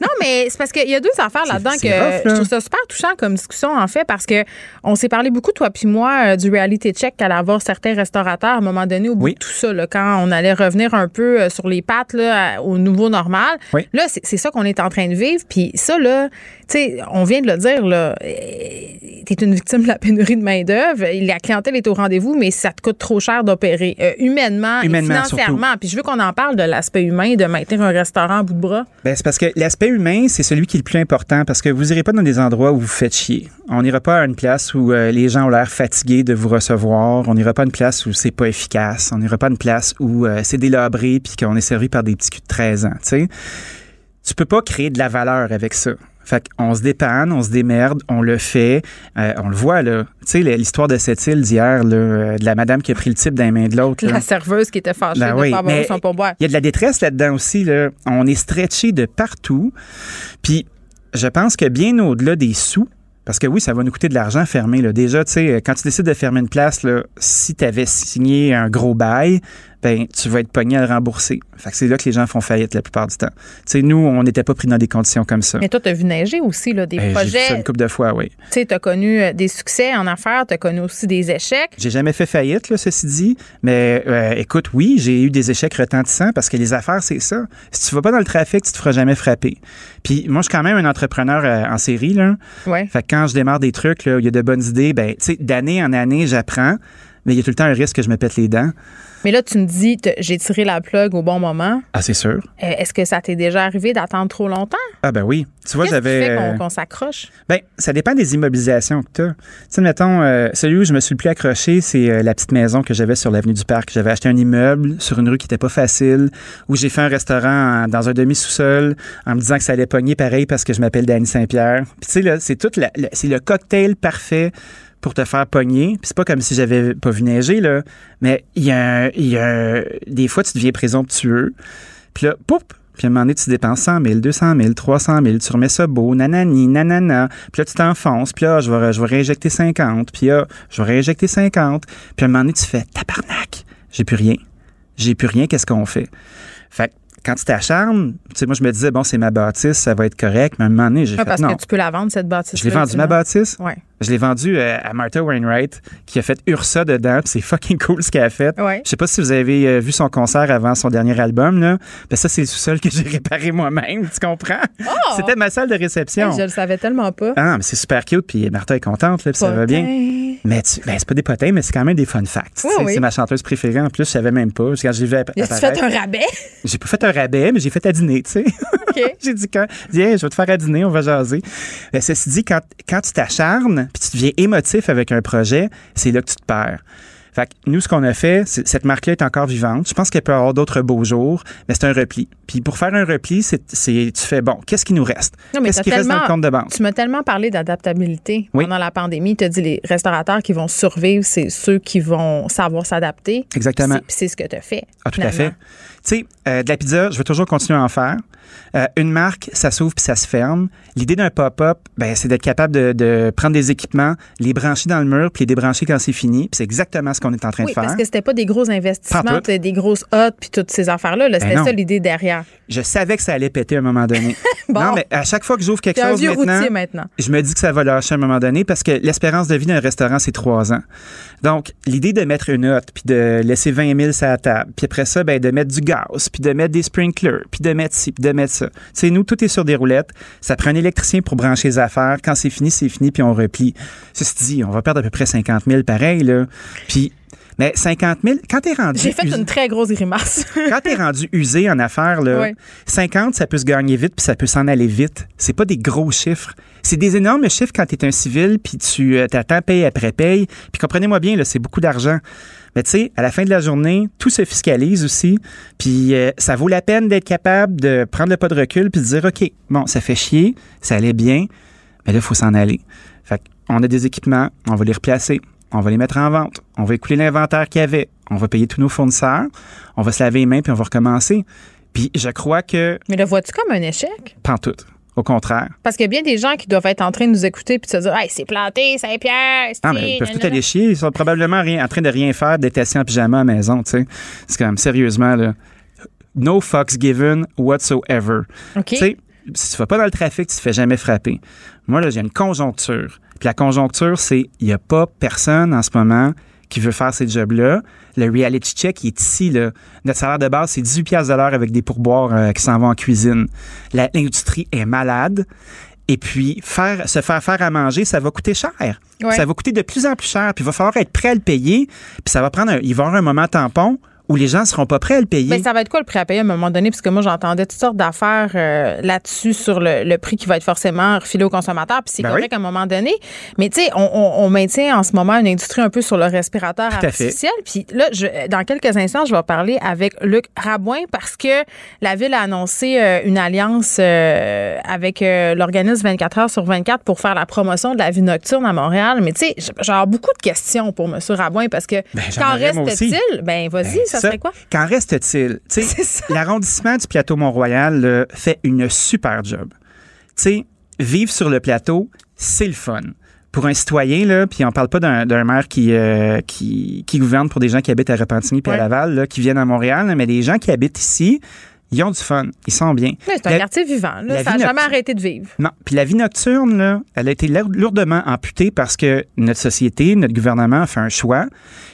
non, mais c'est parce qu'il y a deux affaires là-dedans que je trouve ça super touchant comme discussion, en fait, parce que on s'est parlé beaucoup, toi puis moi, euh, du reality check qu'allait avoir certains restaurateurs à un moment donné au bout de tout ça, là, quand on allait revenir un peu euh, sur les pattes là, au nouveau normal. Là, c'est ça qu'on est en train de vivre. Puis ça, là, tu sais, on vient de le dire, là, euh, t'es une victime de la pénurie de main-d'œuvre. La clientèle est au rendez-vous, mais ça te coûte trop cher d'opérer, euh, humainement, et financièrement. Puis je veux qu'on en parle de l'aspect humain de maintenir un restaurant à bout de bras. Ben, c'est parce que l'aspect humain, c'est celui qui est le plus important parce que vous irez pas dans des endroits où vous faites chier. On n'ira pas à une place où euh, les gens ont l'air fatigués de vous recevoir. On n'ira pas à une place où c'est pas efficace. On n'ira pas à une place où c'est délabré puis qu'on est servi par des petits culs de 13 ans, tu sais tu peux pas créer de la valeur avec ça. Fait qu'on se dépanne, on se démerde, on le fait, euh, on le voit là. Tu sais l'histoire de cette île d'hier là, euh, de la madame qui a pris le type dans les mains de l'autre. là. La serveuse qui était fâchée Ben de oui, pas avoir son pourboire. Il y a de la détresse là-dedans aussi. Là. On est stretché de partout. Puis, je pense que bien au-delà des sous, parce que oui, ça va nous coûter de l'argent fermer. Là. Déjà, tu sais, quand tu décides de fermer une place, là, si tu avais signé un gros bail, ben, tu vas être pogné à le rembourser. Fait que c'est là que les gens font faillite la plupart du temps. Tu sais, nous, on n'était pas pris dans des conditions comme ça. Mais toi, tu as vu neiger aussi, là, des Ben, j'ai vu ça projets. une couple de fois, oui. Tu sais, tu as connu euh, des succès en affaires, tu as connu aussi des échecs. J'ai jamais fait faillite, là, ceci dit. Mais euh, écoute, oui, j'ai eu des échecs retentissants parce que les affaires, c'est ça. Si tu vas pas dans le trafic, tu te feras jamais frapper. Puis moi, je suis quand même un entrepreneur euh, en série, là. Ouais. Fait que quand je démarre des trucs, là, il y a de bonnes idées, ben, tu sais, d'année en année, j'apprends. Mais il y a tout le temps un risque que je me pète les dents. Mais là, tu me dis, j'ai tiré la plug au bon moment. Ah, c'est sûr. Euh, Est-ce que ça t'est déjà arrivé d'attendre trop longtemps? Ah, ben oui. Tu vois, j'avais. qu'on euh, qu'on s'accroche? Ben, ça dépend des immobilisations que tu as. Tu sais, mettons, euh, celui où je me suis le plus accroché, c'est euh, la petite maison que j'avais sur l'avenue du Parc. J'avais acheté un immeuble sur une rue qui était pas facile, où j'ai fait un restaurant en- dans un demi-sous-sol en me disant que ça allait pogner pareil parce que je m'appelle Danny Saint-Pierre. Puis tu sais, là, c'est tout la- la- c'est le cocktail parfait pour te faire pogner. Puis c'est pas comme si j'avais pas vu neiger, là. Mais il y a, un- il y a des fois, tu deviens présomptueux. Puis là, poup! Puis à un moment donné, tu dépenses 100 000, 200 000, 300 000, tu remets ça beau, nanani, nanana. Puis là, tu t'enfonces. Puis là, je vais, je vais réinjecter 50. Puis là, je vais réinjecter 50. Puis à un moment donné, tu fais tabarnak. J'ai plus rien. J'ai plus rien. Qu'est-ce qu'on fait? Fait que quand tu t'acharnes, tu sais, moi, je me disais, bon, c'est ma bâtisse, ça va être correct. Mais à un moment donné, j'ai Ah, fait parce non. que tu peux la vendre, cette bâtisse Je l'ai vendu ma bâtisse. Ouais. Je l'ai vendu euh, à Martha Wainwright, qui a fait Ursa dedans, c'est fucking cool ce qu'elle a fait. Ouais. Je sais pas si vous avez euh, vu son concert avant son dernier album, là. Ben ça, c'est le sous-sol que j'ai réparé moi-même, tu comprends? C'était ma salle de réception. Hey, je le savais tellement pas. Ah, mais c'est super cute, puis Martha est contente, là, puis ça va bien. Mais tu, ben, c'est pas des potins, mais c'est quand même des fun facts. Oui, tu sais. oui. C'est ma chanteuse préférée en plus, je savais même pas. Quand j'ai vu apparaître- fait un rabais? j'ai pas fait un rabais, mais j'ai fait à dîner, tu sais. J'ai dit, quand, je vais te faire à dîner, on va jaser. Ben, ceci dit, quand, quand tu t'acharnes, puis tu deviens émotif avec un projet, c'est là que tu te perds. Fait que nous, ce qu'on a fait, cette marque-là est encore vivante. Je pense qu'elle peut avoir d'autres beaux jours, mais c'est un repli. Puis pour faire un repli, c'est, tu fais, bon, qu'est-ce qui nous reste? Qu'est-ce qui reste dans le compte de banque? Tu m'as tellement parlé d'adaptabilité Oui. pendant la pandémie. Tu as dit les restaurateurs qui vont survivre, c'est ceux qui vont savoir s'adapter. Exactement. Puis c'est ce que tu as fait. Ah, tout à fait. Tu sais, euh, de la pizza, je vais toujours continuer à en faire. Euh, une marque, ça s'ouvre puis ça se ferme. L'idée d'un pop-up, ben, c'est d'être capable de, de prendre des équipements, les brancher dans le mur puis les débrancher quand c'est fini. Puis c'est exactement ce qu'on est en train Oui, de faire. parce que c'était pas des gros investissements, des grosses hottes puis toutes ces affaires-là. là. Ben C'était non. ça l'idée derrière. Je savais que ça allait péter à un moment donné. Bon. Non, mais à chaque fois que j'ouvre quelque un chose vieux maintenant, maintenant. je me dis que ça va lâcher à un moment donné parce que l'espérance de vie d'un restaurant, c'est trois ans. Donc, l'idée de mettre une hotte, puis de laisser 20 000 sur la table, puis après ça, ben, de mettre du gaz, puis de mettre des sprinklers, puis de mettre ci, puis de mettre ça. Tu sais, nous, tout est sur des roulettes. Ça prend un électricien pour brancher les affaires. Quand c'est fini, c'est fini, puis on replie. Ceci dit, on va perdre à peu près 50 000 pareil, là. Puis, mais 50 000, quand t'es rendu... J'ai fait usé- une très grosse grimace. quand t'es rendu usé en affaires, là, Ouais. 50, ça peut se gagner vite, puis ça peut s'en aller vite. C'est pas des gros chiffres. C'est des énormes chiffres quand t'es un civil, puis tu euh, t'attends paye après paye. Puis comprenez-moi bien, là, c'est beaucoup d'argent. Mais tu sais, à la fin de la journée, tout se fiscalise aussi. Puis euh, ça vaut la peine d'être capable de prendre le pas de recul puis de dire, OK, bon, ça fait chier, ça allait bien, mais là, il faut s'en aller. Fait on a des équipements, on va les replacer, on va les mettre en vente, on va écouler l'inventaire qu'il y avait, on va payer tous nos fournisseurs, on va se laver les mains puis on va recommencer. Puis je crois que, Mais le vois-tu comme un échec? pantoute, au contraire. Parce qu'il y a bien des gens qui doivent être en train de nous écouter puis de se dire Hey, c'est planté, Saint-Pierre, Non, mais ils peuvent tout aller chier. Ils sont probablement rien, en train de rien faire, d'être assis en pyjama à la maison, tu sais. C'est comme, sérieusement, là. No fucks given whatsoever. OK. Tu sais, si tu vas pas dans le trafic, tu te fais jamais frapper. Moi, là, j'ai une conjoncture. Puis la conjoncture, c'est, il y a pas personne en ce moment qui veut faire ces jobs-là. Le reality check, il est ici, là. Notre salaire de base, c'est 18 piastres de l'heure avec des pourboires euh, qui s'en vont en cuisine. L'industrie est malade. Et puis, faire, se faire faire à manger, ça va coûter cher. Ouais. Ça va coûter de plus en plus cher. Puis, il va falloir être prêt à le payer. Puis, ça va prendre un, il va y avoir un moment tampon où les gens seront pas prêts à le payer. Mais ça va être quoi le prix à payer à un moment donné? Parce que moi, j'entendais toutes sortes d'affaires euh, là-dessus sur le, le prix qui va être forcément refilé aux consommateurs. Puis c'est Ben correct à un moment donné. Mais tu sais, on, on- on maintient en ce moment une industrie un peu sur le respirateur Tout artificiel. Puis là, je- dans quelques instants, je vais parler avec Luc Rabouin parce que la Ville a annoncé euh, une alliance euh, avec euh, l'organisme 24 heures sur 24 pour faire la promotion de la vie nocturne à Montréal. Mais tu sais, j'ai beaucoup de questions pour M. Rabouin parce que Ben, qu'en reste-t-il? Ben, vas-y, Ben, ça ça. serait quoi? Qu'en reste-t-il? L'arrondissement du plateau Mont-Royal fait une super job. Vivre sur le plateau, c'est le fun. Pour un citoyen, là, puis on parle pas d'un maire qui, euh, qui, qui gouverne pour des gens qui habitent à Repentigny puis à Laval, là, qui viennent à Montréal, là, mais les gens qui habitent ici, ils ont du fun. Ils sont bien. C'est un La- quartier vivant. là. Ça n'a jamais arrêté de vivre. Non. Puis la vie nocturne, là, elle a été lour- lourdement amputée parce que notre société, notre gouvernement a fait un choix.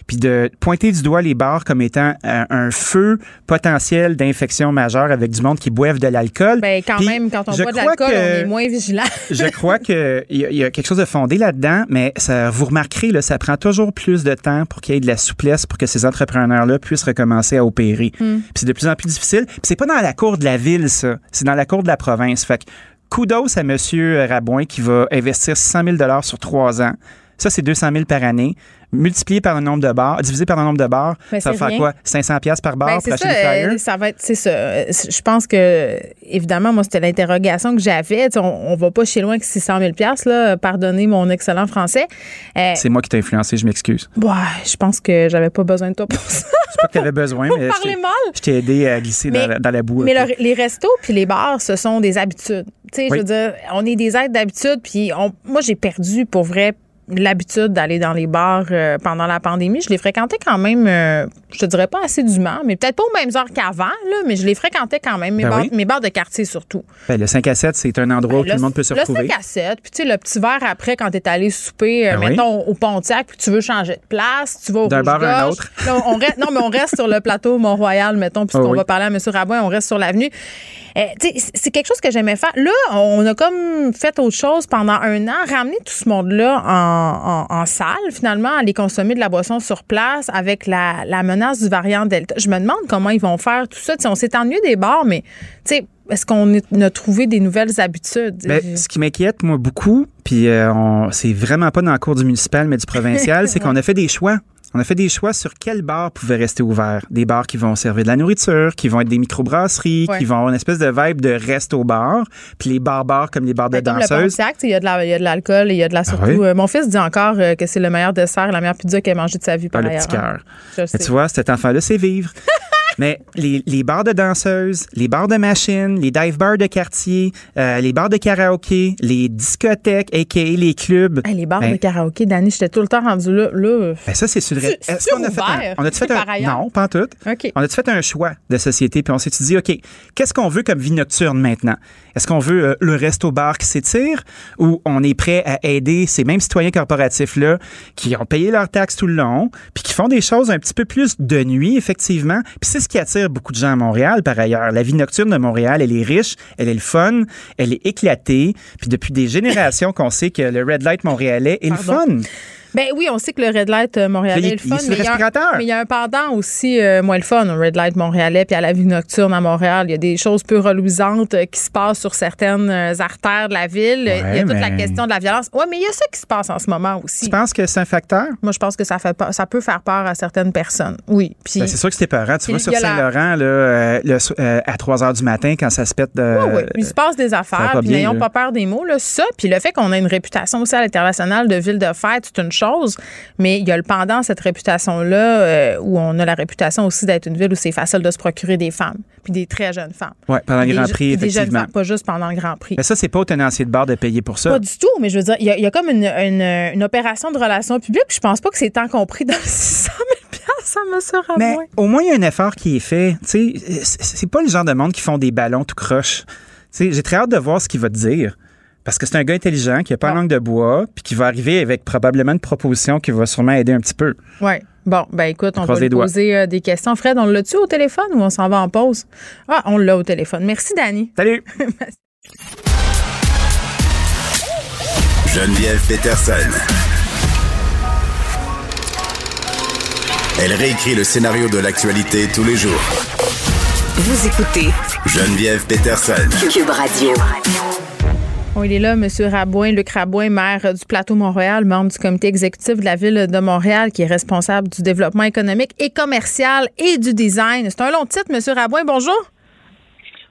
Puis de pointer du doigt les bars comme étant euh, un feu potentiel d'infection majeure avec du monde qui boivent de l'alcool. Ben, quand même, quand on boit de l'alcool, on est moins vigilant. je crois qu'il y, y a quelque chose de fondé là-dedans, mais ça, vous remarquerez, là, ça prend toujours plus de temps pour qu'il y ait de la souplesse pour que ces entrepreneurs-là puissent recommencer à opérer. Hmm. Puis c'est de plus en plus difficile. Puis c'est pas dans la cour de la ville, ça. C'est dans la cour de la province. Fait que kudos à M. Rabouin qui va investir 600 000 sur trois ans. Ça, c'est 200 000 par année. Multiplié par le nombre de bars, divisé par le nombre de bars, Ben, ça va c'est faire rien. quoi? 500 pièces par bar Ben, pour c'est acheter ça, des flyers? euh, ça va être, c'est ça. Euh, Je pense que, évidemment, moi, c'était l'interrogation que j'avais. On, on va pas chez loin avec 600 000 là. Pardonnez mon excellent français. Euh, C'est moi qui t'ai influencé, je m'excuse. ouais, je pense que j'avais pas besoin de toi pour ça. Sais pas que t'avais besoin, mais je t'ai- mal. je t'ai aidé à glisser Mais- dans, la, dans la boue. Mais le- les restos puis les bars, ce sont des habitudes. Tu sais, je veux dire, on est des êtres d'habitude, puis on- moi, j'ai perdu pour vrai l'habitude d'aller dans les bars euh, pendant la pandémie. Je les fréquentais quand même, euh, je te dirais pas assidûment, mais peut-être pas aux mêmes heures qu'avant, là, mais je les fréquentais quand même, mes, Ben bars, oui. mes bars de quartier surtout. Ben, le 5 à 7, c'est un endroit où Ben, tout le monde peut se le retrouver. 5 à 7, puis tu sais, le petit verre après quand t'es allé souper, euh, Ben oui. mettons, au Pontiac, puis tu veux changer de place, tu vas au D'un bar à un autre. Là, on reste, non, mais on reste sur le plateau Mont-Royal, mettons, puisqu'on Ah oui. va parler à M. Rabouin, on reste sur l'avenue. Euh, c'est- quelque chose que j'aimais faire. Là, on a comme fait autre chose pendant un an, ramener tout ce monde-là en, en- en salle, finalement, aller consommer de la boisson sur place avec la, la menace du variant Delta. Je me demande comment ils vont faire tout ça. On s'est ennuyé des bars, mais est-ce qu'on a trouvé des nouvelles habitudes? Ben, ce qui m'inquiète, moi, beaucoup, puis euh, c'est vraiment pas dans le cours du municipal, mais du provincial, c'est qu'on a fait des choix. On a fait des choix sur quels bars pouvaient rester ouverts. Des bars qui vont servir de la nourriture, qui vont être des microbrasseries, Ouais. qui vont avoir une espèce de vibe de resto-bar, puis les bars-bars comme les bars de Ben, le danseuses. Sais, il y a de l'alcool et il y a de la surtout. Ah oui? euh, mon fils dit encore euh, que c'est le meilleur dessert, la meilleure pizza qu'il a mangé de sa vie par Par le ailleurs. petit hein. cœur. Tu vois, cet enfant-là, c'est vivre. Mais les, les bars de danseuses, les bars de machines, les dive bars de quartier, euh, les bars de karaoké, les discothèques, a.k.a. les clubs. Hey, les bars ben, de karaoké, Dani, j'étais tout le temps rendu là. là. ben ça, c'est sur le Est-ce qu'on a fait un, on a fait un, non, pas en tout. On a fait un choix de société, puis on s'est dit, OK, qu'est-ce qu'on veut comme vie nocturne maintenant? Est-ce qu'on veut euh, le resto-bar qui s'étire ou on est prêt à aider ces mêmes citoyens corporatifs-là qui ont payé leurs taxes tout le long, puis qui font des choses un petit peu plus de nuit, effectivement? Puis c'est ce qui attire beaucoup de gens à Montréal, par ailleurs. La vie nocturne de Montréal, elle est riche, elle est le fun, elle est éclatée. Puis depuis des générations qu'on sait que le Red Light montréalais est Pardon? le fun. Ben oui, on sait que le Red Light euh, montréalais est- le fun. mais il y a un-. Mais il y a un pendant aussi euh, moins le fun au Red Light montréalais puis à la vie nocturne à Montréal. Il y a des choses peu reluisantes euh, qui se passent sur certaines euh, artères de la ville. il y a toute la question de la violence. Oui, mais il y a ça qui se passe en ce moment aussi. Tu penses que c'est un facteur? Moi, je pense que ça, fait peur- ça peut faire peur à certaines personnes. Oui. Puis, Ben, c'est sûr que c'était peurant. Tu vois, sur la- Saint-Laurent, euh, euh, à 3 h du matin, quand ça se pète de. Oui, oui. Il se passe des affaires, puis n'ayons pas peur des mots. Là, ça, puis le fait qu'on a une réputation aussi à l'international de ville de fête, c'est une chose, mais il y a le pendant cette réputation-là euh, où on a la réputation aussi d'être une ville où c'est facile de se procurer des femmes, puis des très jeunes femmes. Oui, pendant le Grand Prix, des jeunes femmes, pas juste pendant le Grand Prix. Mais ça, c'est pas au tenancier de bar de payer pour ça. Pas du tout, mais je veux dire, il y, a- il y a comme une, une- une opération de relations publiques, je pense pas que c'est tant compris dans le 600 000 ça me sera Mais moins. au moins, il y a un effort qui est fait. Tu sais, c'est pas le genre de monde qui font des ballons tout croche. Tu sais, j'ai très hâte de voir ce qu'il va te dire. Parce que c'est un gars intelligent qui a pas Ah. langue de bois, puis qui va arriver avec probablement une proposition qui va sûrement aider un petit peu. Oui. Bon, ben écoute, on va lui les doigts. poser euh, des questions. Fred, on l'a-tu au téléphone ou on s'en va en pause? Ah, on l'a au téléphone. Merci, Dani. Salut! Geneviève Peterson. Elle réécrit le scénario de l'actualité tous les jours. Vous écoutez Geneviève Peterson. Cube Radio. Bon, il est là, M. Rabouin, Luc Rabouin, maire du Plateau Montréal, membre du comité exécutif de la Ville de Montréal, qui est responsable du développement économique et commercial et du design. C'est un long titre, M. Rabouin. Bonjour.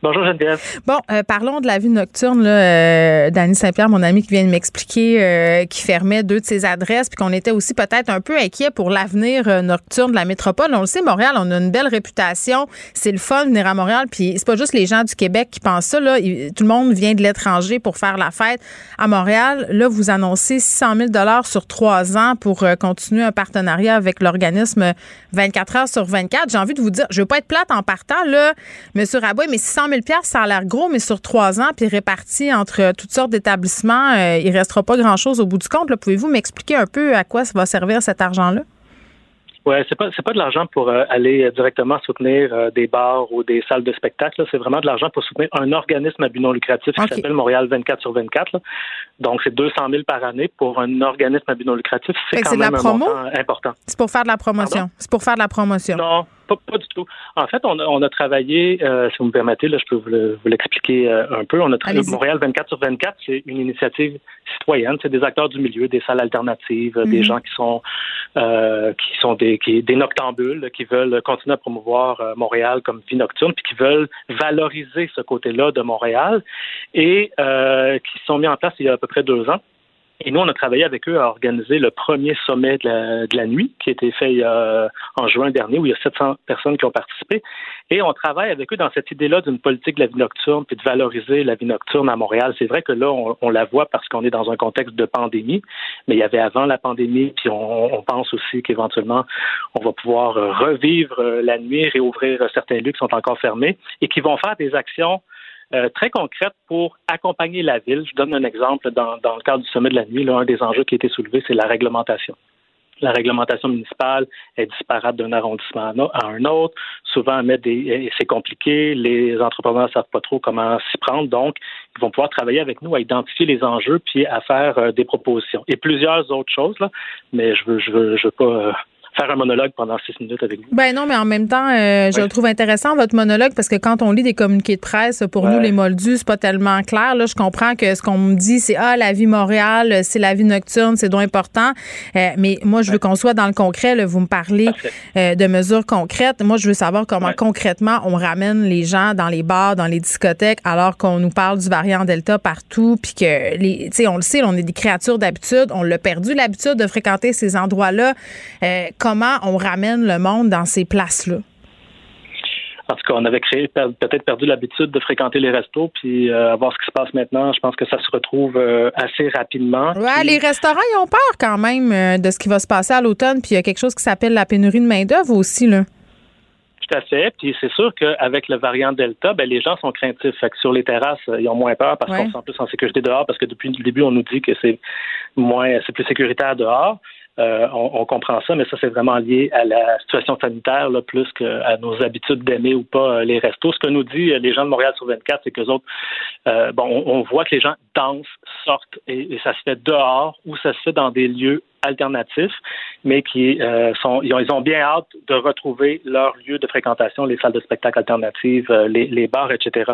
Bonjour Geneviève. Bon, euh, parlons de la vie nocturne. Là, euh, Saint-Pierre, mon ami qui vient de m'expliquer euh, qui fermait deux de ses adresses, puis qu'on était aussi peut-être un peu inquiet pour l'avenir euh, nocturne de la métropole. On le sait, Montréal, on a une belle réputation. C'est le fun de venir à Montréal, puis c'est pas juste les gens du Québec qui pensent ça. Là. Tout le monde vient de l'étranger pour faire la fête à Montréal. Là, vous annoncez 600 000 dollars sur trois ans pour euh, continuer un partenariat avec l'organisme 24 heures sur 24. J'ai envie de vous dire, je veux pas être plate en partant, là, Monsieur Rabouin, mais 600 000 ça a l'air gros, mais sur trois ans, puis réparti entre euh, toutes sortes d'établissements, euh, il restera pas grand-chose au bout du compte. Pouvez-vous m'expliquer un peu à quoi ça va servir cet argent-là? Ouais, c'est pas c'est pas de l'argent pour euh, aller euh, directement soutenir euh, des bars ou des salles de spectacle. C'est vraiment de l'argent pour soutenir un organisme à but non lucratif qui s'appelle Montréal 24 sur 24. là. Donc c'est 200 000 par année pour un organisme à but non lucratif. C'est quand c'est de la même un promo? montant important. C'est pour faire de la promotion. C'est pour faire de la promotion. Non, pas, pas du tout. En fait, on a, on a travaillé, euh, si vous me permettez, là, je peux vous le- vous l'expliquer euh, un peu. On a travaillé. Montréal 24 sur 24, c'est une initiative citoyenne. C'est des acteurs du milieu, des salles alternatives, euh, des Mhm. gens qui sont euh, qui sont des qui, des noctambules, qui veulent continuer à promouvoir Montréal comme vie nocturne, puis qui veulent valoriser ce côté-là de Montréal et qui se sont mis en place il y a à peu près deux ans. Et nous, on a travaillé avec eux à organiser le premier sommet de la, de la nuit qui a été fait a- en juin dernier, où il y a 700 personnes qui ont participé. Et on travaille avec eux dans cette idée-là d'une politique de la vie nocturne, puis de valoriser la vie nocturne à Montréal. C'est vrai que là, on, on la voit parce qu'on est dans un contexte de pandémie, mais il y avait avant la pandémie, puis on, on pense aussi qu'éventuellement, on va pouvoir euh, revivre euh, la nuit, réouvrir euh, certains lieux qui sont encore fermés et qui vont faire des actions euh, très concrètes pour accompagner la ville. Je donne un exemple dans, dans le cadre du sommet de la nuit. Là, un des enjeux qui a été soulevé, c'est la réglementation. La réglementation municipale est disparate d'un arrondissement à un autre. Souvent, c'est compliqué. Les entrepreneurs ne savent pas trop comment s'y prendre. Donc, ils vont pouvoir travailler avec nous à identifier les enjeux puis à faire euh, des propositions. Et plusieurs autres choses, là. Mais je veux, je veux, je veux pas euh, faire un monologue pendant six minutes avec vous. Ben non, mais en même temps, euh, je le trouve intéressant votre monologue parce que quand on lit des communiqués de presse, pour nous les moldus, c'est pas tellement clair. Là, je comprends que ce qu'on me dit, c'est ah la vie Montréal, c'est la vie nocturne, c'est donc important. Euh, mais moi, je veux qu'on soit dans le concret. là. vous me parlez euh, de mesures concrètes. Moi, je veux savoir comment concrètement on ramène les gens dans les bars, dans les discothèques, alors qu'on nous parle du variant Delta partout, puis que les, tu sais, on le sait, on est des créatures d'habitude, on l'a perdu l'habitude de fréquenter ces endroits-là. Comment on ramène le monde dans ces places-là? En tout cas, on avait créé peut-être perdu l'habitude de fréquenter les restos, puis euh, à voir ce qui se passe maintenant. Je pense que ça se retrouve euh, assez rapidement. Ouais, les restaurants, ils ont peur quand même euh, de ce qui va se passer à l'automne. Puis il y a quelque chose qui s'appelle la pénurie de main-d'œuvre aussi, là. Tout à fait. Puis c'est sûr qu'avec le variant Delta, ben, les gens sont craintifs. Fait que sur les terrasses, ils ont moins peur parce Ouais. qu'on se sent plus en sécurité dehors, parce que depuis le début, on nous dit que c'est moins, c'est plus sécuritaire dehors. Euh, on, comprend ça, mais ça, c'est vraiment lié à la situation sanitaire, plus qu'à nos habitudes d'aimer ou pas euh, les restos. Ce que nous dit euh, les gens de Montréal sur 24, c'est que autres, bon, on, voit que les gens dansent, sortent, et, ça se fait dehors ou ça se fait dans des lieux alternatifs, mais qui sont, ils ont, ils ont bien hâte de retrouver leur lieu de fréquentation, les salles de spectacle alternatives, les, bars, etc.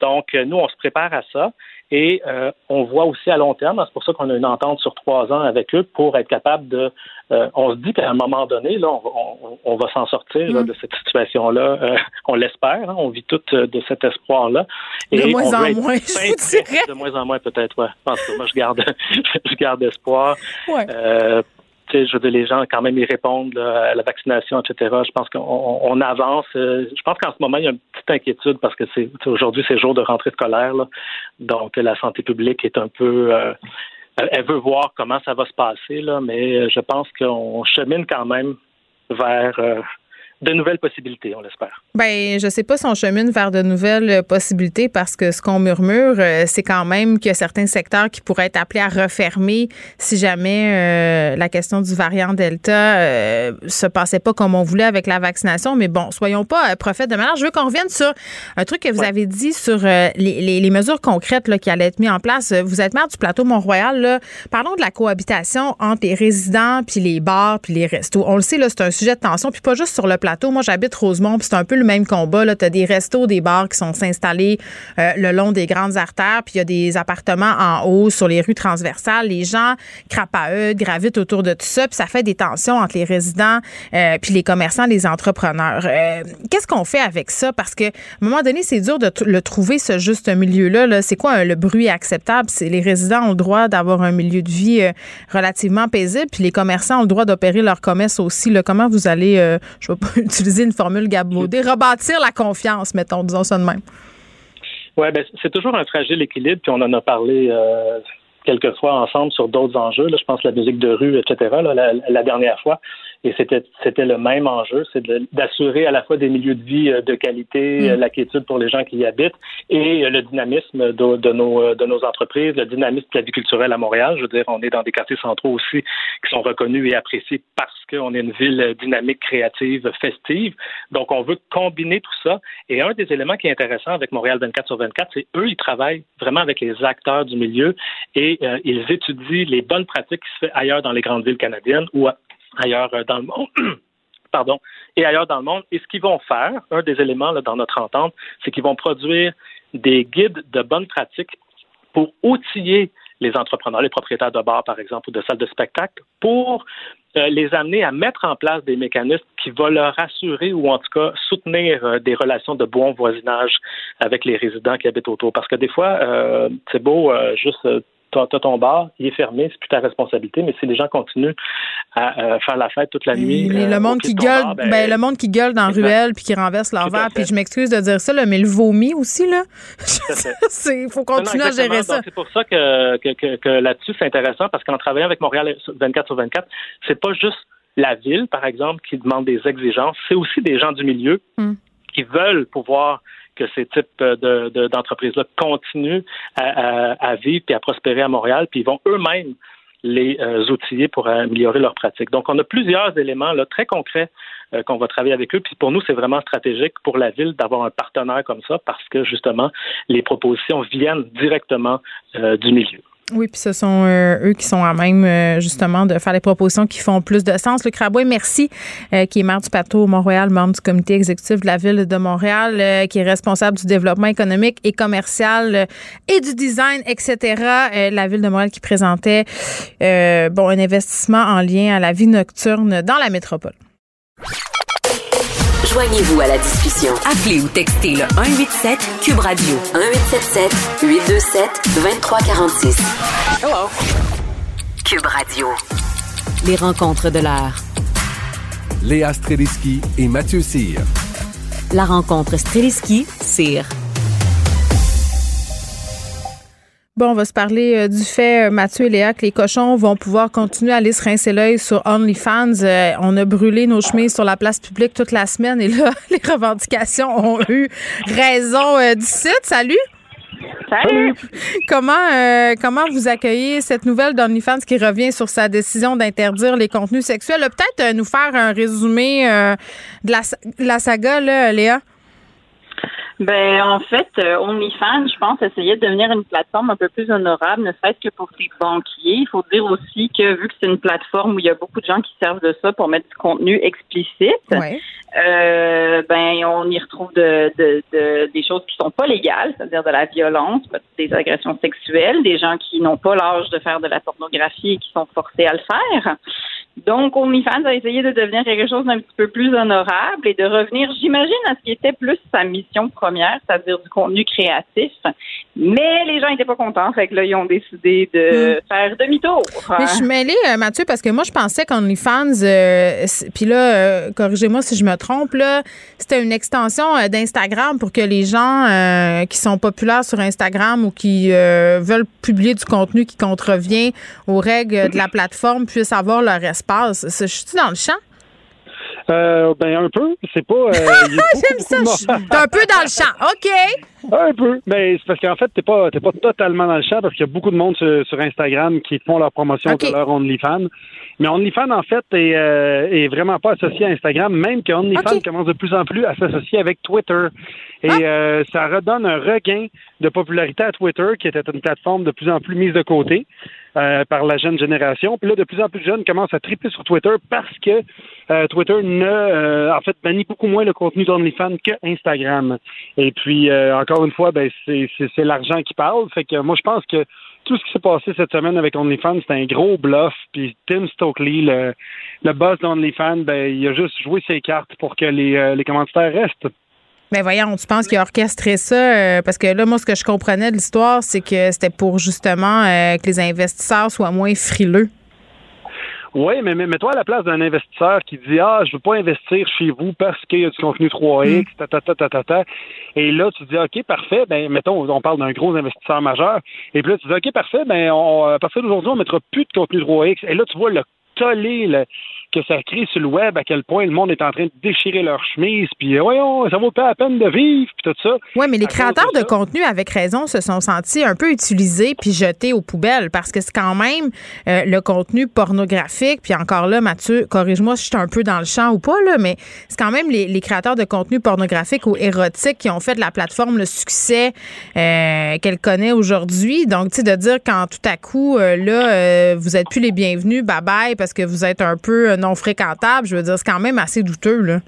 Donc, nous, on se prépare à ça. Et euh, on voit aussi à long terme, c'est pour ça qu'on a une entente sur trois ans avec eux pour être capable de. euh, on se dit qu'à un moment donné, là, on, va- on- on va s'en sortir là, de cette situation-là. Euh, on l'espère. hein, on vit tout euh, de cet espoir-là. De moins on en moins, je vous prêt. dirais. De moins en moins, peut-être. Ouais. Moi, je garde, je garde espoir. Ouais. Je veux dire, les gens, quand même, ils répondent à la vaccination, etc. Je pense qu'on on- on avance. Euh, Je pense qu'en ce moment, il y a une petite inquiétude parce que c'est aujourd'hui, c'est jour de rentrée scolaire. là. Donc, la santé publique est un peu... euh, elle- veut voir comment ça va se passer, mais euh, je pense qu'on chemine quand même vers, de nouvelles possibilités, on l'espère. Ben, je sais pas si on chemine vers de nouvelles possibilités parce que ce qu'on murmure, euh, c'est quand même qu'il y a certains secteurs qui pourraient être appelés à refermer si jamais euh, la question du variant Delta euh, se passait pas comme on voulait avec la vaccination. Mais bon, soyons pas prophètes de malheur. Je veux qu'on revienne sur un truc que vous avez dit sur les, les, mesures concrètes là, qui allaient être mises en place. Vous êtes maire du plateau Mont-Royal. Parlons de la cohabitation entre les résidents puis les bars puis les restos. On le sait, là, c'est un sujet de tension. Puis pas juste sur le plateau. Moi, j'habite Rosemont, puis c'est un peu le même combat. Tu as des restos, des bars qui sont installés euh, le long des grandes artères, puis il y a des appartements en haut sur les rues transversales. Les gens crapent à eux, gravitent autour de tout ça, puis ça fait des tensions entre les résidents, euh, puis les commerçants, les entrepreneurs. Euh, qu'est-ce qu'on fait avec ça? Parce que à un moment donné, c'est dur de le trouver, ce juste milieu-là. -là, c'est quoi le bruit acceptable? Les résidents ont le droit d'avoir un milieu de vie relativement paisible, puis les commerçants ont le droit d'opérer leur commerce aussi. Là. Comment vous allez, je ne vais pas utiliser une formule gabaudée, rebâtir la confiance, mettons, disons ça de même? Oui, ben, c'est toujours un fragile équilibre, puis on en a parlé euh, quelques fois ensemble sur d'autres enjeux. Je pense la musique de rue, etc. la, dernière fois. Et c'était c'était le même enjeu, c'est d'assurer à la fois des milieux de vie euh, de qualité, mm. euh, la quiétude pour les gens qui y habitent et euh, le dynamisme de, de, nos de nos entreprises, le dynamisme de la vie culturelle à Montréal. Je veux dire, on est dans des quartiers centraux aussi qui sont reconnus et appréciés parce qu'on est une ville dynamique, créative, festive. Donc, on veut combiner tout ça. Et un des éléments qui est intéressant avec Montréal 24 sur 24, c'est eux, ils travaillent vraiment avec les acteurs du milieu et ils étudient les bonnes pratiques qui se font ailleurs dans les grandes villes canadiennes ou ailleurs euh, dans le monde. Pardon, et ailleurs dans le monde. Et ce qu'ils vont faire, un des éléments dans notre entente, c'est qu'ils vont produire des guides de bonnes pratiques pour outiller les entrepreneurs, les propriétaires de bars, par exemple, ou de salles de spectacle, pour euh, les amener à mettre en place des mécanismes qui vont leur assurer ou en tout cas soutenir euh, des relations de bon voisinage avec les résidents qui habitent autour. Parce que des fois, c'est beau juste tu as, ton bar, il est fermé, c'est plus ta responsabilité, mais si les gens continuent à faire la fête toute la nuit. le euh, monde qui gueule, ben, ben, le monde qui gueule dans la ruelle puis qui renverse leur verre, puis je m'excuse de dire ça, mais le vomi aussi, là. Il faut continuer à gérer ça. C'est pour ça que, que, que, là-dessus, c'est intéressant parce qu'en travaillant avec Montréal 24 sur 24, c'est pas juste la ville, par exemple, qui demande des exigences, c'est aussi des gens du milieu hmm. qui veulent pouvoir que ces types d'entreprises-là continuent à, vivre et à prospérer à Montréal, puis ils vont eux-mêmes les euh, outiller pour améliorer leurs pratiques. Donc, on a plusieurs éléments là, très concrets euh, qu'on va travailler avec eux. Puis pour nous, c'est vraiment stratégique pour la ville d'avoir un partenaire comme ça parce que justement, les propositions viennent directement euh, du milieu. Oui, puis ce sont euh, eux qui sont à même euh, justement de faire les propositions qui font plus de sens. Le Craboué, merci, euh, qui est maire du plateau Montréal, membre du comité exécutif de la ville de Montréal, qui est responsable du développement économique et commercial et du design, etc. la ville de Montréal qui présentait bon un investissement en lien à la vie nocturne dans la métropole. Joignez-vous à la discussion. Appelez ou textez le 187 Cube Radio 1877 827 2346. Hello. Cube Radio. Les rencontres de l'heure. Léa Streliski et Mathieu Cyr. La rencontre Streliski-Cyr. Bon, on va se parler euh, du fait, euh, Mathieu et Léa, que les cochons vont pouvoir continuer à aller se rincer l'œil sur OnlyFans. Euh, on a brûlé nos chemises sur la place publique toute la semaine et là, les revendications ont eu raison du site. Salut! Salut! Comment, comment vous accueillez cette nouvelle d'OnlyFans qui revient sur sa décision d'interdire les contenus sexuels? Peut-être nous faire un résumé de, la, de la saga, là, Léa? Ben, en fait, euh, OnlyFans, je pense, essayait de devenir une plateforme un peu plus honorable, ne serait-ce que pour ses banquiers. Il faut dire aussi que vu que c'est une plateforme où il y a beaucoup de gens qui servent de ça pour mettre du contenu explicite, euh, ben, on y retrouve de, de, de, des choses qui sont pas légales, c'est-à-dire de la violence, des agressions sexuelles, des gens qui n'ont pas l'âge de faire de la pornographie et qui sont forcés à le faire. Donc, OnlyFans a essayé de devenir quelque chose d'un petit peu plus honorable et de revenir, j'imagine, à ce qui était plus sa mission première, c'est-à-dire du contenu créatif. Mais les gens n'étaient pas contents, fait que là, ils ont décidé de hmm. faire demi-tour. Mais je suis mêlée, euh, Mathieu, parce que moi, je pensais qu'OnlyFans, euh, puis là, euh, corrigez-moi si je me trompe, là, c'était une extension d'Instagram pour que les gens qui sont populaires sur Instagram ou qui veulent publier du contenu qui contrevient aux règles de la plateforme puissent avoir leur espace. Je suis dans le champ? Euh, ben un peu, c'est pas. Euh, J'aime ça. T'es un peu dans le champ. OK. Un peu, mais c'est parce qu'en fait t'es pas t'es pas totalement dans le champ parce qu'il y a beaucoup de monde sur, Instagram qui font leur promotion de leur OnlyFans. Mais OnlyFans en fait est, euh, est vraiment pas associé à Instagram, même que OnlyFans commence de plus en plus à s'associer avec Twitter. Et ah. euh, ça redonne un regain de popularité à Twitter, qui était une plateforme de plus en plus mise de côté. Euh, par la jeune génération. Puis là, de plus en plus de jeunes commencent à triper sur Twitter parce que euh, Twitter ne, euh, en fait, bannit beaucoup moins le contenu d'OnlyFans que Instagram. Et puis, encore une fois, ben, c'est l'argent qui parle. Fait que moi, je pense que tout ce qui s'est passé cette semaine avec OnlyFans, c'est un gros bluff. Puis Tim Stokely, le, le boss d'OnlyFans, ben, il a juste joué ses cartes pour que les, les commentaires restent. Mais voyons, tu penses qu'il a orchestré ça? Euh, parce que là, moi, ce que je comprenais de l'histoire, c'est que c'était pour justement euh, que les investisseurs soient moins frileux. Oui, mais mets-toi à la place d'un investisseur qui dit Ah, je veux pas investir chez vous parce qu'il y a du contenu 3X, mm. ta, ta, ta, ta, ta, ta, Et là, tu dis OK, parfait, ben mettons, on parle d'un gros investisseur majeur. Et puis là, tu dis OK, parfait, ben on, à partir d'aujourd'hui, on mettra plus de contenu 3X. Et là, tu vois le tollé, que ça crée sur le web, à quel point le monde est en train de déchirer leur chemise, puis euh, voyons, ça vaut pas la peine de vivre, puis tout ça. Oui, mais les créateurs de, contenu, avec raison, se sont sentis un peu utilisés puis jetés aux poubelles parce que c'est quand même euh, le contenu pornographique, puis encore là, Mathieu, corrige-moi si je suis un peu dans le champ ou pas, là, mais c'est quand même les, créateurs de contenu pornographique ou érotique qui ont fait de la plateforme le succès euh, qu'elle connaît aujourd'hui. Donc, tu sais, de dire quand tout à coup, là, vous êtes plus les bienvenus, bye bye, parce que vous êtes un peu non fréquentable, je veux dire, c'est quand même assez douteux, là.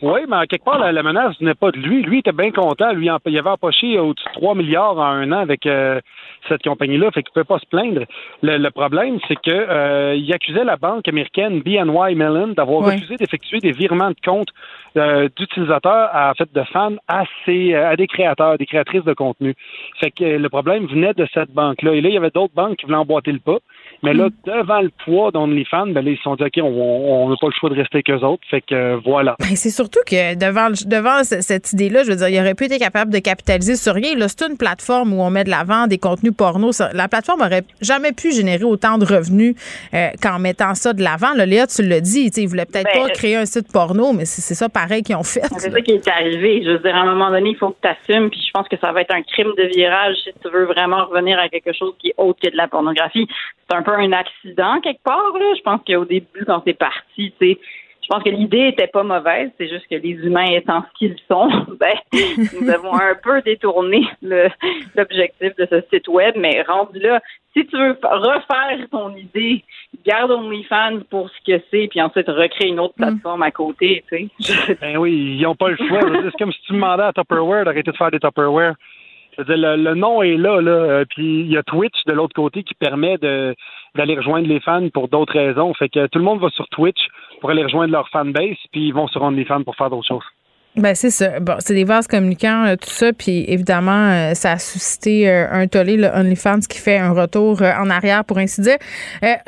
Oui, mais quelque part, la, menace n'est pas de lui. Lui, il était bien content. Lui, il avait empoché au-dessus de 3 milliards en un an avec euh, cette compagnie-là, fait qu'il ne peut pas se plaindre. Le, problème, c'est que euh, il accusait la banque américaine BNY Mellon d'avoir refusé d'effectuer des virements de compte euh, d'utilisateurs, en fait, de fans à, à des créateurs, des créatrices de contenu. Fait que le problème venait de cette banque-là. Et là, il y avait d'autres banques qui voulaient emboîter le pas. Mais là, mm. devant le poids d'OnlyFans, ben là, ils se sont dit, OK, on n'a pas le choix de rester qu'eux autres. Fait que euh, voilà. Ben, c'est surtout que devant, devant cette idée-là, je veux dire, il aurait pu être capable de capitaliser sur rien. Là, c'est une plateforme où on met de l'avant des contenus porno. La plateforme aurait jamais pu générer autant de revenus euh, qu'en mettant ça de l'avant. Léa, tu l'as dit, ils voulaient peut-être ben, pas créer un site porno, mais c'est ça pareil qu'ils ont fait. C'est ça qui est arrivé. Je veux dire, à un moment donné, il faut que tu assumes, puis je pense que ça va être un crime de virage si tu veux vraiment revenir à quelque chose qui est autre que de la pornographie c'est un peu un accident quelque part. Là. Je pense qu'au début, quand c'est parti, tu sais, je pense que l'idée était pas mauvaise, c'est juste que les humains étant ce qu'ils sont, ben, nous avons un peu détourné l'objectif de ce site web, mais rendu là, si tu veux refaire ton idée, garde OnlyFans pour ce que c'est, puis ensuite recréer une autre mm. plateforme à côté, tu sais. ben oui, ils n'ont pas le choix. C'est comme si tu demandais à Tupperware d'arrêter de faire des Tupperware le, nom est là, là. Euh, puis il y a Twitch de l'autre côté qui permet de d'aller rejoindre les fans pour d'autres raisons. Fait que tout le monde va sur Twitch pour aller rejoindre leur fanbase, puis ils vont se rendre les fans pour faire d'autres choses. Ben c'est ça. Bon, c'est des vases communicants, euh, tout ça. Puis évidemment, euh, ça a suscité euh, un tollé, le OnlyFans qui fait un retour en arrière, pour ainsi dire.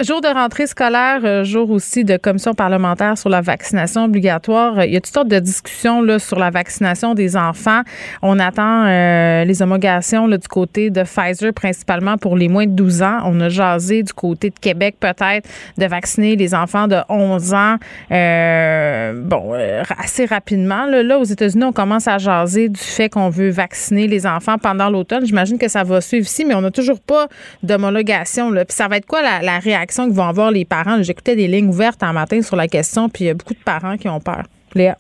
jour de rentrée scolaire, jour aussi de commission parlementaire sur la vaccination obligatoire. Il y a toutes sortes de discussions là, sur la vaccination des enfants. On attend les homologations là, du côté de Pfizer, principalement pour les moins de 12 ans. On a jasé du côté de Québec, peut-être, de vacciner les enfants de 11 ans. bon, assez rapidement. Là, là aux États-Unis, on commence à jaser du fait qu'on veut vacciner les enfants pendant l'automne. J'imagine que ça va suivre ici, mais on n'a toujours pas d'homologation. Puis ça va être quoi la, réaction que vont avoir les parents? J'écoutais des lignes ouvertes un matin sur la question, puis il y a beaucoup de parents qui ont peur. Léa?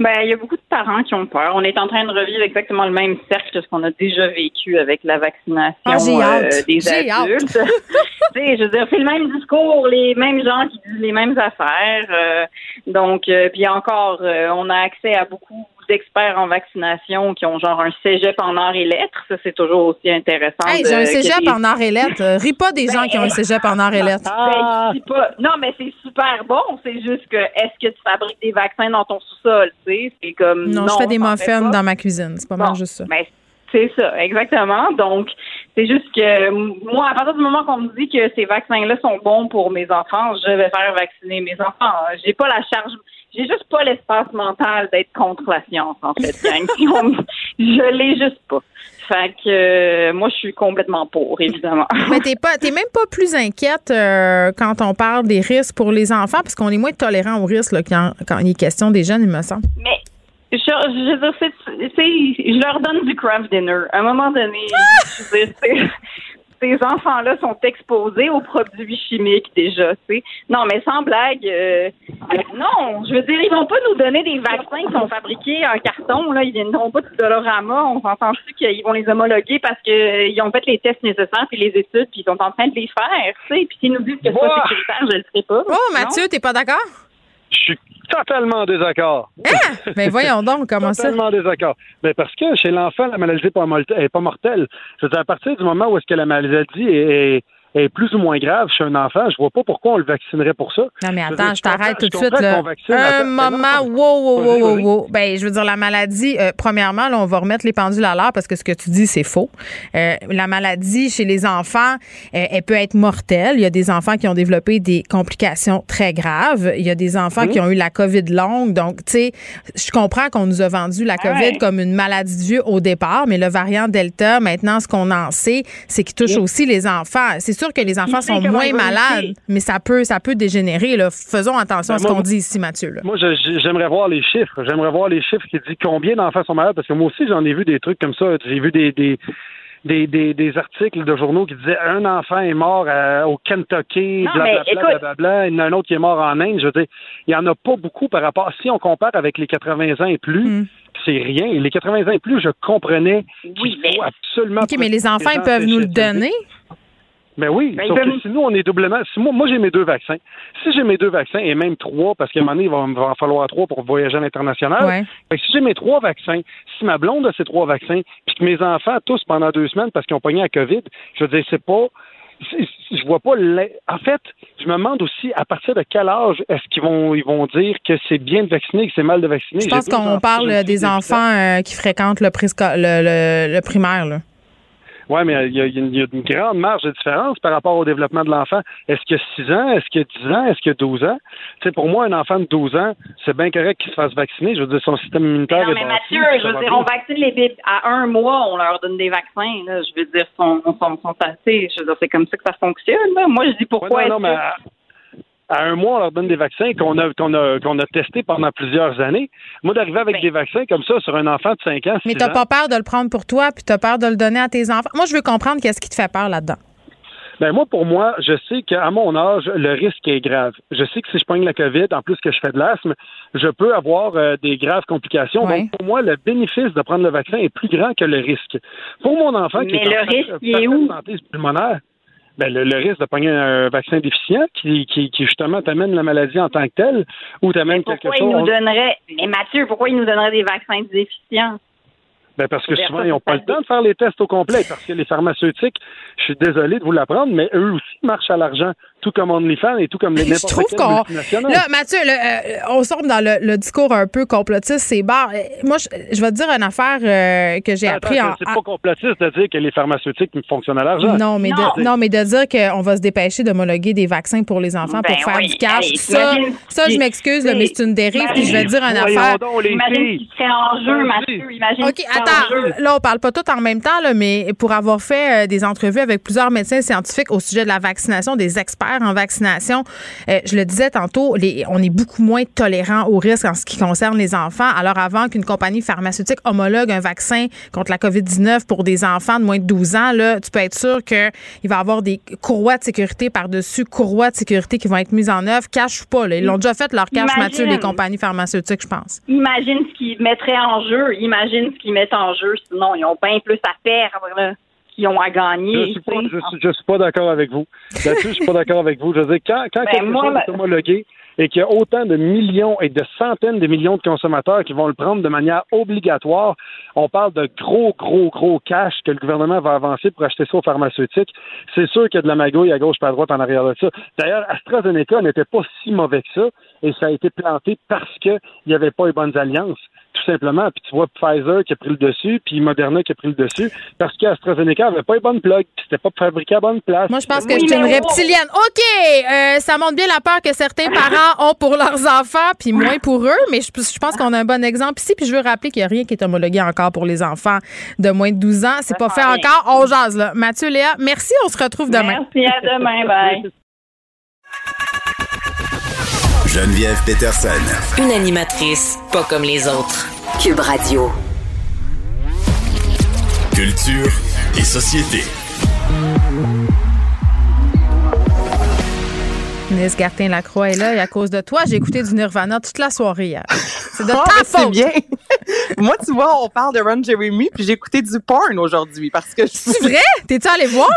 Ben, il y a beaucoup de parents qui ont peur. On est en train de revivre exactement le même cercle que ce qu'on a déjà vécu avec la vaccination ah, euh, des adultes. je veux dire, c'est le même discours, les mêmes gens qui disent les mêmes affaires. Euh, donc, euh, puis encore, on a accès à beaucoup d'experts en vaccination qui ont genre un cégep en arts et lettres. Ça, c'est toujours aussi intéressant. Hey, j'ai un cégep en arts et lettres. Euh, ris pas des gens qui ont un cégep en arts et lettres. Ben, pas... Non, mais c'est super bon. C'est juste que est-ce que tu fabriques des vaccins dans ton sous-sol? C'est comme. Non, je fais des muffins dans ma cuisine. C'est pas mal juste ça. Ben, c'est ça, exactement. Donc, c'est juste que moi, à partir du moment qu'on me dit que ces vaccins-là sont bons pour mes enfants, je vais faire vacciner mes enfants. J'ai pas la charge j'ai juste pas l'espace mental d'être contre la science, en fait, gang. je l'ai juste pas. Fait que euh, moi, je suis complètement pour, évidemment. Mais t'es pas, t'es même pas plus inquiète euh, quand on parle des risques pour les enfants, parce qu'on est moins tolérant aux risques là, quand, quand il est question des jeunes, il me semble. Mais je, je veux dire, je leur donne du craft dinner. À un moment donné, je veux ces enfants-là sont exposés aux produits chimiques déjà, tu sais. Non, mais sans blague, euh, non, je veux dire, ils vont pas nous donner des vaccins qui sont fabriqués en carton, là, ils viendront pas de Dolorama, on s'entend-tu qu'ils vont les homologuer parce qu'ils ont fait les tests nécessaires puis les études puis ils sont en train de les faire, tu sais, puis s'ils nous disent que c'est pas sécuritaire, je le ferai pas. Oh, Mathieu, t'es pas d'accord? Je suis totalement désaccord. Ah! Mais voyons donc, comment ça? Totalement désaccord. Mais parce que chez l'enfant, la maladie n'est pas mortelle. Je veux dire, à partir du moment où est-ce que la maladie est, est plus ou moins grave chez un enfant, je vois pas pourquoi on le vaccinerait pour ça. Non, mais attends, je, t'arrête tout de suite. Là. Un moment, wow, wow, wow, wow, wow. Ben, je veux dire, la maladie, euh, premièrement, là, on va remettre les pendules à l'heure parce que ce que tu dis, c'est faux. Euh, la maladie chez les enfants, euh, elle peut être mortelle. Il y a des enfants qui ont développé des complications très graves. Il y a des enfants qui ont eu la COVID longue. Donc, tu sais, je comprends qu'on nous a vendu la COVID comme une maladie de vieux au départ, mais le variant Delta, maintenant, ce qu'on en sait, c'est qu'il touche aussi les enfants. C'est sûr que les enfants sont moins malades, mais ça peut, ça peut dégénérer. Là. Faisons attention à ce ben, qu'on dit ici, Mathieu. Moi, j'aimerais voir les chiffres. J'aimerais voir les chiffres qui disent combien d'enfants sont malades, parce que moi aussi, j'en ai vu des trucs comme ça. J'ai vu des, des des, articles de journaux qui disaient un enfant est mort euh, au Kentucky, blablabla, il y en a un autre qui est mort en Inde. Je veux dire, il n'y en a pas beaucoup par rapport. Si on compare avec les 80 ans et plus, hmm. c'est rien. Les 80 ans et plus, je comprenais qu'il faut absolument. OK, mais les enfants, ils peuvent nous le donner? Ben oui, ben, sauf que si nous, on est doublement. Si moi, moi j'ai mes deux vaccins. Si j'ai mes deux vaccins et même trois, parce qu'à un moment donné, il va, va en falloir trois pour voyager à l'international. Si j'ai mes trois vaccins, si ma blonde a ses trois vaccins, puis que mes enfants tous pendant deux semaines parce qu'ils ont pogné la COVID, je veux dire, c'est pas. Je vois pas. En fait, je me demande aussi à partir de quel âge est-ce qu'ils vont ils vont dire que c'est bien de vacciner, que c'est mal de vacciner? Je pense qu'on parle des enfants euh, qui fréquentent le, le, le primaire. Là. Oui, mais il y, a, une, grande marge de différence par rapport au développement de l'enfant. Est-ce qu'il y a 6 ans? Est-ce qu'il y a 10 ans? Est-ce qu'il y a 12 ans? Tu sais, pour moi, un enfant de 12 ans, c'est bien correct qu'il se fasse vacciner. Je veux dire, son système immunitaire non, mais Mathieu, je veux dire, on vaccine les bébés à un mois, on leur donne des vaccins. Là. Je veux dire, sont, sont, sont assez. Je veux dire, c'est comme ça que ça fonctionne. Là. Moi, je dis pourquoi. non, mais à un mois, on leur donne des vaccins qu'on a, qu'on a, qu'on a testés pendant plusieurs années. Moi, d'arriver avec des vaccins comme ça sur un enfant de 5 ans, Mais t'as pas peur de le prendre pour toi, puis t'as peur de le donner à tes enfants? Moi, je veux comprendre qu'est-ce qui te fait peur là-dedans. Ben moi, pour moi, je sais qu'à mon âge, le risque est grave. Je sais que si je pogne la COVID, en plus que je fais de l'asthme, je peux avoir euh, des graves complications. Donc, pour moi, le bénéfice de prendre le vaccin est plus grand que le risque. Pour mon enfant qui est le risque est où? santé pulmonaire, ben, le, risque de pogner un vaccin déficient qui, qui, qui justement t'amène la maladie en tant que telle ou t'amène quelque chose. Pourquoi il nous donnerait, mais Mathieu, pourquoi il nous donnerait des vaccins déficients? Ben parce que souvent, ils n'ont pas le temps de faire les tests au complet. Parce que les pharmaceutiques, je suis désolé de vous l'apprendre, mais eux aussi marchent à l'argent tout comme OnlyFans et tout comme les Je trouve qu'on. Là, Mathieu, euh, on sort dans le, discours un peu complotiste, c'est barre. Euh, moi, je, vais te dire une affaire euh, que j'ai appris en. C'est pas complotiste de dire que les pharmaceutiques fonctionnent à l'argent. Non, mais De, non, mais de dire qu'on va se dépêcher de d'homologuer des vaccins pour les enfants pour ben faire du cash. ça, ça je m'excuse, mais c'est une dérive. Puis je vais te dire une affaire. Imagine ce serait en jeu, Mathieu. Imagine OK, attends. Là, on parle pas tout en même temps, là, mais pour avoir fait des entrevues avec plusieurs médecins scientifiques au sujet de la vaccination, des experts en vaccination. Euh, je le disais tantôt, les, on est beaucoup moins tolérant au risque en ce qui concerne les enfants. Alors, avant qu'une compagnie pharmaceutique homologue un vaccin contre la COVID-19 pour des enfants de moins de 12 ans, là, tu peux être sûr qu'il va y avoir des courroies de sécurité par-dessus courroies de sécurité qui vont être mises en œuvre. Cache ou pas, ils l'ont déjà fait leur cache, Mathieu, les compagnies pharmaceutiques, je pense. Imagine ce qu'ils mettraient en jeu. Imagine ce qu'ils mettent en jeu. Sinon, ils ont bien plus à faire. Là ont à gagner. Je suis suis, pas d'accord avec vous. Là-dessus, je suis pas d'accord avec vous. Je veux dire, quand, quand ben, quelque chose est homologué et qu'il y a autant de millions et de centaines de millions de consommateurs qui vont le prendre de manière obligatoire, on parle de gros, gros, gros cash que le gouvernement va avancer pour acheter ça aux pharmaceutiques. C'est sûr qu'il y a de la magouille à gauche et à droite en arrière de ça. D'ailleurs, AstraZeneca n'était pas si mauvais que ça et ça a été planté parce qu'il n'y avait pas les bonnes alliances tout simplement. Puis tu vois Pfizer qui a pris le dessus, puis Moderna qui a pris le dessus, parce qu'AstraZeneca n'avait pas les bonnes plugs, puis c'était pas fabriqué à bonne place. Moi, je pense que c'est une reptilienne. OK! Euh, ça montre bien la peur que certains parents ont pour leurs enfants, puis moins pour eux. Mais je, je pense qu'on a un bon exemple ici. Puis je veux rappeler qu'il n'y a rien qui est homologué encore pour les enfants de moins de 12 ans. C'est pas fait encore. On jase, là. Mathieu, Léa, merci. On se retrouve demain. Merci, à demain. Bye. Geneviève Peterson. Une animatrice pas comme les autres. Cube Radio. Culture et société. Inès Gartin-Lacroix est là et à cause de toi, j'ai écouté du Nirvana toute la soirée hier. C'est de Ah, ta faute. bien. Moi, tu vois, on parle de Ron Jeremy, puis j'ai écouté du porn aujourd'hui parce que. C'est vrai? T'es-tu allé voir?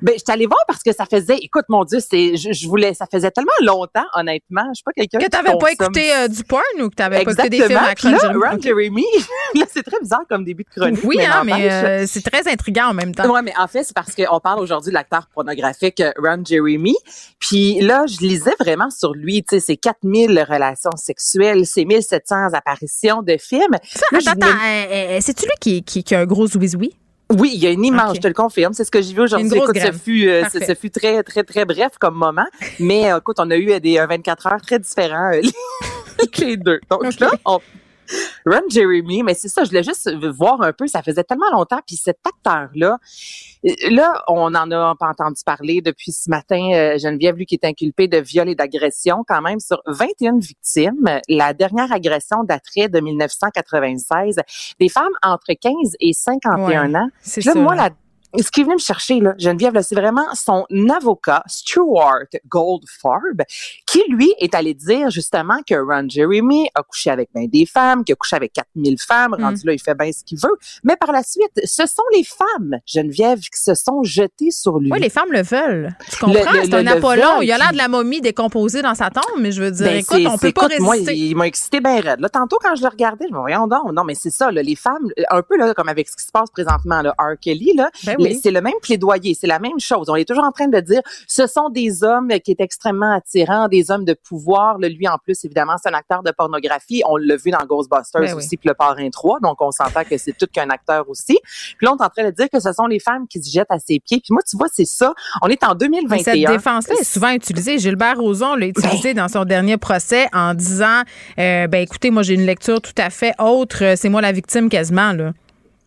Ben, j'étais allée voir parce que ça faisait, écoute, mon Dieu, c'est, je, je voulais, ça faisait tellement longtemps, honnêtement. Je suis pas quelqu'un Que t'avais pas écouté euh, du porn ou que t'avais pas écouté des Exactement. films à Puis là, Ron Ron Jeremy, là, c'est très bizarre comme début de chronique. Oui, hein, mais euh, c'est très intriguant en même temps. Ouais, mais en fait, c'est parce qu'on parle aujourd'hui de l'acteur pornographique euh, Ron Jeremy. Puis là, je lisais vraiment sur lui, tu sais, ses 4000 relations sexuelles, ses 1700 apparitions de films. Ça, Là, je attends, attends, euh, euh, c'est-tu lui qui, qui, qui a un gros zouizoui? Oui, il y a une image, je te le confirme. C'est ce que j'ai vu aujourd'hui. Écoute, ce fut, euh, ce, Parfait. ce fut très, très, très bref comme moment. Mais euh, écoute, on a eu euh, des euh, 24 heures très différents, euh, les deux. Donc là, on... Ron Jeremy, mais c'est ça, je voulais juste voir un peu, ça faisait tellement longtemps, puis cet acteur-là, là, on en a pas entendu parler depuis ce matin, euh, Geneviève, lui qui est inculpé de viol et d'agression, quand même sur 21 victimes. La dernière agression daterait de 1996. Des femmes entre 15 et 51 Ouais, ans. c'est Là, ça, moi, la ce qui est venu me chercher, là, Geneviève, là, c'est vraiment son avocat, Stuart Goldfarb, qui, lui, est allé dire justement que Ron Jeremy a couché avec ben des femmes, qu'il a couché avec 4000 femmes, Mm. rendu là, il fait bien ce qu'il veut. Mais par la suite, ce sont les femmes, Geneviève, qui se sont jetées sur lui. Oui, les femmes le veulent. Tu comprends? C'est un le Apollon. veulent, Il a l'air de la momie décomposée dans sa tombe, mais je veux dire, Ben, écoute, on peut pas écoute, Moi, résister. il, il m'a excité bien raide. Là, tantôt, quand je le regardais, je me voyons donc. Non, mais c'est ça, là, les femmes, un peu là, comme avec ce qui se passe présentement, là, R. Kelly, là, Ben oui. c'est le même plaidoyer, c'est la même chose. On est toujours en train de dire, ce sont des hommes qui est extrêmement attirants, des hommes de pouvoir. Lui, en plus, évidemment, c'est un acteur de pornographie. On l'a vu dans Ghostbusters Ben oui. aussi, puis le parrain 3, donc on s'entend que c'est tout qu'un acteur aussi. Puis là, on est en train de dire que ce sont les femmes qui se jettent à ses pieds. Puis moi, tu vois, c'est ça. On est en Mais 2021. cette défense-là est souvent utilisée. Gilbert Rozon l'a utilisé dans son dernier procès en disant euh, ben écoutez, moi j'ai une lecture tout à fait autre, c'est moi la victime quasiment là.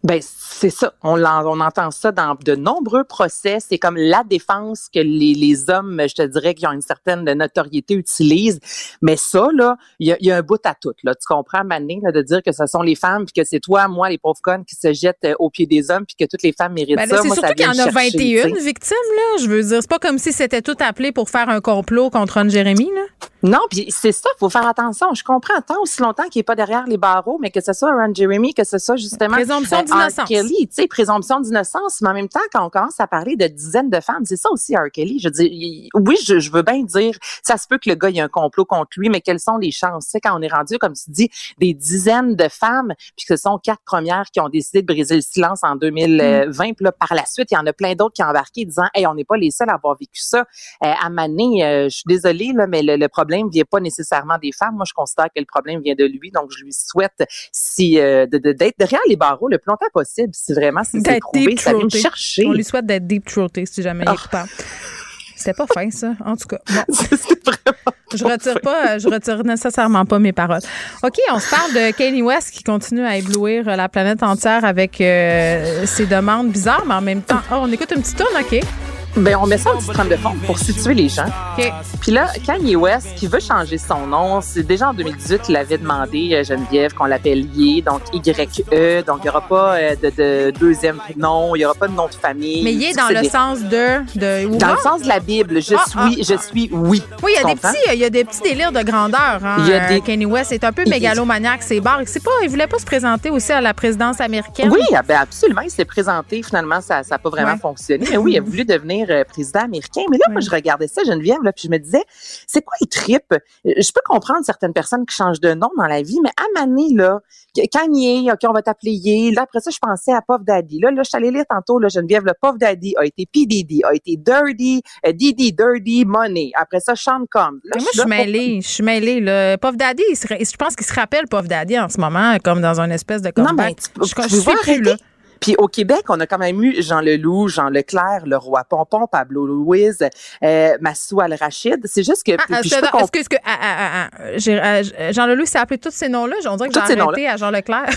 Ben c'est ça. On, l'en- on entend ça dans de nombreux procès. C'est comme la défense que les, les hommes, je te dirais, qui ont une certaine notoriété utilisent. Mais ça, là, il y a, y a un bout à tout. Là. Tu comprends, Mané, là, de dire que ce sont les femmes, puis que c'est toi, moi, les pauvres connes qui se jettent euh, aux pieds des hommes, puis que toutes les femmes méritent Ben là, ça. c'est surtout qu'il y en a me chercher, 21 tu sais. victimes là, je veux dire, c'est pas comme si c'était tout appelé pour faire un complot contre Ron Jeremy là. Non, puis c'est ça, faut faire attention. Je comprends tant aussi longtemps qu'il est pas derrière les barreaux, mais que ce soit Ron Jeremy, que ce soit justement Présomption euh, d'innocence. Kelly, tu sais, présomption d'innocence. Mais en même temps, quand on commence à parler de dizaines de femmes, c'est ça aussi R. Kelly. Je il- oui, je, je veux bien dire, ça se peut que le gars il y a un complot contre lui, mais quelles sont les chances? Tu sais, quand on est rendu, comme tu dis, des dizaines de femmes, puis que ce sont quatre premières qui ont décidé de briser le silence en 2020, puis là par la suite, il y en a plein d'autres qui ont embarqué, disant, hey, on n'est pas les seuls à avoir vécu ça. Euh, à Mané, euh, je suis désolée, là, mais le, le problème vient pas nécessairement des femmes. Moi, je considère que le problème vient de lui. Donc, je lui souhaite si euh, de- de- d'être derrière les barreaux le plus longtemps possible, si vraiment c'est c'est deep ça vient me throaté. chercher. On lui souhaite d'être deep throaté si jamais il Ah. coupable. C'était pas fin, ça, en tout cas. Bon. Je retire pas, je retire nécessairement pas mes paroles. OK, on se parle de Kanye West qui continue à éblouir la planète entière avec euh, ses demandes bizarres, mais en même temps. Oh, on écoute une petite tourne, OK? Ben, on met ça en petite trame de fond pour situer les gens. Puis là, Kanye West, qui veut changer son nom, c'est déjà en 2018 qu'il avait demandé, euh, Geneviève, qu'on l'appelle Yé, donc Y-E, donc il n'y aura pas euh, de, de deuxième nom, il n'y aura pas de nom de famille. Mais est dans le des- sens de. de Dans le sens de la Bible, je Ah, ah, suis, je suis oui. Oui, il y, a des petits, il y a des petits délires de grandeur. Hein. Il y a des- Euh, Kanye West est un peu mégalomaniaque, c'est barre. C'est pas, il voulait pas se présenter aussi à la présidence américaine. Oui, ah ben absolument. Il s'est présenté. Finalement, ça n'a pas vraiment Ouais. fonctionné. Mais oui, il a voulu devenir euh, président américain. Mais là, moi, je regardais ça, Geneviève, là, puis je me disais, c'est quoi les tripes? Euh, Je peux comprendre certaines personnes qui changent de nom dans la vie, mais à Mané, là, Kanye, OK, on va t'appeler. Là, après ça, je pensais à Puff Daddy. Là, là, je suis allée lire tantôt, là, Geneviève, le Puff Daddy a été P. Diddy, a été Dirty, euh, Diddy, Dirty, Money. Après ça, Sean Combs. Là, Mais moi, je suis mêlée. Je suis mêlée. Là. Puff Daddy, il se- je pense qu'il se rappelle Puff Daddy en ce moment, comme dans une espèce de comeback. Non, mais tu- je, je suis plus là. Puis au Québec, on a quand même eu Jean Leloup, Jean Leclerc, le roi Pompon, Pablo Louise, euh, Massou Al-Rachid. C'est juste que... Ah, puis je que, que ah, j'ai- euh, Jean Leloup s'est appelé tous ces noms-là? On dirait que j'ai arrêté à Jean Leclerc.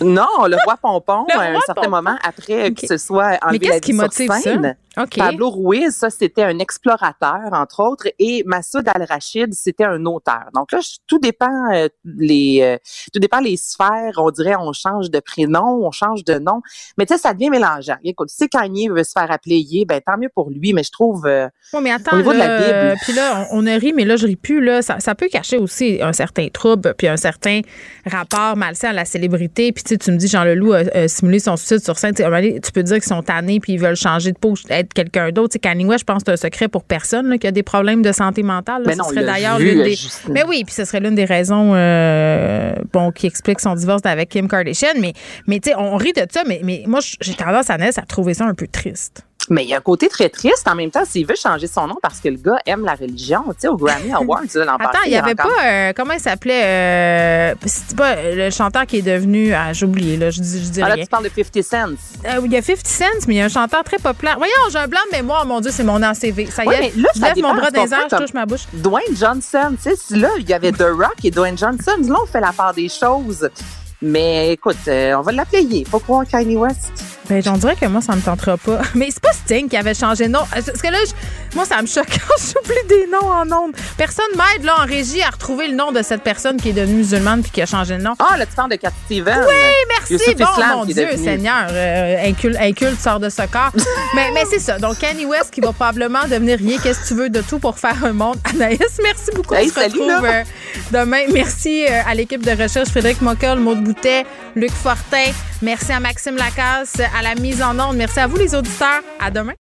Non, le roi Pompon, à un certain moment, après que ce soit Mais enlevé qu'est-ce la qui motive ça? Pablo Ruiz, ça, c'était un explorateur, entre autres, et Massoud Al-Rachid, c'était un auteur. Donc là, je- tout dépend euh, les euh, tout dépend les sphères. On dirait on change de prénom, on change de nom. Mais tu sais, ça devient mélangeant. Écoute, si Kanye veut se faire appeler Yé, ben tant mieux pour lui, mais je trouve... euh, mais attends, Au niveau de la Bible. euh, Puis là, on, on a ri, mais là, je ris plus. Là, ça, ça peut cacher aussi un certain trouble, puis un certain rapport malsain à la célébrité. Puis tu sais, tu me dis, Jean Leloup a, a simulé son suicide sur scène. Tu tu peux dire qu'ils sont tannés, puis ils veulent changer de peau, être quelqu'un d'autre. Kanye West, je pense que c'est un secret pour personne qui a des problèmes de santé mentale. là. Mais Ce non, serait d'ailleurs l'une euh, des. Mais oui, puis ce serait l'une des raisons euh, bon, qui explique son divorce avec Kim Kardashian. Mais, mais tu sais, on rit de ça, mais, mais moi, j'ai tendance à à trouver ça un peu triste. Mais il y a un côté très triste en même temps s'il veut changer son nom parce que le gars aime la religion. Tu sais, au Grammy Awards l'an Attends, passé, il y avait encore- pas euh, comment il s'appelait euh, c'est pas le chanteur qui est devenu ah, j'ai oublié là, je dis je dis Ah, là, rien. tu parles de 50 Cent. Euh, il y a 50 Cent, mais il y a un chanteur très populaire. Voyons, j'ai un blanc de mémoire, mon Dieu, c'est mon ACV. Ça y Ouais, est, là, je lève mon bras dans les airs, je touche ma bouche. Dwayne Johnson, tu sais, là, il y avait The Rock et Dwayne Johnson. Là, on fait la part des choses. Mais écoute, euh, on va l'appeler. Faut croire Kanye West. Ben, j'en dirais que moi, ça me tentera pas. Mais c'est pas Sting qui avait changé de nom. Parce que là, je- moi, ça me choque quand j'oublie des noms en ondes. Personne m'aide, là, en régie, à retrouver le nom de cette personne qui est devenue musulmane puis qui a changé de nom. Ah, là, tu parles de Cat Steven. Oui, merci. Bon, Islam mon Dieu, devenu- Seigneur, euh, inculte, inculte sort de ce corps. mais mais c'est ça. Donc, Kanye West qui va probablement devenir rien. Qu'est-ce que tu veux de tout pour faire un monde? Anaïs, merci beaucoup. Hey, On se salut, retrouve euh, demain. Merci euh, à l'équipe de recherche Frédéric Mockel, Maud Boutet, Luc Fortin. Merci à Maxime Lacasse à la mise en onde. Merci à vous, les auditeurs. À demain.